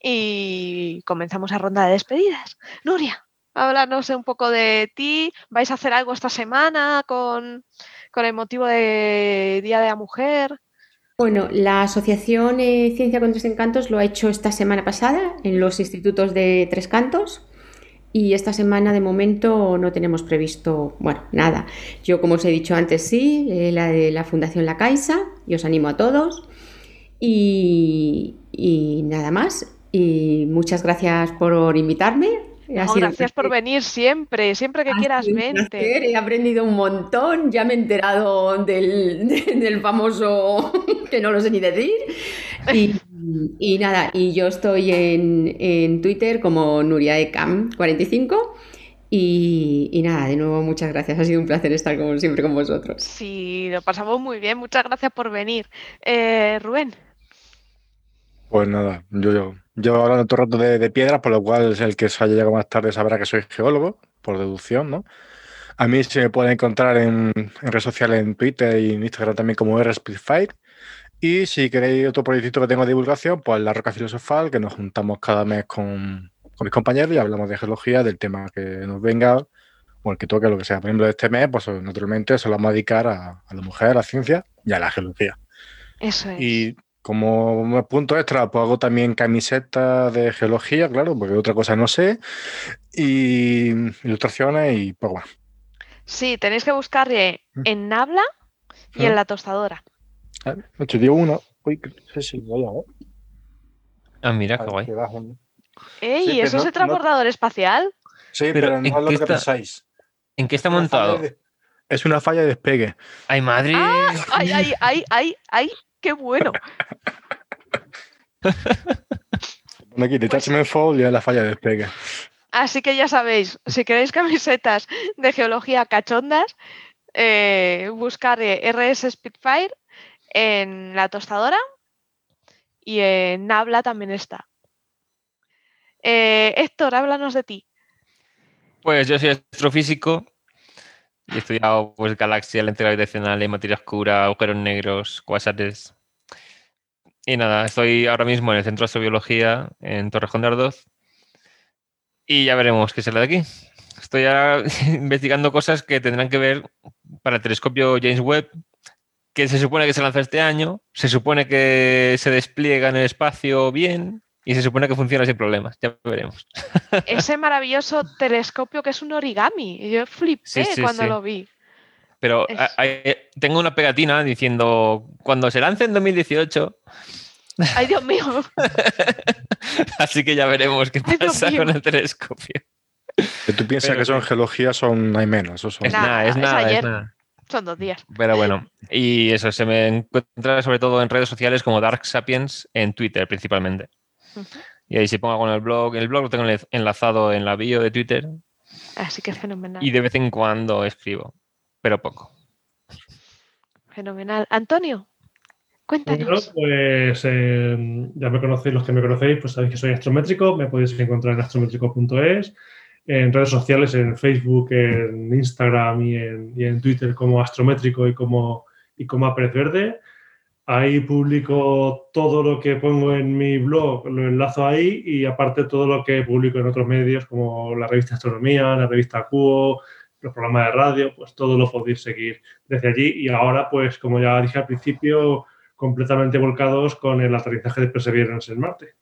Y comenzamos a ronda de despedidas. Nuria, háblanos un poco de ti. ¿Vais a hacer algo esta semana con, con el motivo de Día de la Mujer? Bueno, la Asociación eh, Ciencia con Tres Encantos lo ha hecho esta semana pasada en los institutos de Tres Cantos. Y esta semana de momento no tenemos previsto, bueno, nada. Yo como os he dicho antes, sí, eh, la de la Fundación La Caixa, y os animo a todos. Y, nada más. Y muchas gracias por invitarme. Gracias por venir siempre, siempre que quieras vente. He aprendido un montón, ya me he enterado del, del famoso que no lo sé ni decir. Y, y nada, y yo estoy en, Twitter como NuriaEcam45. Y, y, nada, de nuevo muchas gracias. Ha sido un placer estar como siempre con vosotros. Sí, lo pasamos muy bien. Muchas gracias por venir. Eh, Rubén. Pues nada, yo, yo, yo hablando todo el rato de, piedras, por lo cual el que se haya llegado más tarde sabrá que soy geólogo, por deducción, ¿no? A mí se me puede encontrar en, redes sociales, en Twitter y en Instagram también como RSpeedfire. Y si queréis otro proyecto que tengo de divulgación, pues La Roca Filosofal, que nos juntamos cada mes con, mis compañeros y hablamos de geología, del tema que nos venga, o el que toque, lo que sea. Por ejemplo, este mes, pues naturalmente se lo vamos a dedicar a, la mujer, a la ciencia y a la geología. Eso es. Y como punto extra, pues hago también camisetas de geología, claro, porque otra cosa no sé, y ilustraciones y pues bueno. Sí, tenéis que buscar mm. en Nabla y en la tostadora. Ah, hecho, dio uno. Uy, no sé si ver. Ah, mira, qué guay. ¡Ey! ¿Eso es el transbordador espacial? Sí, pero, no es lo que pensáis. ¿En qué está montado? Es una falla de despegue. ¡Ay, madre! ¡Ah! ¡Ay, ay, ay, ay, ay! ¡Qué bueno! Pone aquí, detachment fall y la falla de despegue. Así que ya sabéis, si queréis camisetas de geología cachondas, eh, buscar RS Spitfire en la tostadora y en Nabla también está. Eh, Héctor, háblanos de ti. Pues yo soy astrofísico he estudiado pues, galaxias, lente gravitacional, materia oscura, agujeros negros, cuásares. Y nada, estoy ahora mismo en el Centro de Astrobiología en Torrejón de Ardoz y ya veremos qué sale de aquí. Estoy investigando cosas que tendrán que ver para el telescopio James Webb, que se supone que se lanza este año, se supone que se despliega en el espacio bien y se supone que funciona sin problemas. Ya veremos. Ese maravilloso telescopio que es un origami. Yo flipé cuando lo vi. Pero tengo una pegatina diciendo, cuando se lance en 2018... ¡Ay, Dios mío! Así que ya veremos qué pasa con el telescopio. Que tú piensas que son geología, son hay menos. Es nada, es nada, es nada. Son dos días. Pero bueno, y eso se me encuentra sobre todo en redes sociales como Dark Sapiens, en Twitter principalmente. Y ahí si pongo con el blog, el blog lo tengo enlazado en la bio de Twitter. Así que fenomenal. Y de vez en cuando escribo, pero poco. Fenomenal. Antonio, cuéntanos. pues eh, ya me conocéis, los que me conocéis, pues sabéis que soy astrométrico, me podéis encontrar en astrométrico.es en redes sociales, en Facebook, en Instagram y en, Twitter como Astrométrico y como, y como Verde. Ahí publico todo lo que pongo en mi blog, lo enlazo ahí y aparte todo lo que publico en otros medios como la revista Astronomía, la revista Cuo, los programas de radio, pues todo lo podéis seguir desde allí y ahora pues como ya dije al principio, completamente volcados con el aterrizaje de Perseverance en Marte.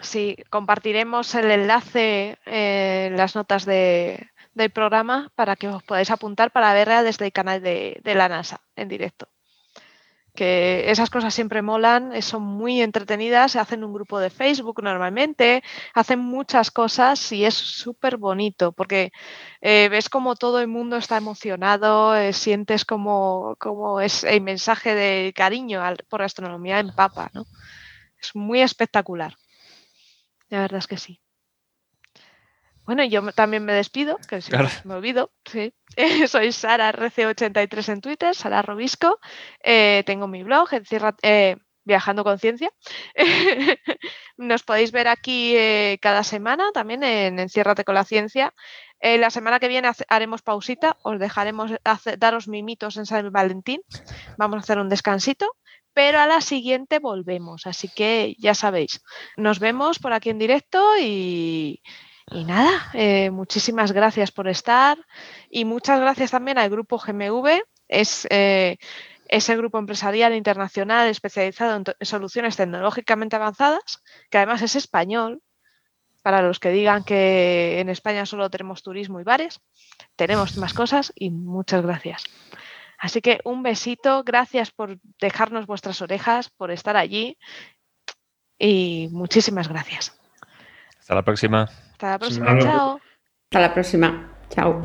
Sí, compartiremos el enlace en las notas del programa para que os podáis apuntar para verla desde el canal de, la NASA en directo. Que esas cosas siempre molan, son muy entretenidas, se hacen un grupo de Facebook normalmente, hacen muchas cosas y es súper bonito porque eh, ves como todo el mundo está emocionado, eh, sientes como, como, es el mensaje de cariño por astronomía en papa, ¿no? Es muy espectacular. La verdad es que sí. Bueno, yo también me despido, que si me olvido. Sí. Soy Sara RC83 en Twitter, Sara Robisco. Eh, tengo mi blog, eh, Viajando con Ciencia. Nos podéis ver aquí eh, cada semana también en Enciérrate con la Ciencia. la semana que viene haremos pausita, os dejaremos daros mimitos en San Valentín. Vamos a hacer un descansito pero a la siguiente volvemos. Así que ya sabéis, nos vemos por aquí en directo y, nada, eh, muchísimas gracias por estar y muchas gracias también al grupo GMV. Es eh, ese grupo empresarial internacional especializado en, soluciones tecnológicamente avanzadas, que además es español, para los que digan que en España solo tenemos turismo y bares, tenemos más cosas y muchas gracias. Así que un besito, gracias por dejarnos vuestras orejas, por estar allí y muchísimas gracias. Hasta la próxima. Hasta la próxima, chao. Hasta la próxima, chao.